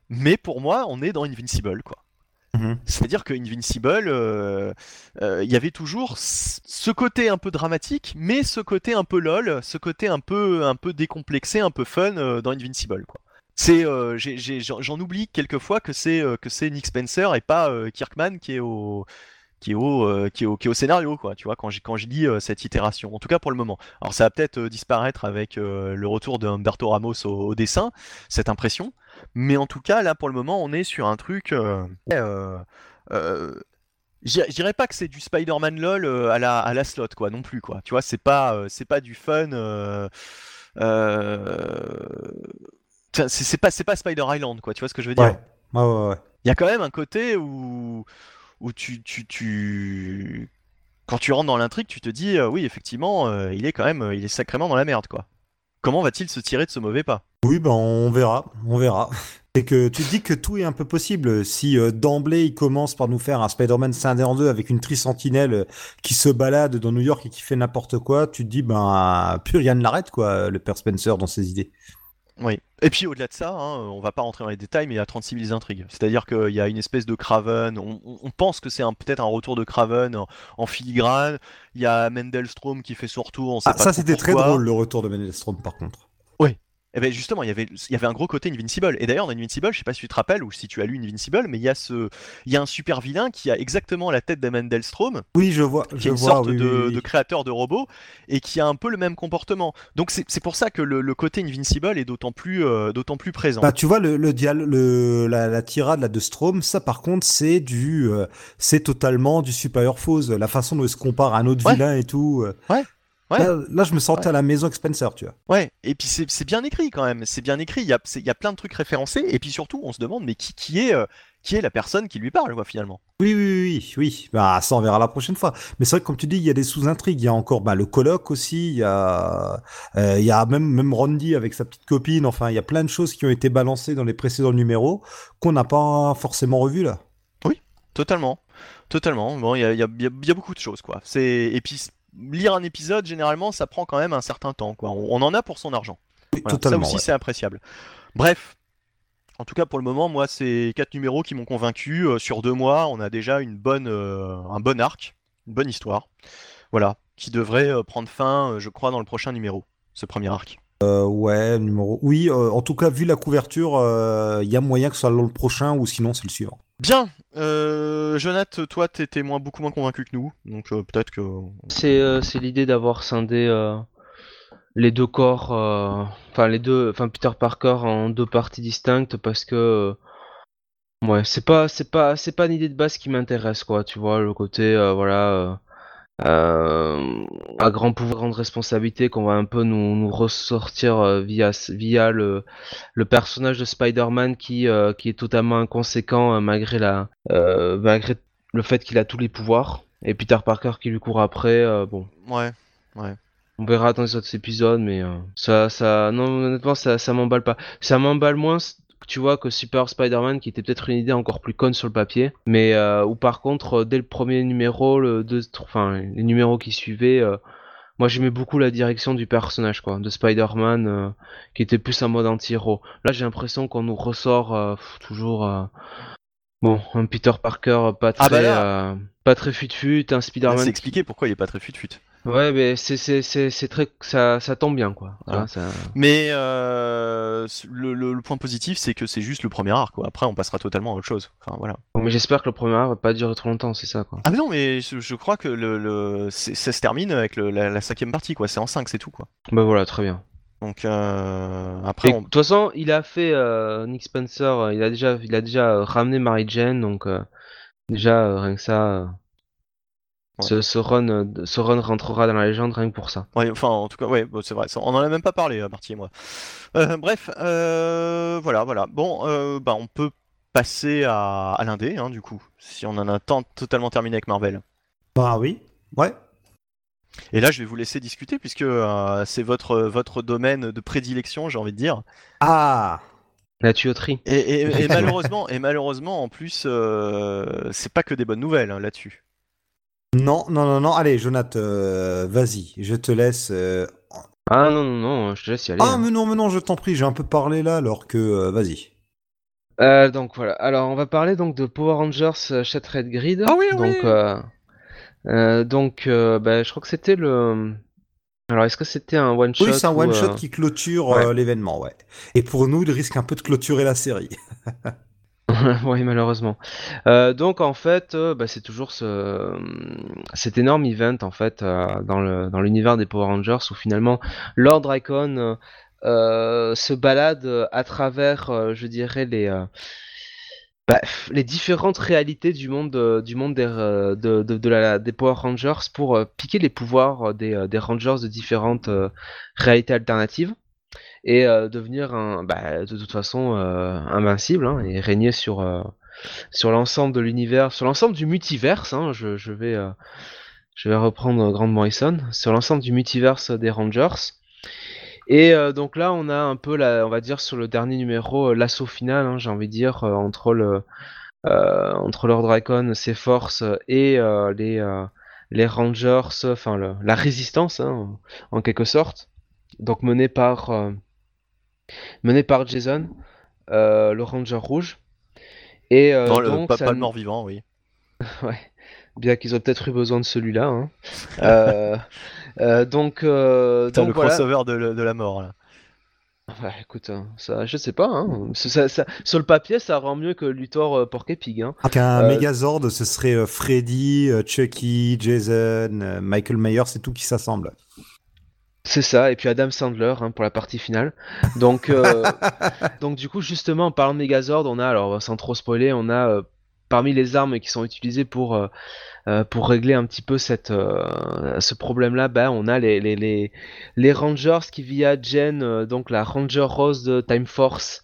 mais pour moi, on est dans Invincible, quoi. Mhm. C'est-à-dire que Invincible, euh, euh, il y avait toujours ce côté un peu dramatique, mais ce côté un peu lol, ce côté un peu, un peu décomplexé, un peu fun euh, dans Invincible, quoi. C'est, j'en oublie quelquefois que c'est que c'est Nick Spencer et pas Kirkman qui est au qui est au euh, qui est au qui est au scénario, quoi. Tu vois, quand j'ai quand je lis euh, cette itération. En tout cas pour le moment. Alors ça va peut-être euh, disparaître avec le retour de Humberto Ramos au, au dessin, cette impression. Mais en tout cas, là, pour le moment, on est sur un truc. euh, euh, euh, je dirais- pas que c'est du Spider-Man LOL à la, à la slot, quoi, non plus, quoi. Tu vois, c'est pas, euh, c'est pas du fun. euh, euh, c'est pas, c'est pas Spider Island, quoi. Tu vois ce que je veux dire? Ouais. Ouais, ouais, ouais. Il y a quand même un côté où, où tu, tu, tu, quand tu rentres dans l'intrigue, tu te dis, oui, effectivement, il est quand même, il est sacrément dans la merde, quoi. Comment va-t-il se tirer de ce mauvais pas? Oui, ben on verra, on verra. C'est que tu te dis que tout est un peu possible. Si euh, d'emblée il commence par nous faire un Spider-Man scindé en deux avec une tricentinelle euh, qui se balade dans New York et qui fait n'importe quoi, tu te dis ben plus rien ne l'arrête quoi, le père Spencer dans ses idées. Oui. Et puis au-delà de ça, hein, on va pas rentrer dans les détails, mais il y a 36 000 intrigues. C'est-à-dire qu'il y a une espèce de Craven, on, pense que c'est un- peut-être un retour de Craven en, en filigrane. Il y a Mendelstrom qui fait son retour, on sait Ah, pas ça c'était très drôle le retour de Mendelstrom par contre. Et ben justement, il y avait, il y avait un gros côté Invincible. Et d'ailleurs, dans Invincible, je sais pas si tu te rappelles ou si tu as lu Invincible, mais il y a ce, il y a un super vilain qui a exactement la tête de Mendelstrom, Oui, je vois, qui je est une vois. sorte oui, de, oui, oui. de créateur de robots et qui a un peu le même comportement. Donc c'est c'est pour ça que le, le côté Invincible est d'autant plus, euh, d'autant plus présent. Bah, tu vois, le, le, dial- le la, la tirade là, de Strom, ça par contre, c'est du, euh, c'est totalement du Superior Foes. La façon dont il se compare à un autre Ouais. vilain et tout. euh. Ouais. Ouais. Là, là, je me sentais Ouais. à la maison avec Spencer, tu vois. Ouais, et puis c'est bien écrit quand même, c'est bien écrit, il y a, il y a plein de trucs référencés, et puis surtout on se demande mais qui, qui, est, euh, qui est la personne qui lui parle quoi, finalement? Oui, oui, oui, oui, oui. Bah, ça, on verra la prochaine fois. Mais c'est vrai que, comme tu dis, il y a des sous-intrigues. Il y a encore bah, le colloque aussi. Il y a, euh, il y a même, même Randy avec sa petite copine. Enfin, il y a plein de choses qui ont été balancées dans les précédents numéros qu'on n'a pas forcément revues là. Totalement, totalement. Bon, il y a, y a- y a- beaucoup de choses quoi. C'est et puis lire un épisode généralement ça prend quand même un certain temps quoi. On, on en a pour son argent. Voilà, ça aussi ouais. c'est appréciable. Bref. En tout cas, pour le moment, moi, c'est quatre numéros qui m'ont convaincu. Euh, sur deux mois, on a déjà une bonne, euh, un bon arc, une bonne histoire. Voilà, qui devrait euh, prendre fin, je crois, dans le prochain numéro, ce premier arc. Euh, ouais, numéro. Oui, euh, en tout cas, vu la couverture, euh, il y a moyen que ce soit le prochain ou sinon c'est le suivant. Bien, euh, Jonath, toi, t'étais moins, beaucoup moins convaincu que nous, donc euh, peut-être que. C'est euh, c'est l'idée d'avoir scindé euh, les deux corps, euh, enfin les deux, enfin Peter Parker en deux parties distinctes parce que euh, ouais, c'est pas c'est pas c'est pas une idée de base qui m'intéresse quoi, tu vois le côté euh, voilà euh, à grand pouvoir grande responsabilité qu'on va un peu nous, nous ressortir euh, via via le le personnage de Spider-Man qui euh, qui est totalement inconséquent euh, malgré la malgré le fait qu'il a tous les pouvoirs. Et Peter Parker qui lui court après bon. Ouais, on verra dans les autres épisodes, mais ça, ça, non, honnêtement, ça, ça m'emballe pas. Ça m'emballe moins, tu vois, que Super Spider-Man, qui était peut-être une idée encore plus conne sur le papier, mais euh, où par contre, euh, dès le premier numéro, le deux, enfin, les numéros qui suivaient, euh, moi j'aimais beaucoup la direction du personnage, quoi, de Spider-Man, qui était plus en mode anti-héros. Là, j'ai l'impression qu'on nous ressort toujours. Bon, un Peter Parker pas très, Ah bah là- euh, pas très fut-fut, un Spider-Man c'est expliqué pourquoi il est pas très fut-fut. Ouais, mais c'est c'est c'est c'est très ça ça tombe bien quoi. Hein, ça- Mais euh, le, le- le point positif, c'est que c'est juste le premier arc, quoi. Après, on passera totalement à autre chose. Enfin, voilà. Mais j'espère que le premier arc va pas durer trop longtemps, c'est ça quoi. Ah mais non, mais je, je crois que le, le- ça se termine avec le- la, la cinquième partie, quoi. C'est en 5, c'est tout, quoi. Bah voilà, très bien. Donc euh, Et après, De on- toute façon, il a fait euh, Nick Spencer, euh, il a déjà, il a déjà ramené Mary Jane, donc euh, déjà euh, rien que ça, euh, Ouais. ce, ce run, ce run rentrera dans la légende rien que pour ça. ouais, enfin en tout cas, ouais, bon, c'est vrai, ça- on en a même pas parlé, Marty et moi. Euh, bref, euh, voilà, voilà. Bon, euh, bah on peut passer à, à l'indé, hein, du coup, si on en a tant- totalement terminé avec Marvel. Bah oui. Ouais. Et là, je vais vous laisser discuter puisque euh, c'est votre votre domaine de prédilection, j'ai envie de dire. Ah. La tuyauterie. Et, et- et malheureusement, et malheureusement, en plus, euh, c'est pas que des bonnes nouvelles hein, là-dessus. Non, non, non, non. Allez, Jonathan, euh, vas-y. Je te laisse. euh, Ah non, non, non, je te laisse y aller. Ah, hein. mais non, mais non, je t'en prie. J'ai un peu parlé là, alors que. euh, vas-y. Euh, donc voilà, alors on va parler donc de Power Rangers Shattered Grid. Ah oui, donc, oui. Euh, donc euh, bah, je crois que c'était le. Alors est-ce que c'était un one shot Oui, c'est un one shot euh, qui clôture ouais. l'événement, ouais. Et pour nous, il risque un peu de clôturer la série. oui, malheureusement. Donc en fait, bah, c'est toujours ce, cet énorme event en fait dans le dans l'univers des Power Rangers où finalement Lord Dracon se balade à travers, je dirais les bah, les différentes réalités du monde euh, du monde des euh, de, de, la, des Power Rangers pour euh, piquer les pouvoirs des, des Rangers de différentes réalités alternatives et devenir un, bah, de toute façon invincible hein, et régner sur sur l'ensemble de l'univers, sur l'ensemble du multiverse. hein, je, je vais je vais reprendre Grant Morrison sur l'ensemble du multiverse des Rangers. Et euh, donc là, on a un peu, la, on va dire, sur le dernier numéro, euh, l'assaut final, hein, j'ai envie de dire, euh, entre le entre Lord Dracon, ses forces et les les Rangers, enfin le- la résistance, hein, en quelque sorte. Donc mené par euh, mené par Jason, le Ranger rouge. Et Non, le, donc, pas, ça pas le mort-vivant, oui. Ouais. Bien qu'ils aient peut-être eu besoin de celui-là. hein. Euh, donc, euh, donc le voilà. crossover de, la mort, là. Ouais, écoute, hein, ça, je sais pas. Hein. Ça- ça- ça- sur le papier, ça rend mieux que Luthor euh, Porc et Pig. Hein. Donc un Euh, Megazord, ce serait euh, Freddy, euh, Chucky, Jason, euh, Michael Myers, c'est tout qui s'assemble. C'est ça, et puis Adam Sandler hein, pour la partie finale. Donc, euh, donc du coup, justement, en parlant de Megazord, on a, alors sans trop spoiler, on a euh, parmi les armes qui sont utilisées pour, euh, pour régler un petit peu euh, ce problème-là, bah, on a les, les, les, les Rangers qui, via Jen, euh, donc la Ranger Rose de Time Force,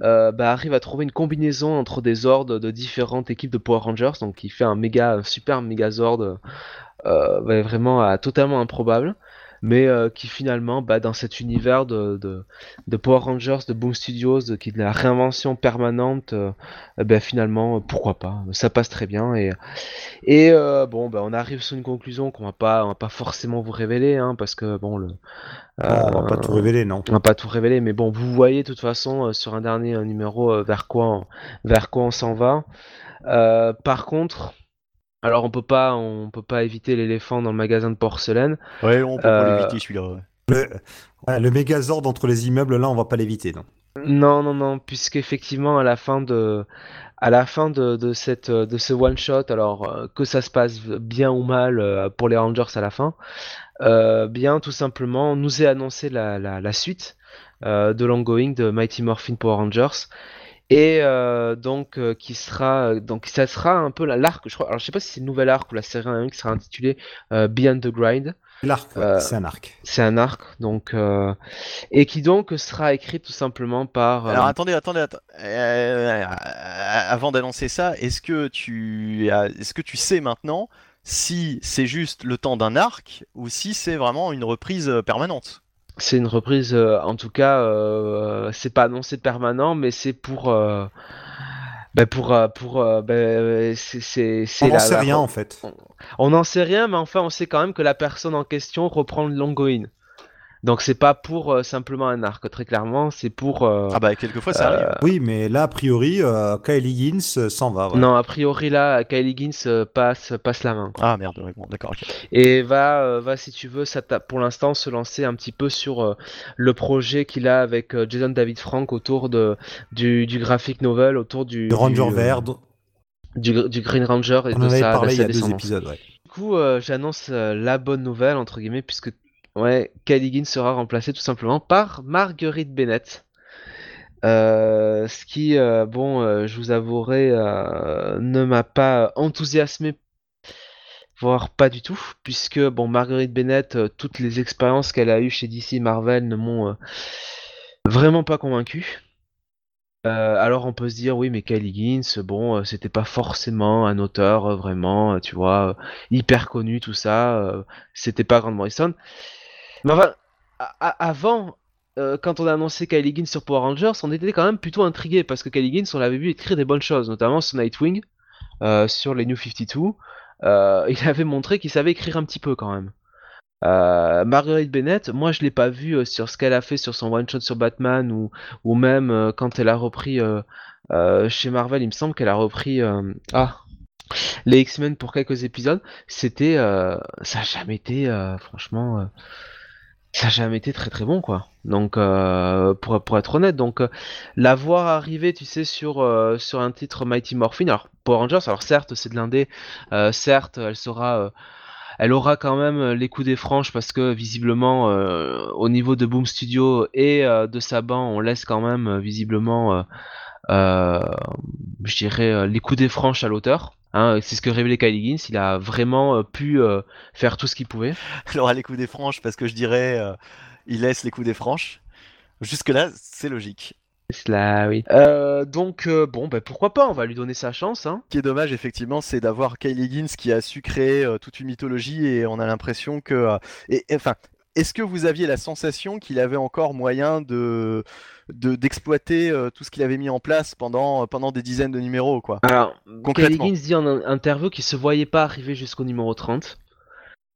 bah, arrivent à trouver une combinaison entre des ordres de différentes équipes de Power Rangers, donc qui fait un méga, super Megazord euh, bah, vraiment totalement improbable mais euh, qui finalement, bah, dans cet univers de, de, de Power Rangers, de Boom Studios, de, qui de la réinvention permanente, euh, ben, finalement, euh, pourquoi pas, ça passe très bien. Et, et euh, bon, bah, on arrive sur une conclusion qu'on va pas, on va pas forcément vous révéler, hein, parce que bon, le, Ah, on va pas euh, tout révéler, non. on va pas tout révéler, mais bon, vous voyez de toute façon euh, sur un dernier numéro vers quoi on, vers quoi on s'en va. Euh, par contre, alors on peut pas, on peut pas éviter l'éléphant dans le magasin de porcelaine. Ouais, on peut pas Euh, l'éviter, celui-là. ouais. Le, ouais, le Megazord entre les immeubles, là, on va pas l'éviter, non. Non, non, non, puisqu'effectivement, à la fin de, à la fin de, de cette, de ce one shot, alors euh, que ça se passe bien ou mal euh, pour les Rangers à la fin, euh, bien tout simplement, nous est annoncé la, la, la suite euh, de l'ongoing de Mighty Morphin Power Rangers. Et euh, donc euh, qui sera donc ça sera un peu la- l'arc je crois alors je sais pas si c'est le nouvel arc ou la série 1 qui sera intitulé euh, Beyond the Grind L'arc, ouais, Euh, c'est un arc. c'est un arc donc euh, et qui donc sera écrit tout simplement par euh, Alors attendez, attendez, attendez. Euh, avant d'annoncer ça, est-ce que tu est-ce que tu sais maintenant si c'est juste le temps d'un arc ou si c'est vraiment une reprise euh, permanente? C'est une reprise, euh, en tout cas, euh, c'est pas annoncé permanent, mais c'est pour, euh, bah, pour, euh, pour, c'est, c'est On n'en sait rien, en fait. On n'en sait rien, mais enfin, on sait quand même que la personne en question reprend le l'ongoing. Donc c'est pas pour euh, simplement un arc, très clairement, c'est pour. euh, Ah bah quelquefois ça euh, arrive. Oui, mais là, a priori, euh, Kyle Higgins euh, s'en va. Non, a priori là, Kylie Higgins euh, passe, passe la main. Ah merde, ouais, bon, d'accord. et va, euh, va si tu veux, pour l'instant se lancer un petit peu sur euh, le projet qu'il a avec euh, Jason David Frank autour de, du, du graphic novel, autour du, Le Ranger du, euh, Vert, du, du Green Ranger et on de avait sa, de parlé il y sa a deux épisodes, ouais. Du coup, euh, j'annonce euh, la bonne nouvelle, entre guillemets, puisque Ouais, Higgins sera remplacée tout simplement par Marguerite Bennett. Euh, ce qui, euh, bon, euh, je vous avouerai, ne m'a pas enthousiasmé, voire pas du tout, puisque, bon, Marguerite Bennett, toutes les expériences qu'elle a eues chez DC Marvel ne m'ont vraiment pas convaincu. alors on peut se dire oui mais Kylie Higgins bon c'était pas forcément un auteur vraiment tu vois hyper connu tout ça c'était pas Grant Morrison mais enfin avant euh, quand on a annoncé Kylie Higgins sur Power Rangers, on était quand même plutôt intrigué parce que Kylie on l'avait vu écrire des bonnes choses, notamment sur Nightwing, euh, sur les New 52. Euh, il avait montré qu'il savait écrire un petit peu quand même. Marguerite Bennett, moi je l'ai pas vu sur ce qu'elle a fait sur son one shot sur Batman ou, ou même quand elle a repris chez Marvel, il me semble qu'elle a repris ah les X-Men pour quelques épisodes. C'était ça a jamais été franchement ça n'a jamais été très très bon quoi. Donc euh, pour, pour être honnête, donc euh, la voir arriver, tu sais, sur euh, sur un titre Mighty Morphin, alors Power Rangers, alors certes c'est de l'indé, certes elle sera, elle aura quand même les coups des franches parce que visiblement au niveau de Boom Studio et de Saban, on laisse quand même visiblement, je dirais les coups des franches à l'auteur. Hein, c'est ce que révélait Kylie Higgins. Il a vraiment euh, pu euh, faire tout ce qu'il pouvait. Il aura les coups des franches parce que je dirais euh, il laisse les coups des franches. Jusque-là, c'est logique. Cela, oui. donc, bon, bah, pourquoi pas, on va lui donner sa chance. Hein. Ce qui est dommage, effectivement, c'est d'avoir Kylie Higgins qui a su créer toute une mythologie et on a l'impression que. et, enfin, est-ce que vous aviez la sensation qu'il avait encore moyen de d'exploiter euh, tout ce qu'il avait mis en place pendant, pendant des dizaines de numéros quoi? Alors, Concrètement. dit en interview qu'il se voyait pas arriver jusqu'au numéro 30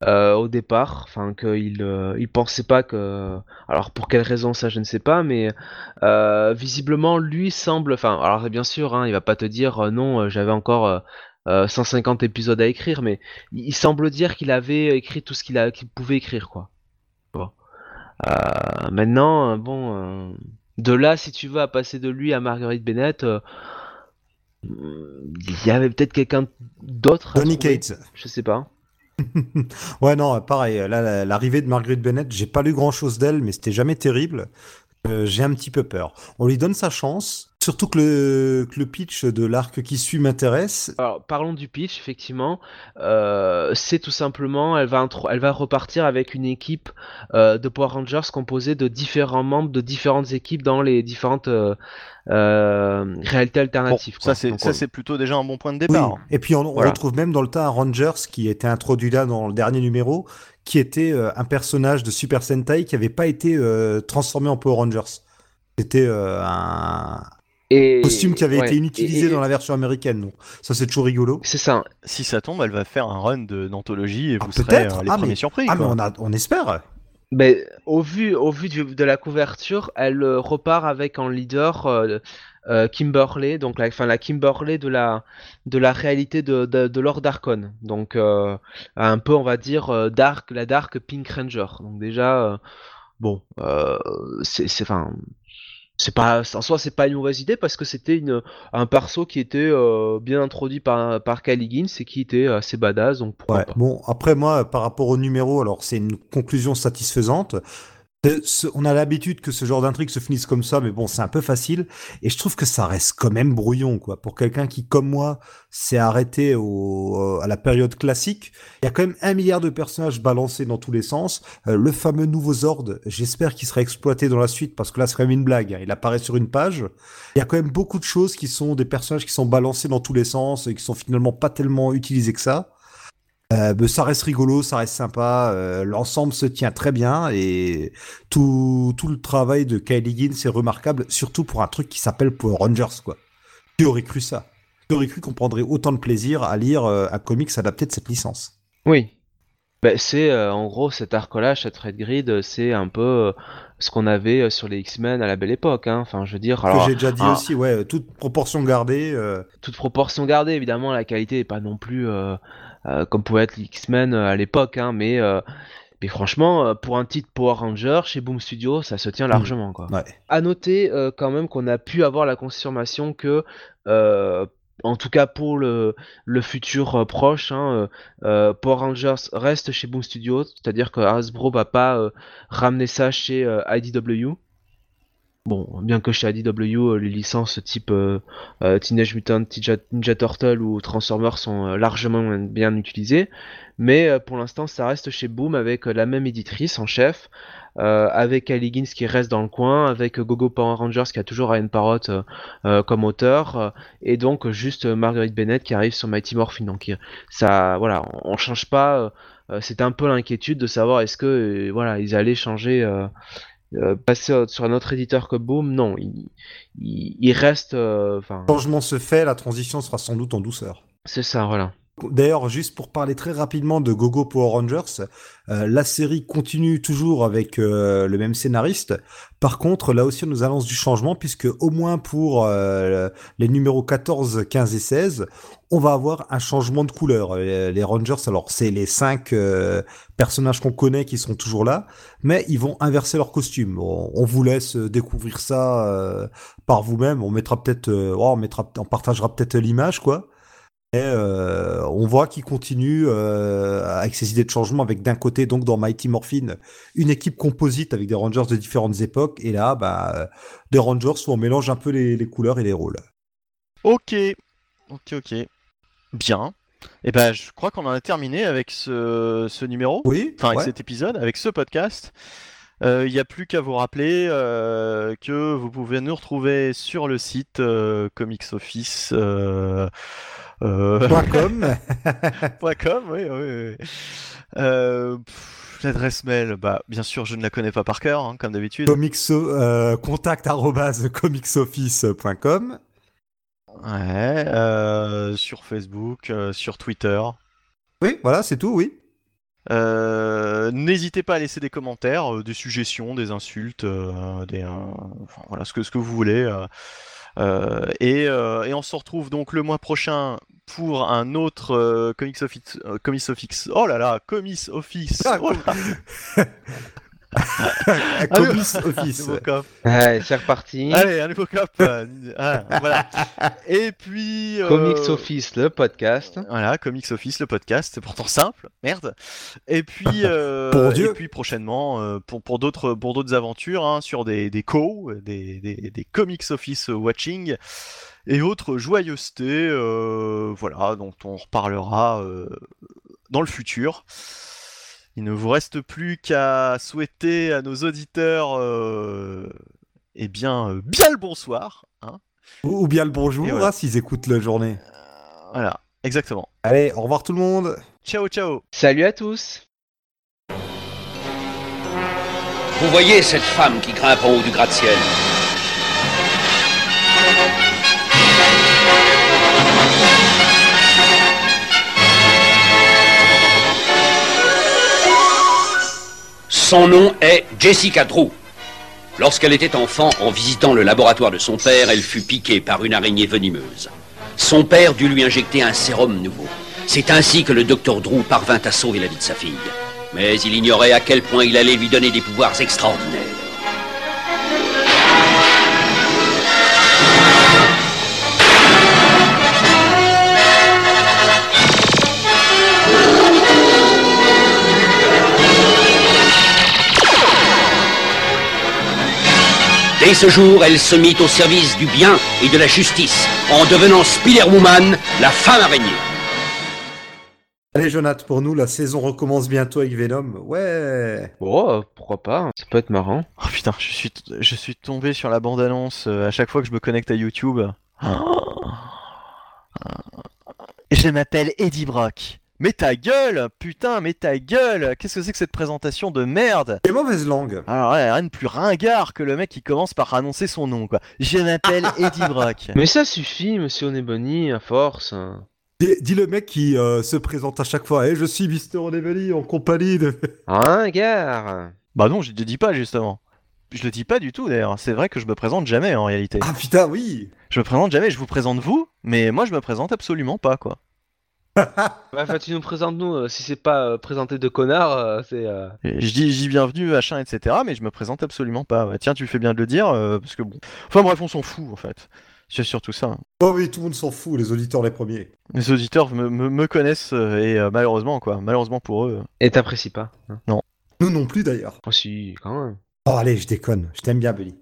euh, au départ, enfin qu'il euh, il pensait pas que alors pour quelle raison ça je ne sais pas mais visiblement lui semble enfin alors bien sûr hein, il va pas te dire non j'avais encore 150 épisodes à écrire mais il, semble dire qu'il avait écrit tout ce qu'il qu'il pouvait écrire quoi. Euh, maintenant, euh, bon, euh, de là, si tu veux, à passer de lui à Marguerite Bennett, il y avait peut-être quelqu'un d'autre. Donny Cates. Je sais pas. ouais, non, pareil. Là, l'arrivée de Marguerite Bennett, j'ai pas lu grand chose d'elle, mais c'était jamais terrible. j'ai un petit peu peur. On lui donne sa chance. Surtout que le, le pitch de l'arc qui suit m'intéresse. Alors, parlons du pitch, effectivement. Euh, c'est tout simplement, elle va, elle va repartir avec une équipe euh, de Power Rangers composée de différents membres de différentes équipes dans les différentes euh, réalités alternatives. ça, c'est plutôt déjà un bon point de départ. Et puis, on, retrouve même dans le tas un Rangers qui était introduit là dans le dernier numéro, qui était un personnage de Super Sentai qui n'avait pas été transformé en Power Rangers. C'était un, et... Costume qui avait été inutilisé dans la version américaine. Donc. Ça, c'est toujours rigolo. C'est ça. Si ça tombe, elle va faire un run d'anthologie et ah, vous serez euh, les ah, premiers surpris. Ah, mais on, a, on espère. Mais au vu, au vu de la couverture, elle euh, repart avec en leader euh, Kimberley, donc la, enfin, la Kimberley de la, de la réalité de, de, Lord Darkon. Donc un peu, on va dire, dark, la Dark Pink Ranger. Donc déjà, bon, c'est, enfin, c'est pas en soi c'est pas une mauvaise idée parce que c'était une un perso qui était euh, bien introduit par par Caligins et qui était assez badass donc ouais, bon après moi par rapport au numéro alors c'est une conclusion satisfaisante on a l'habitude que ce genre d'intrigue se finisse comme ça, mais bon, c'est un peu facile. Et je trouve que ça reste quand même brouillon, quoi. Pour quelqu'un qui, comme moi, s'est arrêté au, euh, à la période classique, il y a quand même un milliard de personnages balancés dans tous les sens. Euh, le fameux nouveau Zord, j'espère qu'il sera exploité dans la suite, parce que là, c'est quand même une blague. Hein. Il apparaît sur une page. Il y a quand même beaucoup de choses qui sont des personnages qui sont balancés dans tous les sens et qui sont finalement pas tellement utilisés que ça. Euh, ça reste rigolo, ça reste sympa, euh, l'ensemble se tient très bien et tout, tout le travail de Kylie Higgins est remarquable, surtout pour un truc qui s'appelle Power Rangers, quoi. Qui aurait cru ça Qui aurait cru qu'on prendrait autant de plaisir à lire euh, un comics adapté de cette licence Oui. Bah, c'est en gros cet arc-là, cette Red Grid, c'est un peu ce qu'on avait sur les X-Men à la belle époque. Hein. Enfin, je veux dire. Alors, j'ai déjà dit aussi, ouais, toute proportion gardée. Toute proportion gardée, évidemment, la qualité n'est pas non plus euh, comme pouvait être X-Men euh, à l'époque, hein, mais, euh, mais franchement, pour un titre Power Ranger chez Boom Studio, ça se tient mmh. largement. Quoi. À noter quand même qu'on a pu avoir la confirmation que en tout cas pour le, le futur euh, proche, hein, euh, Power Rangers reste chez Boom Studios, c'est-à-dire que Hasbro va pas ramener ça chez IDW. Bon, bien que chez IDW, les licences type Teenage Mutant Ninja, Turtle ou Transformers sont largement bien utilisées, mais pour l'instant ça reste chez Boom avec la même éditrice en chef, euh, avec Ali Higgins qui reste dans le coin, avec Gogo Power Rangers qui a toujours Ryan Parrott euh, euh, comme auteur, et donc juste Marguerite Bennett qui arrive sur Mighty Morphin. Donc ça, voilà, on, change pas. C'était un peu l'inquiétude de savoir est-ce que voilà ils allaient changer. Passer sur un autre éditeur que Boom, non, il, il, reste. Enfin, Le changement se fait, la transition sera sans doute en douceur. C'est ça, voilà. D'ailleurs, juste pour parler très rapidement de Gogo Power Rangers, euh, la série continue toujours avec euh, le même scénariste. Par contre, là aussi, on nous annonce du changement puisque au moins pour euh, les numéros 14, 15 et 16, on va avoir un changement de couleur. Les, Rangers, alors c'est les cinq personnages qu'on connaît qui sont toujours là, mais ils vont inverser leurs costumes. On, vous laisse découvrir ça par vous-même. On mettra peut-être, on mettra, on partagera peut-être l'image, quoi. Euh, on voit qu'il continue euh, avec ses idées de changement, avec d'un côté, donc dans Mighty Morphin, une équipe composite avec des Rangers de différentes époques, et là, bah, des Rangers où on mélange un peu les, couleurs et les rôles. Ok, ok, ok. Bien. Et eh ben, je crois qu'on en a terminé avec ce, numéro. Oui. Enfin, avec cet épisode, avec ce podcast. Il euh, n'y a plus qu'à vous rappeler que vous pouvez nous retrouver sur le site Comics Office. Euh... .com. .com, oui, oui. Euh, l'adresse mail, bah, bien sûr, je ne la connais pas par cœur, hein, comme d'habitude. Comicso, euh, contact comicsoffice.com. Ouais, sur Facebook, sur Twitter. Oui, voilà, c'est tout, oui. N'hésitez pas à laisser des commentaires, des suggestions, des insultes, des, voilà, ce que, ce que vous voulez. Et, et, on se retrouve donc le mois prochain pour un autre euh, Comics Office, euh, Comics Office. Oh là là, Comics Office. Ah, oh Comics Office. Ouais, c'est reparti. Allez, un nouveau cop. Euh, ah, voilà. Et puis. Comics Office, le podcast. Voilà, Comics Office, le podcast. C'est pourtant simple. Merde. Et puis. et puis prochainement, pour, pour d'autres pour d'autres aventures, hein, sur des, des co, des, des, des Comics Office Watching et autres joyeusetés, euh, voilà, dont on reparlera euh, dans le futur. Il ne vous reste plus qu'à souhaiter à nos auditeurs euh, eh bien, bien le bonsoir. Hein. Ou bien le bonjour, hein, s'ils écoutent la journée. voilà, exactement. Allez, au revoir tout le monde. Ciao, ciao. Salut à tous. Vous voyez cette femme qui grimpe en haut du gratte-ciel Son nom est Jessica Drew. Lorsqu'elle était enfant, en visitant le laboratoire de son père, elle fut piquée par une araignée venimeuse. Son père dut lui injecter un sérum nouveau. C'est ainsi que le docteur Drew parvint à sauver la vie de sa fille. Mais il ignorait à quel point il allait lui donner des pouvoirs extraordinaires. Dès ce jour, elle se mit au service du bien et de la justice, en devenant Spider-Woman, la femme araignée. Allez Jonathan, pour nous, la saison recommence bientôt avec Venom. Ouais Oh, pourquoi pas Ça peut être marrant. Oh putain, je suis, je suis tombé sur la bande-annonce euh, à chaque fois que je me connecte à YouTube. Je m'appelle Eddie Brock. Mais ta gueule Putain, mais ta gueule Qu'est-ce que c'est que cette présentation de merde C'est mauvaise langue Alors rien de plus ringard que le mec qui commence par annoncer son nom, quoi. Je m'appelle Eddie Brock. Mais ça suffit, monsieur Onebony, à force. Dis, le mec qui euh, se présente à chaque fois. Eh, je suis Mister Onebony en compagnie de... Ringard Bah non, je ne le dis pas, justement. Je le dis pas du tout, d'ailleurs. C'est vrai que je me présente jamais, en réalité. Ah putain, oui Je me présente jamais, je vous présente vous, mais moi je me présente absolument pas, quoi. Enfin, tu nous présentes nous, euh, si c'est pas euh, présenter de connard, euh, c'est. Je dis, j'y bienvenue, machin, etc. Mais je me présente absolument pas. Tiens, tu fais bien de le dire, parce que bon. Enfin bref, on s'en fout en fait. C'est surtout ça. Oh oui, tout le monde s'en fout, les auditeurs les premiers. Les auditeurs me, me- me connaissent euh, et euh, malheureusement, quoi. Malheureusement pour eux. Et t'apprécies pas hein Nous non plus d'ailleurs. Oh si, quand même. Oh allez, je déconne. Je t'aime bien, Billy.